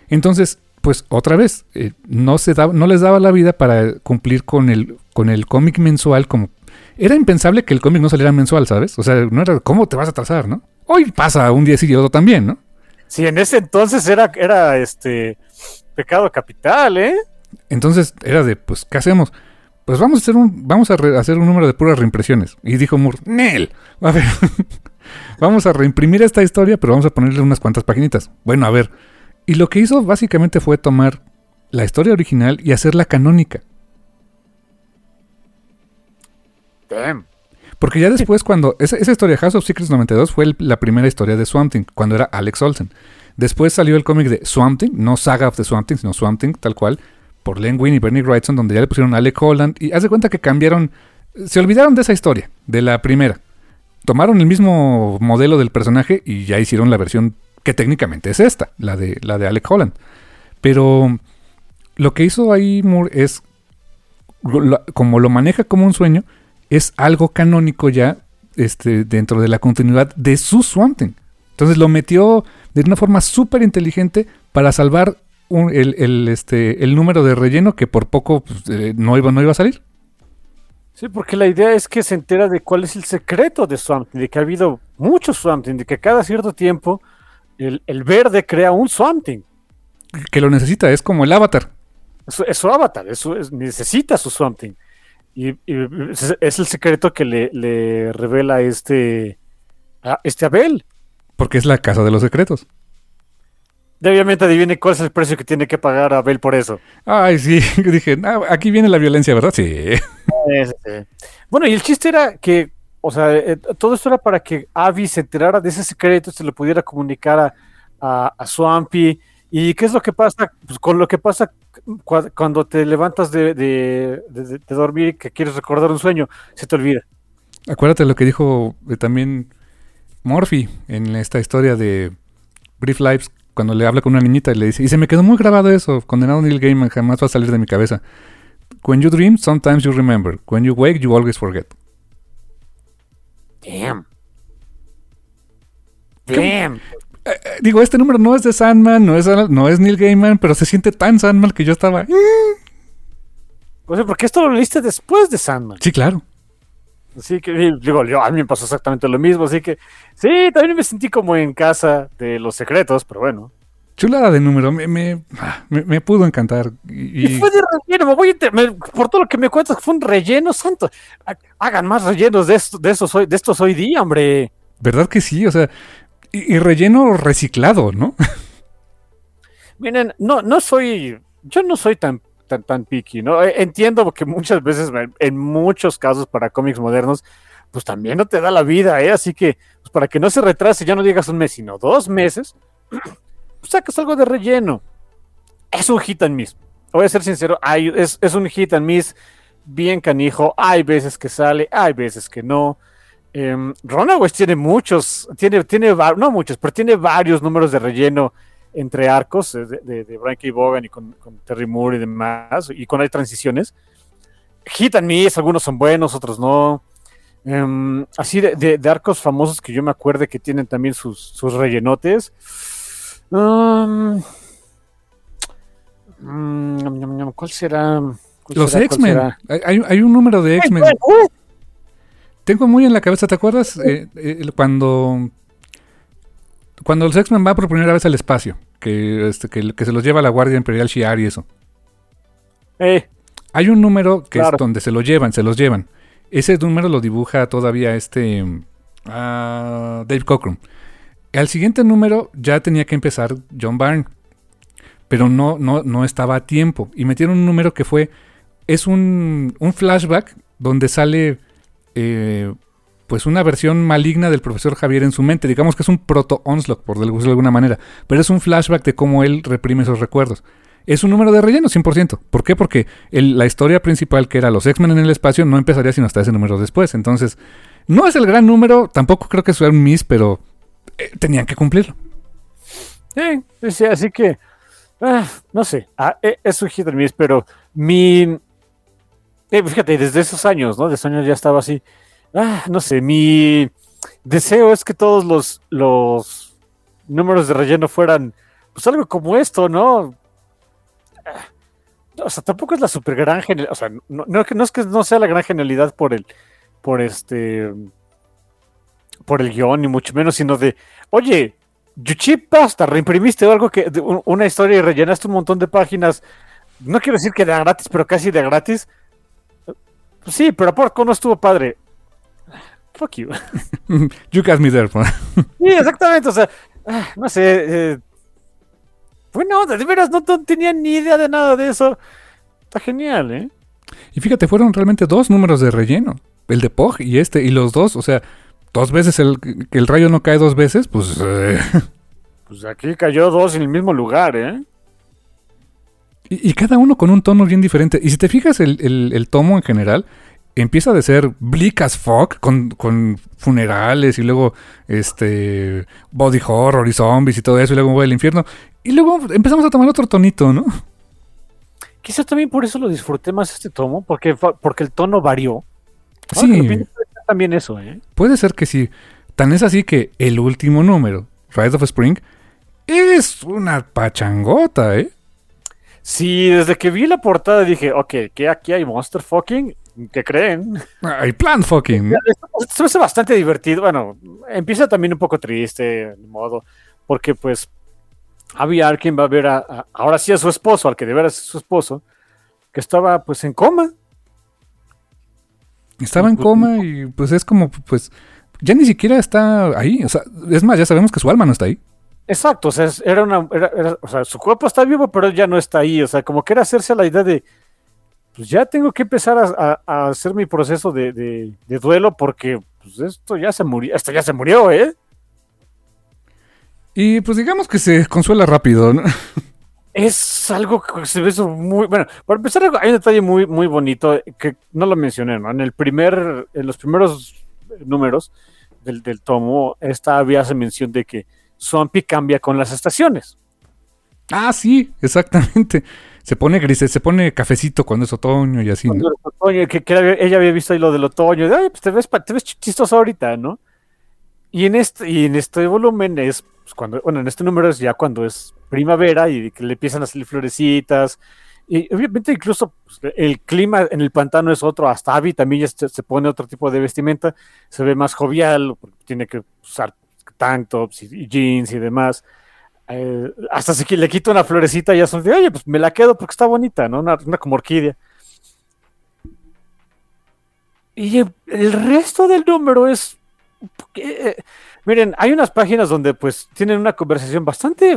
Entonces, pues otra vez, eh, no se daba, no les daba la vida para cumplir con el, con el cómic mensual como era impensable que el cómic no saliera mensual, ¿sabes? O sea, no era, ¿cómo te vas a atrasar, no? Hoy pasa un día sí y otro también, ¿no? Sí, en ese entonces era, era este pecado capital, ¿eh? Entonces era de, pues, ¿qué hacemos? Pues vamos a hacer un, vamos a hacer un número de puras reimpresiones. Y dijo Moore, Nel, a ver, vamos a reimprimir esta historia, pero vamos a ponerle unas cuantas paginitas. Bueno, a ver. Y lo que hizo básicamente fue tomar la historia original y hacerla canónica. Damn. Porque ya después, cuando. Esa, esa historia, House of Secrets 92, fue el- la primera historia de Swamp Thing, cuando era Alex Olsen. Después salió el cómic de Swamp Thing, no Saga of the Swamp Thing, sino Swamp Thing, tal cual, por Len Wein y Bernie Wrightson, donde ya le pusieron Alec Holland. Y haz de cuenta que cambiaron. Se olvidaron de esa historia, de la primera. Tomaron el mismo modelo del personaje y ya hicieron la versión que técnicamente es esta, la de, la de Alec Holland. Pero lo que hizo ahí Moore es. lo- Como lo maneja como un sueño, es algo canónico ya este, dentro de la continuidad de su Swamp Thing. Entonces lo metió de una forma súper inteligente para salvar un- el, el, este, el número de relleno que por poco pues, eh, no, iba, no iba a salir. Sí, porque la idea es que se entera de cuál es el secreto de Swamp Thing, de que ha habido muchos Swamp Thing, de que cada cierto tiempo el, el verde crea un Swamp Thing. Que lo necesita, es como el avatar. Es, su- es su avatar, es su- es- necesita su Swamp Thing. Y, y es, el secreto que le, le revela este, a este Abel. Porque es la casa de los secretos. Y obviamente adivine cuál es el precio que tiene que pagar Abel por eso. Ay, sí, dije, "Ah, aquí viene la violencia, ¿verdad? Sí. Bueno, y el chiste era que, o sea, eh, todo esto era para que Abby se enterara de ese secreto, se lo pudiera comunicar a, a, a Swampy ¿Y qué es lo que pasa? Pues con lo que pasa cua- cuando te levantas de, de- de- de dormir y que quieres recordar un sueño, se te olvida. Acuérdate lo que dijo eh, también Morphy en esta historia de Brief Lives, cuando le habla con una niñita y le dice, y se me quedó muy grabado eso, condenado Neil Gaiman, jamás va a salir de mi cabeza. When you dream, sometimes you remember. When you wake, you always forget. Damn. Damn. Eh, digo, este número no es de Sandman, no es, no es Neil Gaiman, pero se siente tan Sandman que yo estaba... "Mm". O sea, porque esto lo leíste después de Sandman. Sí, claro. Así que, digo, yo, a mí me pasó exactamente lo mismo. Así que, sí, también me sentí como en casa de los secretos, pero bueno. Chulada de número, me, me, ah, me- me pudo encantar. Y, Y fue de relleno, me voy a por todo lo que me cuentas, fue un relleno santo. Ha- Hagan más rellenos de esto, de esos hoy, de estos hoy día, hombre. ¿Verdad que sí? O sea, y, relleno reciclado, ¿no? Miren, no, no soy, yo no soy tan, tan, tan picky, ¿no? Eh, Entiendo que muchas veces, en muchos casos para cómics modernos, pues también no te da la vida, ¿eh? Así que, pues para que no se retrase, ya no digas un mes, sino dos meses, pues sacas algo de relleno. Es un hit and miss. Voy a ser sincero, hay, es, es un hit and miss bien canijo. Hay veces que sale, hay veces que no. Um, Runaways tiene muchos, tiene, tiene, no muchos, pero tiene varios números de relleno entre arcos eh, de, de, de Brian K. Vaughan y con, con Terry Moore y demás, y con hay transiciones. Hit and miss, algunos son buenos, otros no. Em, así de, de- de arcos famosos que yo me acuerde que tienen también sus, sus rellenotes. Um, mm, ¿Cuál será? ¿Cuál Los X-Men. hay- hay un número de X-Men. ¡Uh! Tengo muy en la cabeza, ¿te acuerdas? Eh, eh, cuando. Cuando los X-Men van por primera vez al espacio. Que, este, que, que se los lleva la Guardia Imperial Shi'ar y eso. Eh, Hay un número que Claro. es donde se lo llevan, se los llevan. Ese número lo dibuja todavía este. ah, Dave Cockrum. Al siguiente número ya tenía que empezar John Byrne. Pero no, no, no estaba a tiempo. Y metieron un número que fue. Es un, un flashback donde sale. Eh, pues una versión maligna del profesor Javier en su mente. Digamos que es un proto-onslaught, por decirlo de alguna manera. Pero es un flashback de cómo él reprime esos recuerdos. Es un número de relleno, 100%. ¿Por qué? Porque la historia principal, que era los X-Men en el espacio, no empezaría sino hasta ese número después. Entonces, no es el gran número, tampoco creo que sea un miss, pero eh, tenían que cumplirlo. Eh, sí, así que, ah, no sé, ah, eh, es un hit miss, pero mi, eh, fíjate, desde esos años, ¿no? De esos años ya estaba así, ah, no sé, mi deseo es que todos los, los números de relleno fueran, pues algo como esto, ¿no? Ah, O sea, tampoco es la super gran genialidad, o sea, no, es que no sea la gran genialidad por el, por este, por el guion, ni mucho menos, sino de, oye, Yuchi Pasta, reimprimiste algo que, de un- una historia y rellenaste un montón de páginas. No quiero decir que de gratis, pero casi de gratis. Pues sí, pero ¿por qué no estuvo padre? Fuck you. you got me there. Sí, exactamente. O sea, ah, no sé. Eh, bueno, de veras, no, no tenía ni idea de nada de eso. Está genial, ¿eh? y fíjate, fueron realmente dos números de relleno. El de Pog y este. Y los dos, o sea, dos veces el, que el rayo no cae dos veces, pues... eh, Pues aquí cayó dos en el mismo lugar, ¿eh? Y, y cada uno con un tono bien diferente. Y si te fijas, el, el- el tomo en general empieza de ser bleak as fuck, con, con funerales y luego este body horror y zombies y todo eso, y luego el infierno. Y luego empezamos a tomar otro tonito, ¿no? Quizás también por eso lo disfruté más este tomo, porque, porque el tono varió. Sí, pienso, también eso, ¿eh? puede ser que sí. Tan es así que el último número, Rise of Spring, es una pachangota, ¿eh? Sí, desde que vi la portada dije, ok, que aquí hay Monster Fucking, ¿qué creen? Hay plan fucking. Se me hace bastante divertido. Bueno, empieza también un poco triste, de modo, porque pues Abby Arkin va a ver a, a- ahora sí a su esposo, al que de veras es su esposo, que estaba pues en coma. Estaba en coma y pues es como, pues, ya ni siquiera está ahí. O sea, es más, ya sabemos que su alma no está ahí. Exacto, o sea, era una, era- era- o sea, su cuerpo está vivo, pero ya no está ahí. O sea, como que era hacerse a la idea de, pues ya tengo que empezar a, a- a hacer mi proceso de, de- de duelo porque pues esto ya se murió, esto ya se murió, ¿eh? Y pues digamos que se consuela rápido, ¿no? Es algo que se ve muy. Bueno, para empezar, hay un detalle muy, muy bonito que no lo mencioné, ¿no? En el primer, en los primeros números del, del tomo, esta había hace mención de que Swampy cambia con las estaciones. Ah, sí, exactamente. Se pone gris, se pone cafecito cuando es otoño y así. Cuando es otoño, que, que ella había visto ahí lo del otoño, de, Ay, pues te ves, te ves chistoso ahorita, ¿no? Y en este, y en este volumen es pues, cuando, bueno, en este número es ya cuando es primavera y que le empiezan a salir florecitas. Y obviamente incluso pues, el clima en el pantano es otro, hasta Abby también ya se, se pone otro tipo de vestimenta, se ve más jovial, porque tiene que usar tank tops y, jeans y demás. Eh, hasta si le quito una florecita y ya son de, oye, pues me la quedo porque está bonita, ¿no? Una, como orquídea. Y el, resto del número es... eh, miren, hay unas páginas donde pues tienen una conversación bastante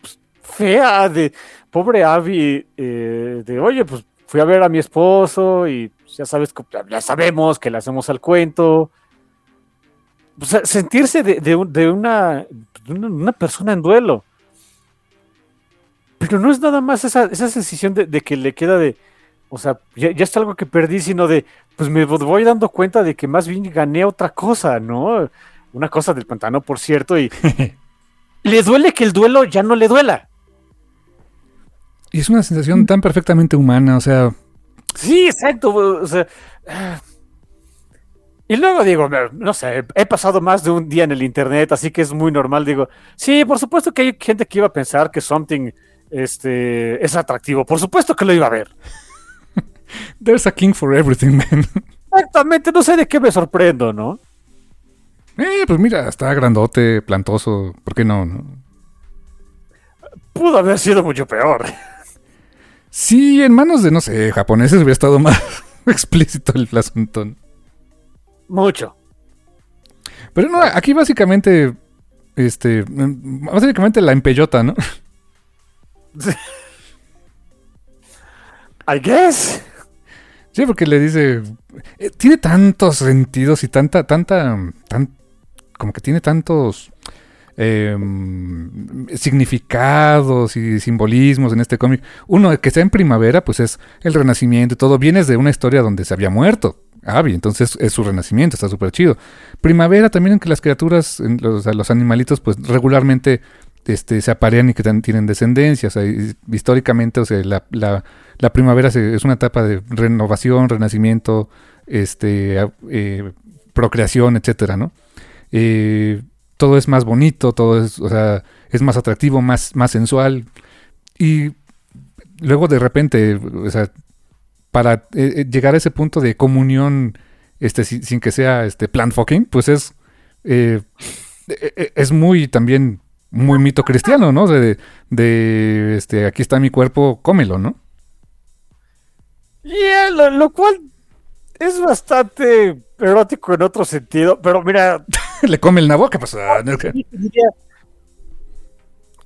pues, fea de pobre Abby, eh, de oye, pues fui a ver a mi esposo y ya sabes, que- ya sabemos que le hacemos al cuento. O sea, sentirse de, de un- de una, de una, persona en duelo. Pero no es nada más esa, esa sensación de, que le queda de, o sea, ya, ya está algo que perdí, sino de, pues me voy dando cuenta de que más bien gané otra cosa, ¿no? Una cosa del pantano, por cierto, y le duele que el duelo ya no le duela. Y es una sensación tan perfectamente humana, o sea, Sí, exacto. O sea. Y luego digo, no sé, he pasado más de un día en el internet, así que es muy normal. Digo, sí, por supuesto que hay gente que iba a pensar que something este, es atractivo. Por supuesto que lo iba a ver. there's a king for everything, man. Exactamente, no sé de qué me sorprendo, ¿no? Eh, pues mira, está grandote, plantoso, ¿por qué no? no? Pudo haber sido mucho peor. Sí, en manos de, no sé, japoneses hubiera estado más explícito el asunto. ¿no? Mucho. Pero no, aquí básicamente, este, básicamente la empellota, ¿no? I guess. Sí, porque le dice, eh, tiene tantos sentidos y tanta, tanta, tan, como que tiene tantos eh, significados y simbolismos en este cómic. Uno, que está en primavera, pues es el renacimiento y todo. Vienes de una historia donde se había muerto. Abby, entonces es su renacimiento, está súper chido. Primavera también en que las criaturas, en los, los animalitos, pues regularmente este, se aparean y que tienen descendencia. Históricamente, o sea, la, primavera es una etapa de renovación, renacimiento, este, eh, procreación, etcétera, ¿no? Eh, todo es más bonito, todo es, o sea, es más atractivo, más, más sensual. Y luego de repente, o sea, para eh, eh, llegar a ese punto de comunión, este, sin, sin que sea este plan fucking, pues es, eh, eh, eh, es muy también muy mito cristiano, ¿no? De, de, este, aquí está mi cuerpo, cómelo, ¿no? Yeah, lo, lo cual es bastante erótico en otro sentido, pero mira, Le come el nabo, ¿qué pasa? diría,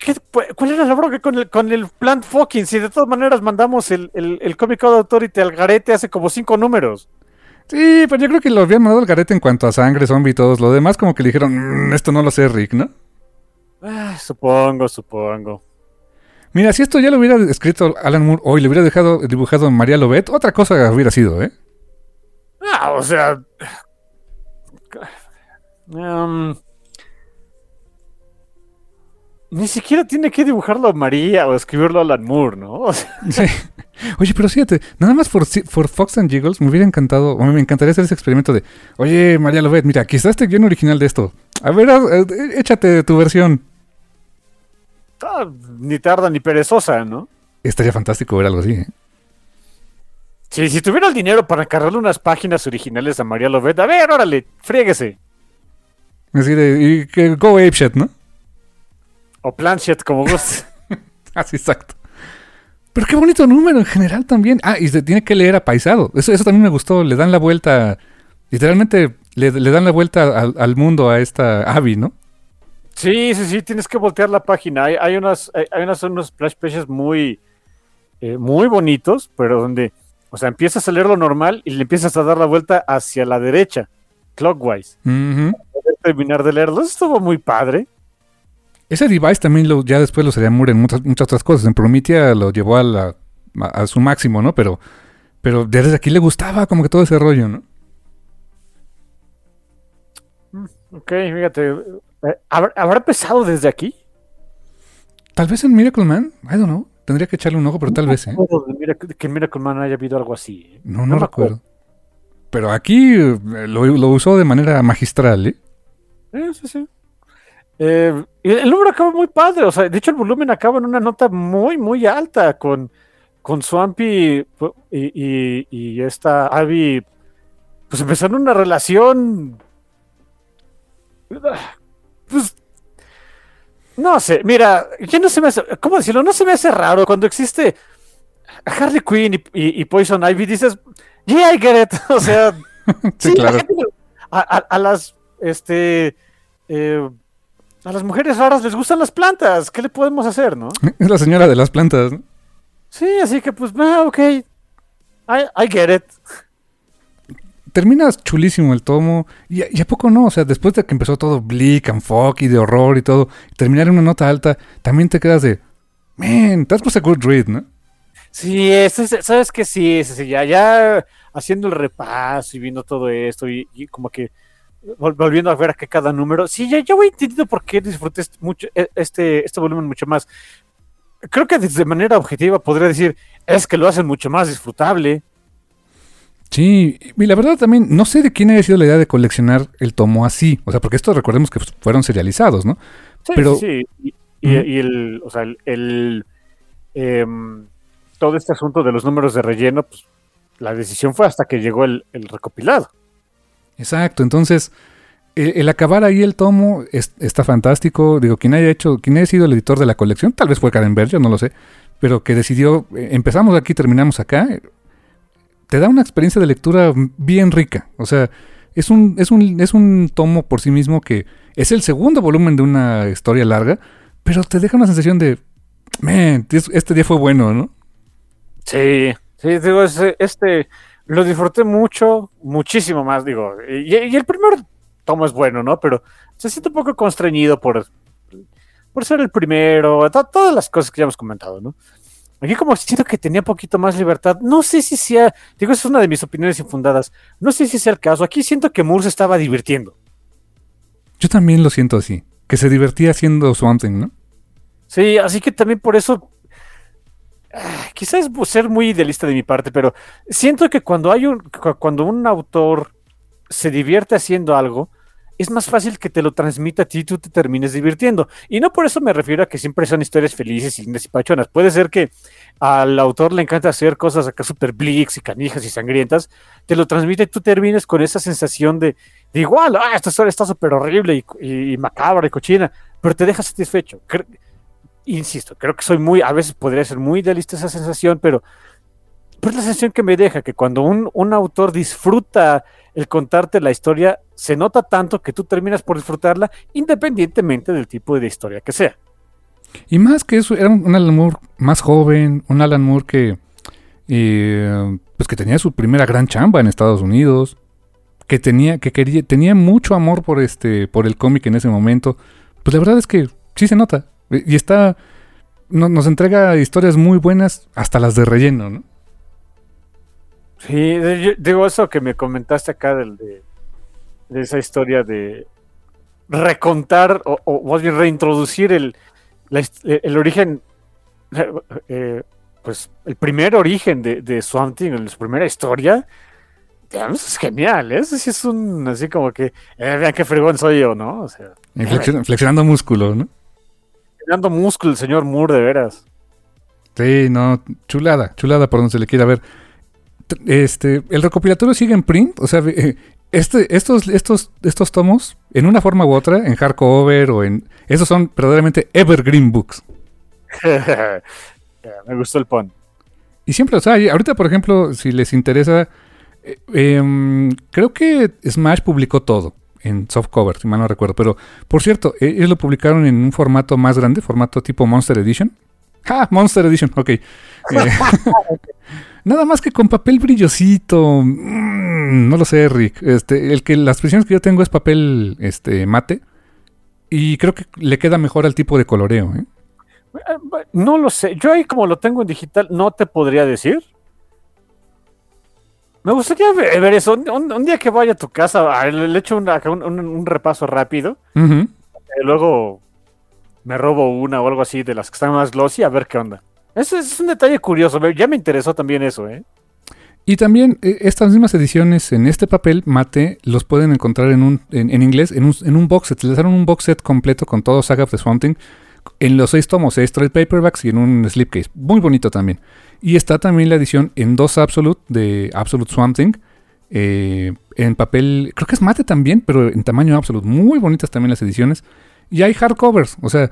¿qué- pu- ¿cuál era la bronca con el, con el plan fucking? Si de todas maneras mandamos el, el, el Comic Code Authority al garete hace como cinco números. Sí, pero yo creo que lo habían mandado al garete en cuanto a sangre, zombie y todos lo demás, como que le dijeron, "Mm, esto no lo sé, Rick, ¿no? Ah, supongo, supongo. Mira, si esto ya lo hubiera escrito Alan Moore hoy, le hubiera dejado dibujado María Lobet, otra cosa hubiera sido, ¿eh? Ah, o sea. um, ni siquiera tiene que dibujarlo María o escribirlo Alan Moore, ¿no? O sea, Sí. Oye, pero fíjate, nada más por, Fox and Jiggles me hubiera encantado, o me encantaría hacer ese experimento de, oye, María Lobet, mira, aquí está este guion original de esto. A ver, eh, échate tu versión. ah, ni tarda ni perezosa, ¿no? Estaría fantástico ver algo así, ¿eh? Si, si tuviera el dinero para cargarle unas páginas originales a María Lovett, a ver, órale, fríguese. Así de, y que go apeshit, ¿no? O Planchet, como guste. Así, exacto. Pero qué bonito número en general también. Ah, y se tiene que leer apaisado. Eso, eso también me gustó. Le dan la vuelta. Literalmente le, le dan la vuelta al, al mundo a esta Abby, ¿no? Sí, sí, sí, tienes que voltear la página. Hay, hay unas, hay, hay unas, unos splash pages muy, eh, muy bonitos, pero donde, o sea, empiezas a leer lo normal y le empiezas a dar la vuelta hacia la derecha, clockwise. Poder terminar de leerlo. Eso estuvo muy padre. Ese device también lo, ya después lo sería Moore en muchas, muchas otras cosas. En Prometheus lo llevó a, la, a, su máximo, ¿no? Pero, pero desde aquí le gustaba como que todo ese rollo, ¿no? Ok, fíjate. Eh, ¿Habrá, ¿Habrá empezado desde aquí? Tal vez en Miracle Man, I don't know. Tendría que echarle un ojo, pero tal vez, ¿eh? que en Miracle Man haya habido algo así. ¿eh? No, no, recuerdo. Pero aquí eh, lo, lo, usó de manera magistral, ¿eh? Sí, sí, sí. Eh, el número acaba muy padre, o sea, de hecho el volumen acaba en una nota muy, muy alta con, con Swampy y, y, esta Abby, pues empezando una relación, pues, no sé, mira, ya no se me hace, ¿cómo decirlo? No se me hace raro cuando existe Harley Quinn y, y Poison Ivy, dices, yeah, I get it, o sea, sí, claro. a, a, las, este, eh, a las mujeres raras les gustan las plantas. ¿Qué le podemos hacer, no? Es la señora de las plantas. Sí, así que pues, ah, ok. I, I get it. Terminas chulísimo el tomo. Y, a poco no, o sea, después de que empezó todo bleak and fuck y de horror y todo, terminar en una nota alta, también te quedas de, man, that was a good read, ¿no? Sí, sabes que sí, sí, ya, ya haciendo el repaso y viendo todo esto y como que volviendo a ver que cada número, sí, ya, ya voy entendiendo por qué disfruté este, mucho, e, este, este volumen mucho más. Creo que de manera objetiva podría decir, es que lo hacen mucho más disfrutable. Sí, y la verdad también, no sé de quién haya sido la idea de coleccionar el tomo así. O sea, porque estos recordemos que fueron serializados, ¿no? Sí, Pero, sí. Y, y, el, o sea, el, em, todo este asunto de los números de relleno, pues la decisión fue hasta que llegó el recopilado. Exacto, entonces el, acabar ahí el tomo está fantástico. Digo, quien haya hecho, quien haya sido el editor de la colección, tal vez fue Karen Berger, no lo sé, pero que decidió, eh, empezamos aquí, terminamos acá, te da una experiencia de lectura bien rica. O sea, es un, es un, es un tomo por sí mismo que es el segundo volumen de una historia larga, pero te deja una sensación de, man, este día fue bueno, ¿no? Sí, sí, digo, este lo disfruté mucho, muchísimo más, digo. Y, el primer tomo es bueno, ¿no? Pero se siente un poco constreñido por, por ser el primero, todas las cosas que ya hemos comentado, ¿no? Aquí como siento que tenía un poquito más libertad. No sé si sea, digo, esa es una de mis opiniones infundadas. No sé si sea el caso. Aquí siento que Moore se estaba divirtiendo. Yo también lo siento así. Que se divertía haciendo Something, ¿no? Sí, así que también por eso quizás ser muy idealista de mi parte, pero siento que cuando hay un, cuando un autor se divierte haciendo algo, es más fácil que te lo transmita a ti y tú te termines divirtiendo. Y no por eso me refiero a que siempre son historias felices, lindas y pachonas. Puede ser que al autor le encanta hacer cosas acá super blix y canijas y sangrientas, te lo transmite y tú termines con esa sensación de, igual, ah, esta historia está súper horrible y, y, macabra y cochina, pero te deja satisfecho insisto, creo que soy muy, a veces podría ser muy idealista esa sensación, pero, es la sensación que me deja, que cuando un, un, autor disfruta el contarte la historia, se nota tanto que tú terminas por disfrutarla independientemente del tipo de historia que sea. Y más que eso, era un Alan Moore más joven, un Alan Moore que, eh, pues que tenía su primera gran chamba en Estados Unidos, que tenía, que quería, tenía mucho amor por este, por el cómic en ese momento. Pues la verdad es que sí se nota. Y está. nos entrega historias muy buenas, hasta las de relleno, ¿no? Sí, digo eso que me comentaste acá del, de, esa historia de recontar o, más bien reintroducir el, el origen, eh, pues el primer origen de, de Swamp en su primera historia. es genial, ¿eh? eso sí es un así como que, eh, vean qué fregón soy yo, ¿no? O sea, flexionando músculo, ¿no? Tirando músculo el señor Moore, de veras. Sí, no, chulada, chulada por donde se le quiera ver. Este, el recopilatorio sigue en print, o sea, eh, este, estos, estos, estos tomos, en una forma u otra, en hardcover o en. Esos son verdaderamente evergreen books. Me gustó el pon. Y siempre, o sea, ahorita, por ejemplo, si les interesa, eh, em, creo que Smash publicó todo en softcover, si mal no recuerdo. Pero, por cierto, ellos lo publicaron en un formato más grande, formato tipo Monster Edition. ¡Ah! Monster Edition, ok. Eh, nada más que con papel brillosito. Mm, no lo sé, Rick. Este, el que las presiones que yo tengo es papel este, mate. Y creo que le queda mejor al tipo de coloreo. ¿eh? No lo sé. Yo ahí como lo tengo en digital, no te podría decir. Me gustaría ver eso. Un, día que vaya a tu casa, le, echo un, repaso rápido. y luego me robo una o algo así de las que están más glossy a ver qué onda. Ese es un detalle curioso. Ya me interesó también eso, ¿eh? Y también eh, estas mismas ediciones en este papel mate los pueden encontrar en, un, en, inglés en un, en un, box set. Les daron un box set completo con todo Saga of the Swamp en los seis tomos, seis trade paperbacks y en un slipcase. Muy bonito también. Y está también la edición en dos Absolute de Absolute Swamp eh, en papel, creo que es mate también, pero en tamaño Absolute. Muy bonitas también las ediciones. Y hay hardcovers, o sea,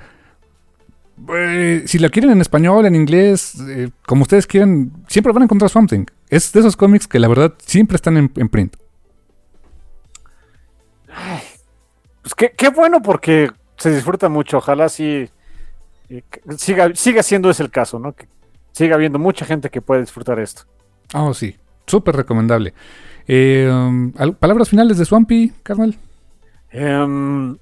eh, si la quieren en español, en inglés, eh, como ustedes quieran, siempre van a encontrar Something. Es de esos cómics que la verdad siempre están en, print. pues qué, bueno porque se disfruta mucho. Ojalá sí siga, siga siendo ese el caso, ¿no? Que siga habiendo mucha gente que puede disfrutar esto. Oh, sí. Súper recomendable. Um, ¿Palabras finales de Swampy, carnal? Em,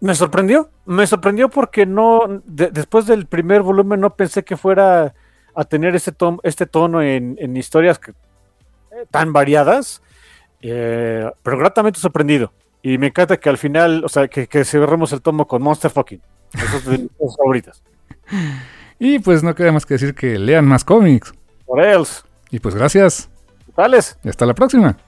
me sorprendió, me sorprendió porque no, después del primer volumen no pensé que fuera a tener este, este tono en, historias eh, tan variadas, eh, pero gratamente sorprendido. Y me encanta que al final, o sea, que, que cerremos el tomo con Monster Fucking. Esas son mis favoritas. Y pues no queda más que decir que lean más cómics. Por ellos. Y pues gracias. Tales. Y hasta la próxima.